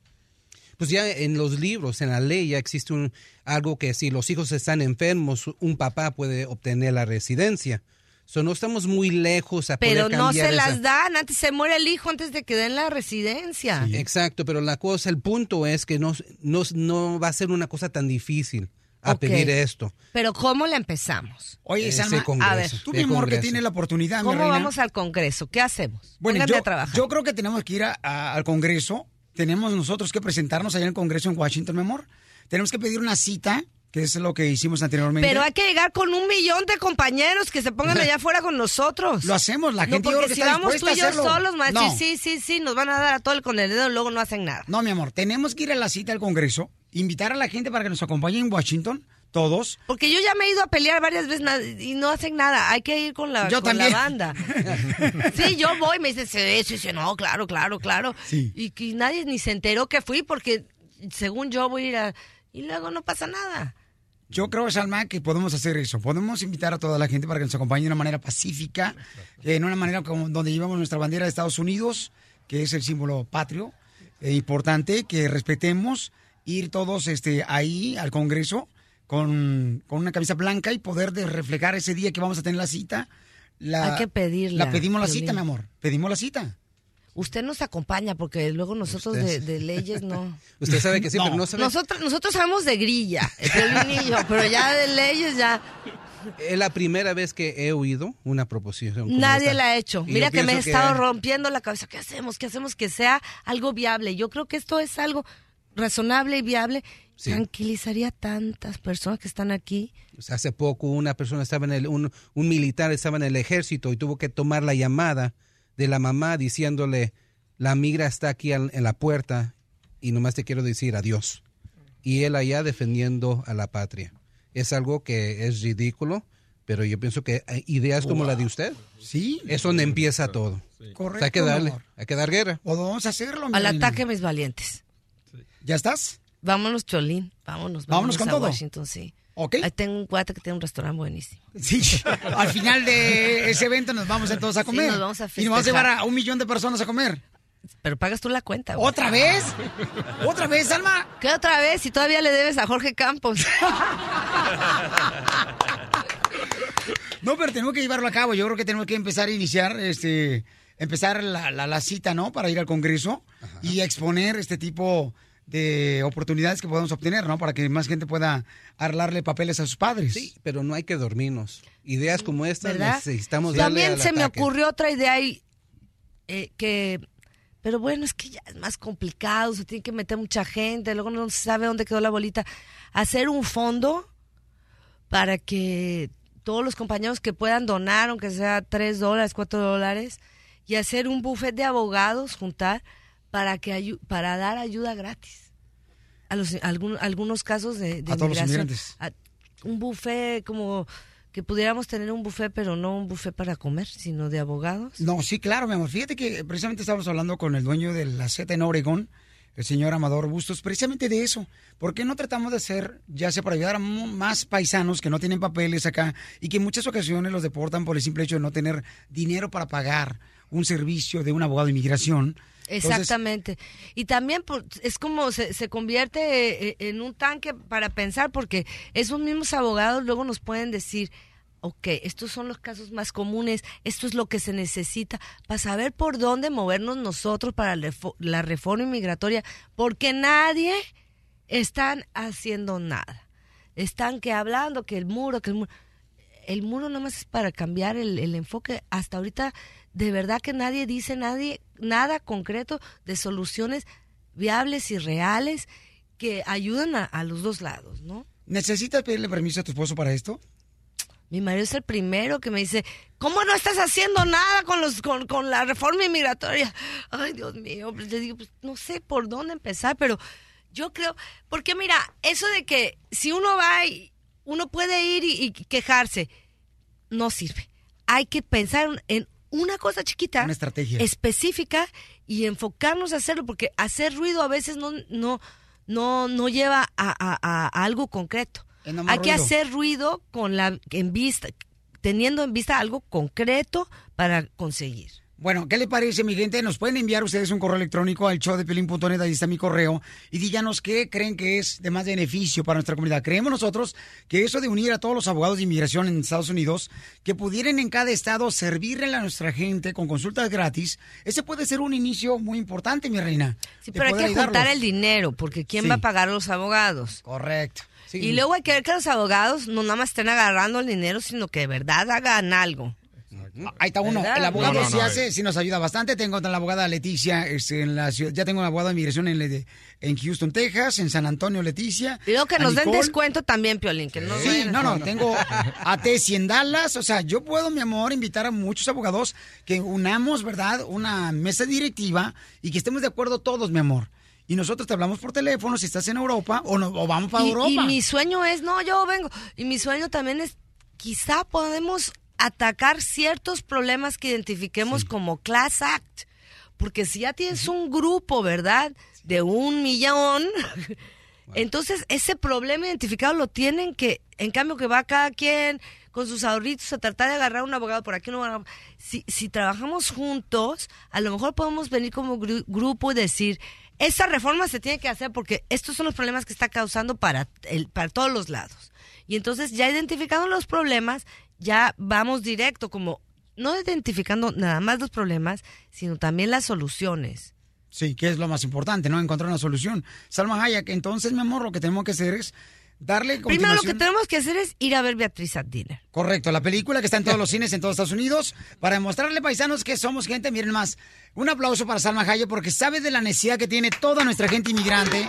Pues ya en los libros, en la ley, ya existe un, algo que si los hijos están enfermos, un papá puede obtener la residencia. So, no estamos muy lejos a Pero poder no cambiar se las esa- dan, antes se muere el hijo antes de que den la residencia. Exacto, pero la cosa, el punto es que no, no, no va a ser una cosa tan difícil a pedir esto. Pero ¿cómo la empezamos? Oye, Ese Salma, Congreso, a ver, tú, mi el amor, que tienes la oportunidad, mi ¿Cómo reina. vamos al Congreso? ¿Qué hacemos? Bueno, yo, a trabajar. yo creo que tenemos que ir a- a- al Congreso. Tenemos nosotros que presentarnos allá en el Congreso en Washington, mi amor. Tenemos que pedir una cita, que es lo que hicimos anteriormente. Pero hay que llegar con un millón de compañeros que se pongan allá afuera con nosotros. Lo hacemos, la gente No, yo creo porque que si está vamos tú y yo solos, maestro, No. sí, sí, sí, nos van a dar a todo el con el dedo luego no hacen nada. No, mi amor, tenemos que ir a la cita al Congreso, invitar a la gente para que nos acompañe en Washington, todos. Porque yo ya me he ido a pelear varias veces y no hacen nada. Hay que ir con la, Yo con la banda. (laughs) Sí, yo voy, me dicen, sí, sí, sí, no, claro, claro, claro. Sí. Y que nadie ni se enteró que fui porque según yo voy a ir a... Y luego no pasa nada. Yo creo, Salma, que podemos hacer eso. Podemos invitar a toda la gente para que nos acompañe de una manera pacífica, en una manera como donde llevamos nuestra bandera de Estados Unidos, que es el símbolo patrio, e importante, que respetemos, ir todos este, ahí al Congreso con, con una camisa blanca y poder de reflejar ese día que vamos a tener la cita. La, Hay que pedirla, La pedimos la cita, mi amor. Pedimos la cita. Usted nos acompaña porque luego nosotros de, leyes no. (laughs) Usted sabe que sí, pero no sabe. Nosotros, nosotros sabemos de grilla, el yo, pero ya de leyes ya Es la primera vez que he oído una proposición. nadie esta. la ha hecho. Y Mira que me he estado rompiendo la cabeza. ¿Qué hacemos? ¿Qué hacemos? Que sea algo viable. Yo creo que esto es algo razonable y viable. Sí. Tranquilizaría a tantas personas que están aquí. Hace poco una persona estaba en el, un, un militar estaba en el ejército y tuvo que tomar la llamada de la mamá diciéndole, la migra está aquí al- en la puerta y nomás te quiero decir adiós. Y él allá defendiendo a la patria. Es algo que es ridículo, pero yo pienso que ideas como la de usted, Sí. es donde empieza todo. Correcto, O sea, hay que darle, hay que dar guerra. O vamos a hacerlo, mi Al ataque, mis valientes. ¿Ya estás? Vámonos, Cholín. Vámonos, Vámonos con a todo. Washington, sí. ¿Ok? Ahí tengo un cuate que tiene un restaurante buenísimo. Sí, (laughs) al final de ese evento nos vamos a todos a Sí, comer. nos vamos a y nos vamos a llevar festejar. a un millón de personas a comer. Pero pagas tú la cuenta. güey. ¿Otra vez? ¿Otra vez, Alma? ¿Qué otra vez? Si todavía le debes a Jorge Campos. (laughs) No, pero tenemos que llevarlo a cabo. Yo creo que tenemos que empezar a iniciar, este, empezar la, la- la cita, ¿no? Para ir al Congreso y exponer este tipo de oportunidades que podemos obtener, ¿no? Para que más gente pueda arlarle papeles a sus padres. Sí, pero no hay que dormirnos. Ideas como estas ¿verdad? necesitamos darle También al se me ocurrió otra idea y eh, que, pero bueno, es que ya es más complicado, se tiene que meter mucha gente, luego no se sabe dónde quedó la bolita. Hacer un fondo para que todos los compañeros que puedan donar, aunque sea tres dólares, cuatro dólares, y hacer un buffet de abogados, juntar, para que ayu- para dar ayuda gratis. A los algún- algunos casos de, de A todos los inmigrantes. A- un buffet como que pudiéramos tener un buffet, pero no un buffet para comer, sino de abogados. No, sí, claro, mi amor. Fíjate que precisamente estábamos hablando con el dueño de la Z en Oregón, el señor Amador Bustos, precisamente de eso. ¿Por qué no tratamos de hacer, ya sea para ayudar a más paisanos que no tienen papeles acá y que en muchas ocasiones los deportan por el simple hecho de no tener dinero para pagar un servicio de un abogado de inmigración? Exactamente. Y también por- es como se, convierte eh, en un tanque para pensar, porque esos mismos abogados luego nos pueden decir, ok, estos son los casos más comunes, esto es lo que se necesita para saber por dónde movernos nosotros para la refo- la reforma inmigratoria, porque nadie están haciendo nada. Están que hablando que el muro, que el muro el muro nomás es para cambiar el enfoque. Hasta ahorita, de verdad que nadie dice nadie, nada concreto de soluciones viables y reales que ayudan a, a los dos lados, ¿no? ¿Necesitas pedirle permiso a tu esposo para esto? Mi marido es el primero que me dice, ¿cómo no estás haciendo nada con los con, con la reforma inmigratoria? Ay, Dios mío, pues le digo, pues, no sé por dónde empezar, pero yo creo, porque mira, eso de que si uno va y uno puede ir y, y quejarse, no sirve. Hay que pensar en una cosa chiquita, Una estrategia. específica y enfocarnos a hacerlo, porque hacer ruido a veces no, no, no, no lleva a, a- a- algo concreto. Hay que hacer ruido con la en vista, teniendo en vista algo concreto para conseguir. Bueno, ¿qué le parece, mi gente? Nos pueden enviar ustedes un correo electrónico al show de Pelín.net, ahí está mi correo, y díganos qué creen que es de más beneficio para nuestra comunidad. Creemos nosotros que eso de unir a todos los abogados de inmigración en Estados Unidos, que pudieran en cada estado servirle a nuestra gente con consultas gratis, ese puede ser un inicio muy importante, mi reina. Sí, pero hay que juntar el dinero, porque ¿quién Sí. va a pagar a los abogados? Correcto. Sí. Y luego hay que ver que los abogados no nada más estén agarrando el dinero, sino que de verdad hagan algo. Ahí está uno. ¿Verdad? El abogado No, no, sí no, hace, sí nos ayuda bastante. Tengo a la abogada Leticia este, en la ciudad. Ya tengo una abogada de inmigración en, en Houston, Texas, en San Antonio, Leticia. Y luego que nos den descuento también, Piolín, que no Sí, no, no, tengo a Tessy en Dallas. O sea, yo puedo, mi amor, invitar a muchos abogados que unamos, ¿verdad? Una mesa directiva y que estemos de acuerdo todos, mi amor. Y nosotros te hablamos por teléfono si estás en Europa o, no, o vamos para y, Europa. y mi sueño es, no, yo vengo. Y mi sueño también es, quizá podemos atacar ciertos problemas que identifiquemos como Class Act. Porque si ya tienes un grupo, ¿verdad? De un millón, (laughs) entonces ese problema identificado lo tienen que, en cambio que va cada quien con sus ahorritos a tratar de agarrar un abogado por aquí, no, si, si trabajamos juntos, a lo mejor podemos venir como gru- grupo y decir, esta reforma se tiene que hacer porque estos son los problemas que está causando para, el, para todos los lados. Y entonces ya identificando los problemas, ya vamos directo, como no identificando nada más los problemas, sino también las soluciones. Sí, que es lo más importante, ¿no? Encontrar una solución. Salma Hayek, entonces, mi amor, lo que tenemos que hacer es darle Primero lo que tenemos que hacer es ir a ver Beatriz at Dinner. Correcto, la película que está en todos (laughs) los cines en todos Estados Unidos para demostrarle paisanos que somos gente, miren más. Un aplauso para Salma Hayek porque sabe de la necesidad que tiene toda nuestra gente inmigrante.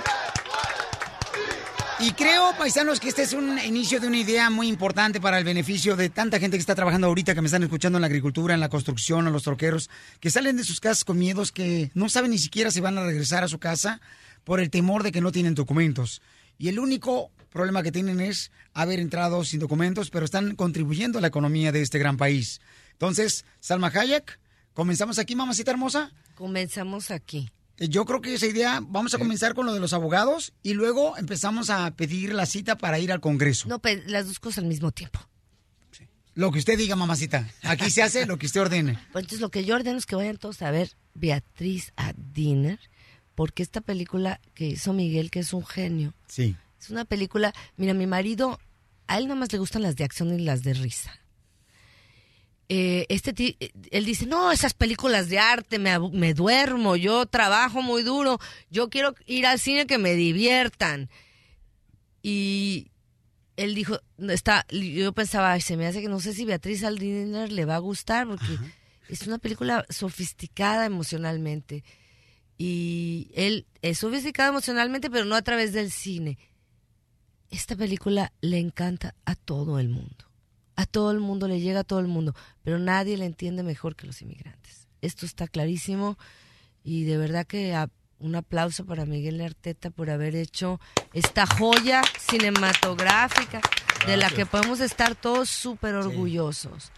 Y creo, paisanos, que este es un inicio de una idea muy importante para el beneficio de tanta gente que está trabajando ahorita, que me están escuchando en la agricultura, en la construcción, a los troqueros, que salen de sus casas con miedos, que no saben ni siquiera si van a regresar a su casa por el temor de que no tienen documentos. Y el único problema que tienen es haber entrado sin documentos, pero están contribuyendo a la economía de este gran país. Entonces, Salma Hayek, comenzamos aquí, mamacita hermosa. Comenzamos aquí. Eh, Yo creo que esa idea, vamos a comenzar con lo de los abogados y luego empezamos a pedir la cita para ir al Congreso. No, pe- las dos cosas al mismo tiempo. Lo que usted diga, mamacita. Aquí se hace lo que usted ordene. (laughs) Pues entonces lo que yo ordeno es que vayan todos a ver Beatriz at Dinner, porque esta película que hizo Miguel, que es un genio, Sí. es una película, mira, mi marido, a él nada más le gustan las de acción y las de risa. Eh, este ti- eh, él dice, no, esas películas de arte, me, me duermo, yo trabajo muy duro, yo quiero ir al cine que me diviertan. Y él dijo, está, yo pensaba, "Ay, se me hace que no sé si Beatriz Aldiner le va a gustar, porque es una película sofisticada emocionalmente. Y él es sofisticado emocionalmente, pero no a través del cine. Esta película le encanta a todo el mundo. A todo el mundo, le llega a todo el mundo, pero nadie la entiende mejor que los inmigrantes. Esto está clarísimo y de verdad que a- un aplauso para Miguel Arteta por haber hecho esta joya cinematográfica de la que podemos estar todos súper orgullosos.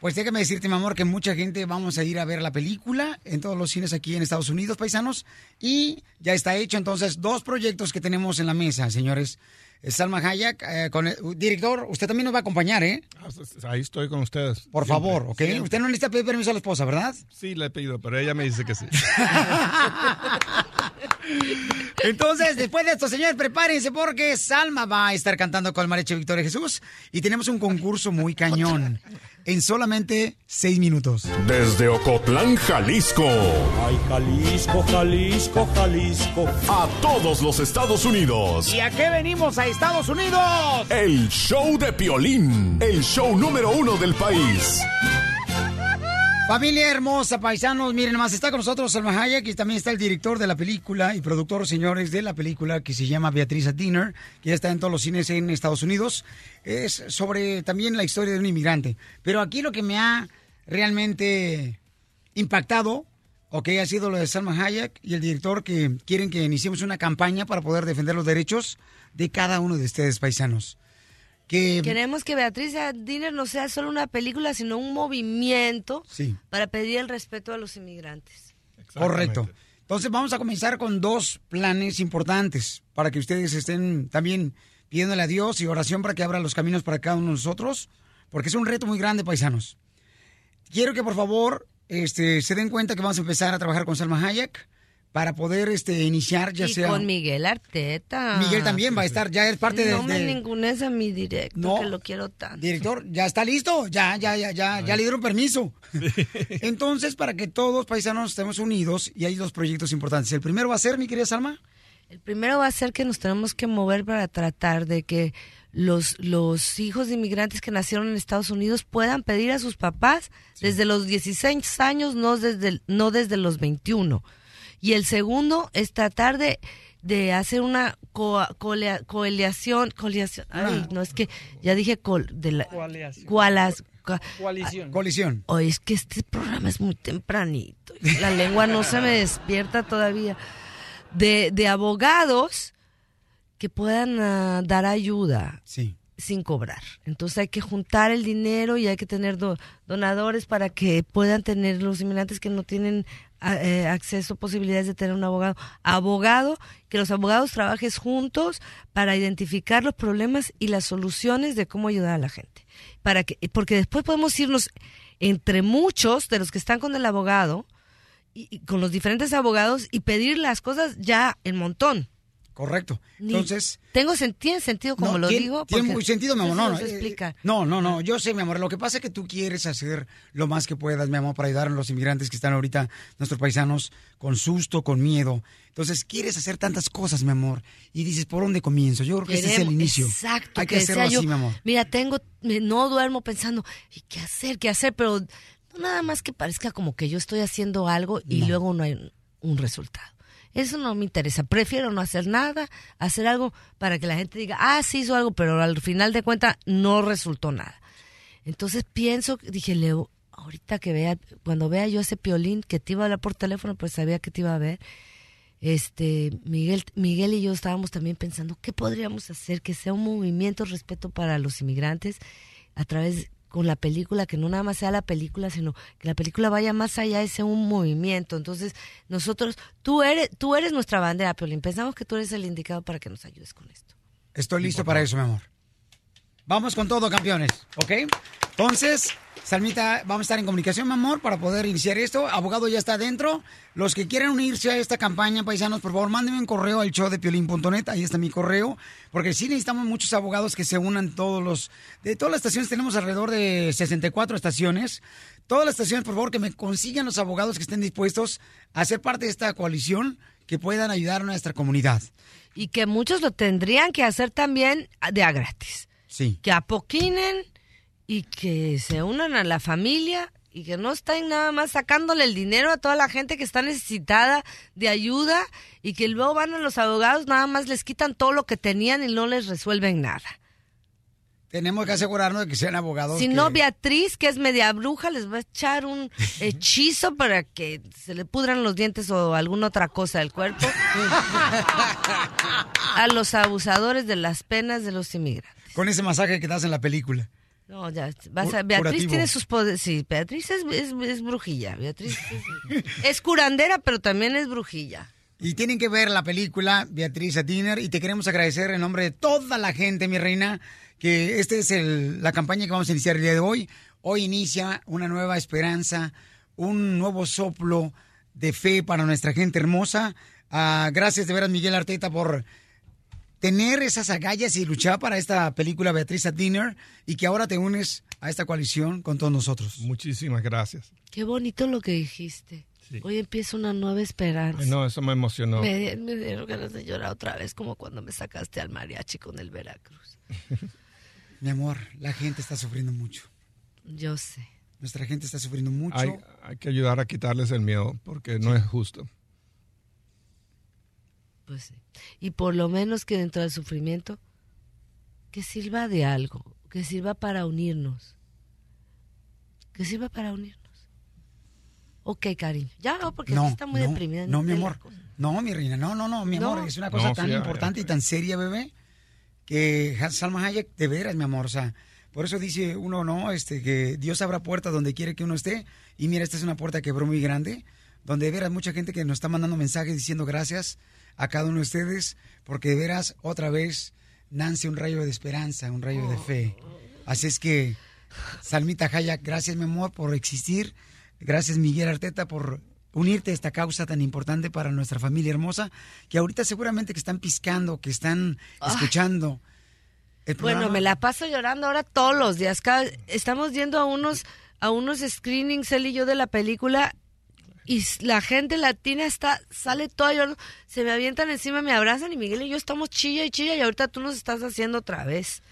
Pues déjame decirte, mi amor, que mucha gente vamos a ir a ver la película en todos los cines aquí en Estados Unidos, paisanos. Y ya está hecho, entonces, dos proyectos que tenemos en la mesa, señores. Eh, Salma Hayek, eh, con el- director, usted también nos va a acompañar, ¿eh? Ahí estoy con ustedes. Por Siempre, favor, ¿ok? siempre. Usted no necesita pedir permiso a la esposa, ¿verdad? Sí, le he pedido, pero ella me dice que sí. (laughs) Entonces, después de esto, señores, prepárense porque Salma va a estar cantando con el mariachi Victoria Jesús y tenemos un concurso muy cañón en solamente seis minutos. Desde Ocotlán, Jalisco. Ay, Jalisco, Jalisco, Jalisco. A todos los Estados Unidos. ¿Y a qué venimos a Estados Unidos? El show de Piolín. El show número uno del país. Familia hermosa, paisanos, miren más, está con nosotros Salma Hayek y también está el director de la película y productor, señores, de la película que se llama Beatriz at Dinner, que ya está en todos los cines en Estados Unidos. Es sobre también la historia de un inmigrante. Pero aquí lo que me ha realmente impactado, ok, ha sido lo de Salma Hayek y el director que quieren que iniciemos una campaña para poder defender los derechos de cada uno de ustedes, paisanos. Que, Queremos que Beatriz Diner no sea solo una película, sino un movimiento Sí. para pedir el respeto a los inmigrantes. Correcto. Entonces vamos a comenzar con dos planes importantes para que ustedes estén también pidiéndole a Dios y oración para que abra los caminos para cada uno de nosotros, porque es un reto muy grande, paisanos. Quiero que por favor este, se den cuenta que vamos a empezar a trabajar con Salma Hayek para poder este, iniciar ya y sea... con Miguel Arteta. Miguel también va a estar, ya es parte de- No me de- ningunes a mi directo, No. que lo quiero tanto. Director, ya está listo, ya, ya, ya, ya, ya le dieron permiso. Entonces, para que todos paisanos estemos unidos, y hay dos proyectos importantes. El primero va a ser, mi querida Salma. El primero va a ser que nos tenemos que mover para tratar de que los, los hijos de inmigrantes que nacieron en Estados Unidos puedan pedir a sus papás desde los 16 años, no desde, no desde los 21. Y el segundo es tratar de, de hacer una co- colea- coaliación, coaliación, ay, no es que ya dije col, de la, Coaliación. coalas- co- Coalición. Colisión. Oye, es que este programa es muy tempranito. La lengua no se me despierta todavía. De, de abogados que puedan ah, dar ayuda sin cobrar. Entonces hay que juntar el dinero y hay que tener do- donadores para que puedan tener los inmigrantes que no tienen ah, eh, acceso, posibilidades de tener un abogado. Abogado, que los abogados trabajen juntos para identificar los problemas y las soluciones de cómo ayudar a la gente. Para que, porque después podemos irnos entre muchos de los que están con el abogado y, y con los diferentes abogados y pedir las cosas ya en montón. Correcto. Entonces, tengo tiene sentido como No, lo tiene- digo. Tiene muy sentido, mi amor. No, no, eh, explica. no, no, no, yo sé, mi amor. Lo que pasa es que tú quieres hacer lo más que puedas, mi amor, para ayudar a los inmigrantes que están ahorita, nuestros paisanos, con susto, con miedo. Entonces, quieres hacer tantas cosas, mi amor. Y dices, ¿por dónde comienzo? Yo creo que ese es el inicio. Exacto. Hay que hacerlo decía yo, así, mi amor. Mira, tengo, no duermo pensando, ¿y qué hacer? ¿Qué hacer? Pero no nada más que parezca como que yo estoy haciendo algo y luego no hay un resultado. Eso no me interesa. Prefiero no hacer nada, hacer algo para que la gente diga, ah, sí hizo algo, pero al final de cuentas no resultó nada. Entonces pienso, dije, Leo, ahorita que vea, cuando vea yo ese piolín que te iba a hablar por teléfono, pues sabía que te iba a ver. Este, Miguel, Miguel y yo estábamos también pensando qué podríamos hacer que sea un movimiento de respeto para los inmigrantes a través con la película, que no nada más sea la película, sino que la película vaya más allá y sea un movimiento. Entonces, nosotros, tú eres, tú eres nuestra bandera, Piolín. Pensamos que tú eres el indicado para que nos ayudes con esto. Estoy listo para eso, mi amor. Vamos con todo, campeones, ¿ok? Entonces, Salmita, vamos a estar en comunicación, mi amor, para poder iniciar esto. Abogado ya está adentro. Los que quieran unirse a esta campaña, paisanos, por favor, mándenme un correo al show de piolín.net. Ahí está mi correo. Porque sí necesitamos muchos abogados que se unan todos los... De todas las estaciones tenemos alrededor de 64 estaciones. Todas las estaciones, por favor, que me consigan los abogados que estén dispuestos a ser parte de esta coalición que puedan ayudar a nuestra comunidad. Y que muchos lo tendrían que hacer también de a gratis. Sí. Que apoquinen y que se unan a la familia y que no estén nada más sacándole el dinero a toda la gente que está necesitada de ayuda y que luego van a los abogados, nada más les quitan todo lo que tenían y no les resuelven nada. Tenemos que asegurarnos de que sean abogados. Si que- no, Beatriz, que es media bruja, les va a echar un (laughs) hechizo para que se le pudran los dientes o alguna otra cosa del cuerpo (laughs) a los abusadores de las penas de los inmigrantes. Con ese masaje que das en la película. No, ya, vas a- Cu- Beatriz curativo. tiene sus poderes. Sí, Beatriz es, es, es brujilla. Beatriz es, es curandera, pero también es brujilla. Y tienen que ver la película Beatriz a Dinner y te queremos agradecer en nombre de toda la gente, mi reina, que esta es el- la campaña que vamos a iniciar el día de hoy. Hoy inicia una nueva esperanza, un nuevo soplo de fe para nuestra gente hermosa. Ah, gracias de veras, Miguel Arteta, por tener esas agallas y luchar para esta película Beatriz a Dinner y que ahora te unes a esta coalición con todos nosotros. Muchísimas gracias. Qué bonito lo que dijiste. Sí. Hoy empieza una nueva esperanza. Ay, no, eso me emocionó. Me, me dieron ganas de llorar otra vez, como cuando me sacaste al mariachi con el Veracruz. (laughs) Mi amor, la gente está sufriendo mucho. Yo sé. Nuestra gente está sufriendo mucho. Hay, hay que ayudar a quitarles el miedo porque no es justo. Pues sí. Y por lo menos que dentro del sufrimiento, que sirva de algo, que sirva para unirnos. Que sirva para unirnos. Ok, cariño. Ya, no, porque sí está muy no, deprimida. No, mi amor. No, mi reina. No, no, no, mi No. amor. Es una cosa No, tan sí, ya, importante ya. y tan seria, bebé, que Salma Hayek, de veras, mi amor. O sea, por eso dice uno, no, este, que Dios abra puertas donde quiere que uno esté. Y mira, esta es una puerta que abrió muy grande, donde de veras mucha gente que nos está mandando mensajes diciendo gracias a cada uno de ustedes, porque de veras, otra vez, nace un rayo de esperanza, un rayo de fe. Así es que, Salmita Hayek, gracias, mi amor, por existir. Gracias, Miguel Arteta, por unirte a esta causa tan importante para nuestra familia hermosa, que ahorita seguramente que están piscando, que están Ay. escuchando. el Bueno, me la paso llorando ahora todos los días. Cada- estamos yendo a unos, a unos screenings, él y yo, de la película. Y la gente latina está, sale toda llorando. Se me avientan encima, me abrazan y Miguel y yo estamos chilla y chilla y ahorita tú nos estás haciendo otra vez.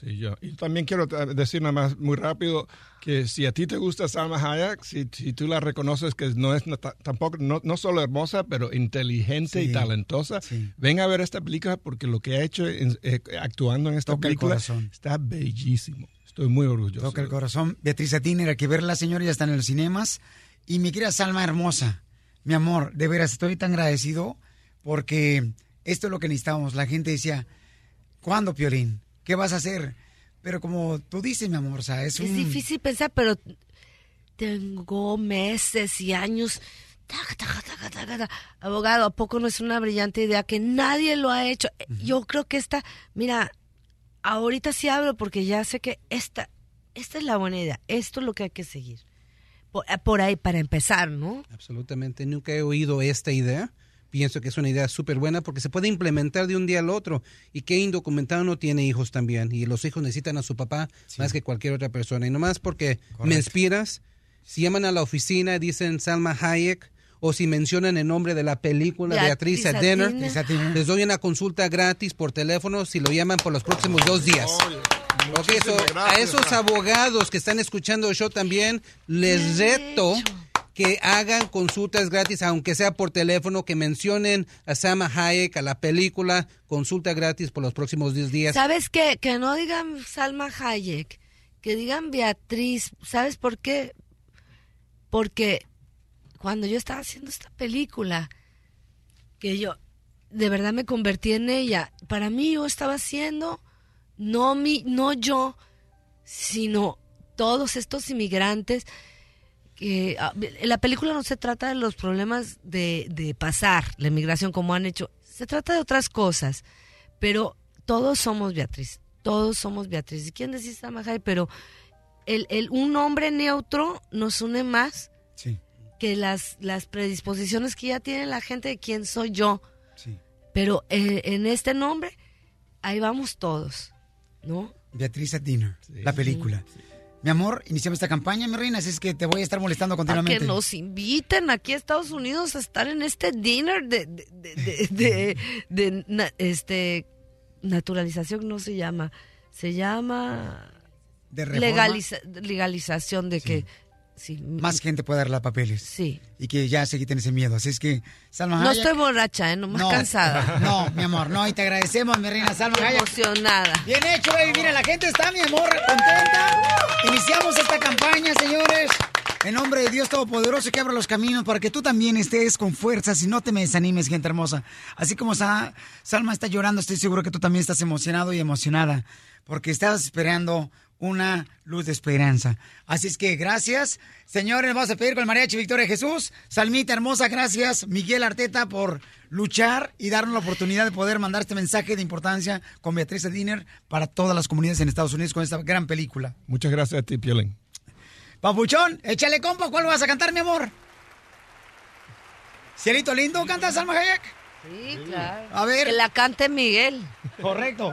Sí, yo. Y también quiero eh, decir nada más muy rápido que si a ti te gusta Salma Hayek, si, si tú la reconoces que no es tampoco no, no solo hermosa, pero inteligente Sí, y talentosa, ven a ver esta película porque lo que ha hecho en- eh, actuando en esta Toca el película está bellísimo. Estoy muy orgulloso. Toca el corazón. Beatriz Atiner, hay que verla, señora, ya está en los cinemas. Y mi querida Salma hermosa, mi amor, de veras estoy tan agradecido porque esto es lo que necesitábamos. La gente decía, ¿cuándo, Piolín? ¿Qué vas a hacer? Pero como tú dices, mi amor, o sea, es, Es un... difícil pensar, pero tengo meses y años. Taca, taca, taca, taca, taca. Abogado, ¿a poco no es una brillante idea que nadie lo ha hecho? Yo creo que esta, mira, ahorita sí hablo porque ya sé que esta, esta es la buena idea. Esto es lo que hay que seguir. Por, eh, por ahí, para empezar, ¿no? Absolutamente. Nunca he oído esta idea. Pienso que es una idea súper buena porque se puede implementar de un día al otro. Y que indocumentado no tiene hijos también. Y los hijos necesitan a su papá más que cualquier otra persona. Y nomás porque me inspiras, si llaman a la oficina, dicen Salma Hayek, o si mencionan el nombre de la película Beatriz at Dinner, les doy una consulta gratis por teléfono si lo llaman por los próximos dos días. So, a esos abogados que están escuchando el show también, les reto que hagan consultas gratis, aunque sea por teléfono, que mencionen a Sama Hayek, a la película, consulta gratis por los próximos 10 días. ¿Sabes qué? Que no digan Salma Hayek, que digan Beatriz. ¿Sabes por qué? Porque cuando yo estaba haciendo esta película, que yo de verdad me convertí en ella, para mí yo estaba haciendo, no, mi, no yo, sino todos estos inmigrantes que ah, la película no se trata de los problemas de, de pasar la inmigración como han hecho, se trata de otras cosas, pero todos somos Beatriz, todos somos Beatriz. ¿Y quién decís Salma Hayek? Pero el, el, un nombre neutro nos une más Sí. que las, las predisposiciones que ya tiene la gente de quién soy yo. Sí. Pero eh, en este nombre, ahí vamos todos, ¿no? Beatriz at Dinner, la película. Mi amor, iniciamos esta campaña, mi reina, así es que te voy a estar molestando continuamente. que nos inviten aquí a Estados Unidos a estar en este dinner de, de, de, de- de- (laughs) na- este naturalización no se llama, se llama ¿De legaliza- legalización de que sí, Más gente puede dar los papeles. Sí. Y que ya se quiten ese miedo. Así es que, Salma no Hayek- estoy borracha, ¿eh? nomás No, cansada. (laughs) No, mi amor, no, y te agradecemos, mi reina Salma Hayek. Emocionada. Bien hecho, baby. Mira, la gente está, mi amor, contenta. Iniciamos esta campaña, señores. En nombre de Dios Todopoderoso que abra los caminos para que tú también estés con fuerzas y no te me desanimes, gente hermosa. Así como Sa- Salma está llorando, estoy seguro que tú también estás emocionado y emocionada porque estás esperando una luz de esperanza. Así es que gracias. Señores, vamos a pedir con el mariachi Victoria Jesús. Salmita hermosa, gracias. Miguel Arteta por luchar y darnos la oportunidad de poder mandar este mensaje de importancia con Beatriz Diner para todas las comunidades en Estados Unidos con esta gran película. Muchas gracias a ti, Piolín. Papuchón, échale compa, ¿cuál vas a cantar, mi amor? Cielito lindo, canta Salma Hayek. Sí, claro. A ver. Que la cante Miguel. Correcto.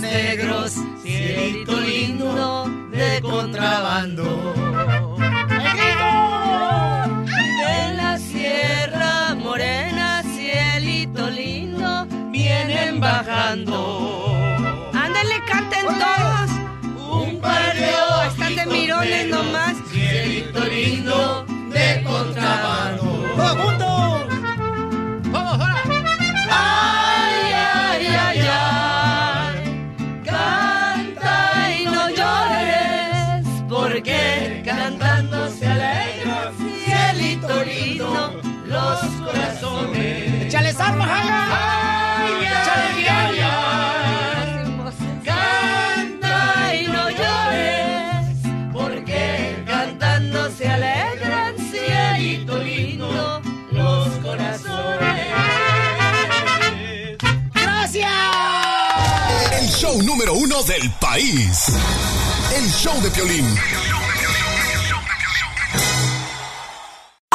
Negros, cielito lindo de contrabando. De la Sierra Morena, cielito lindo, vienen bajando. Ándale, canten todos. Un par de Están de mirones nomás. Cielito lindo de contrabando. Número uno del país. El show de Piolín.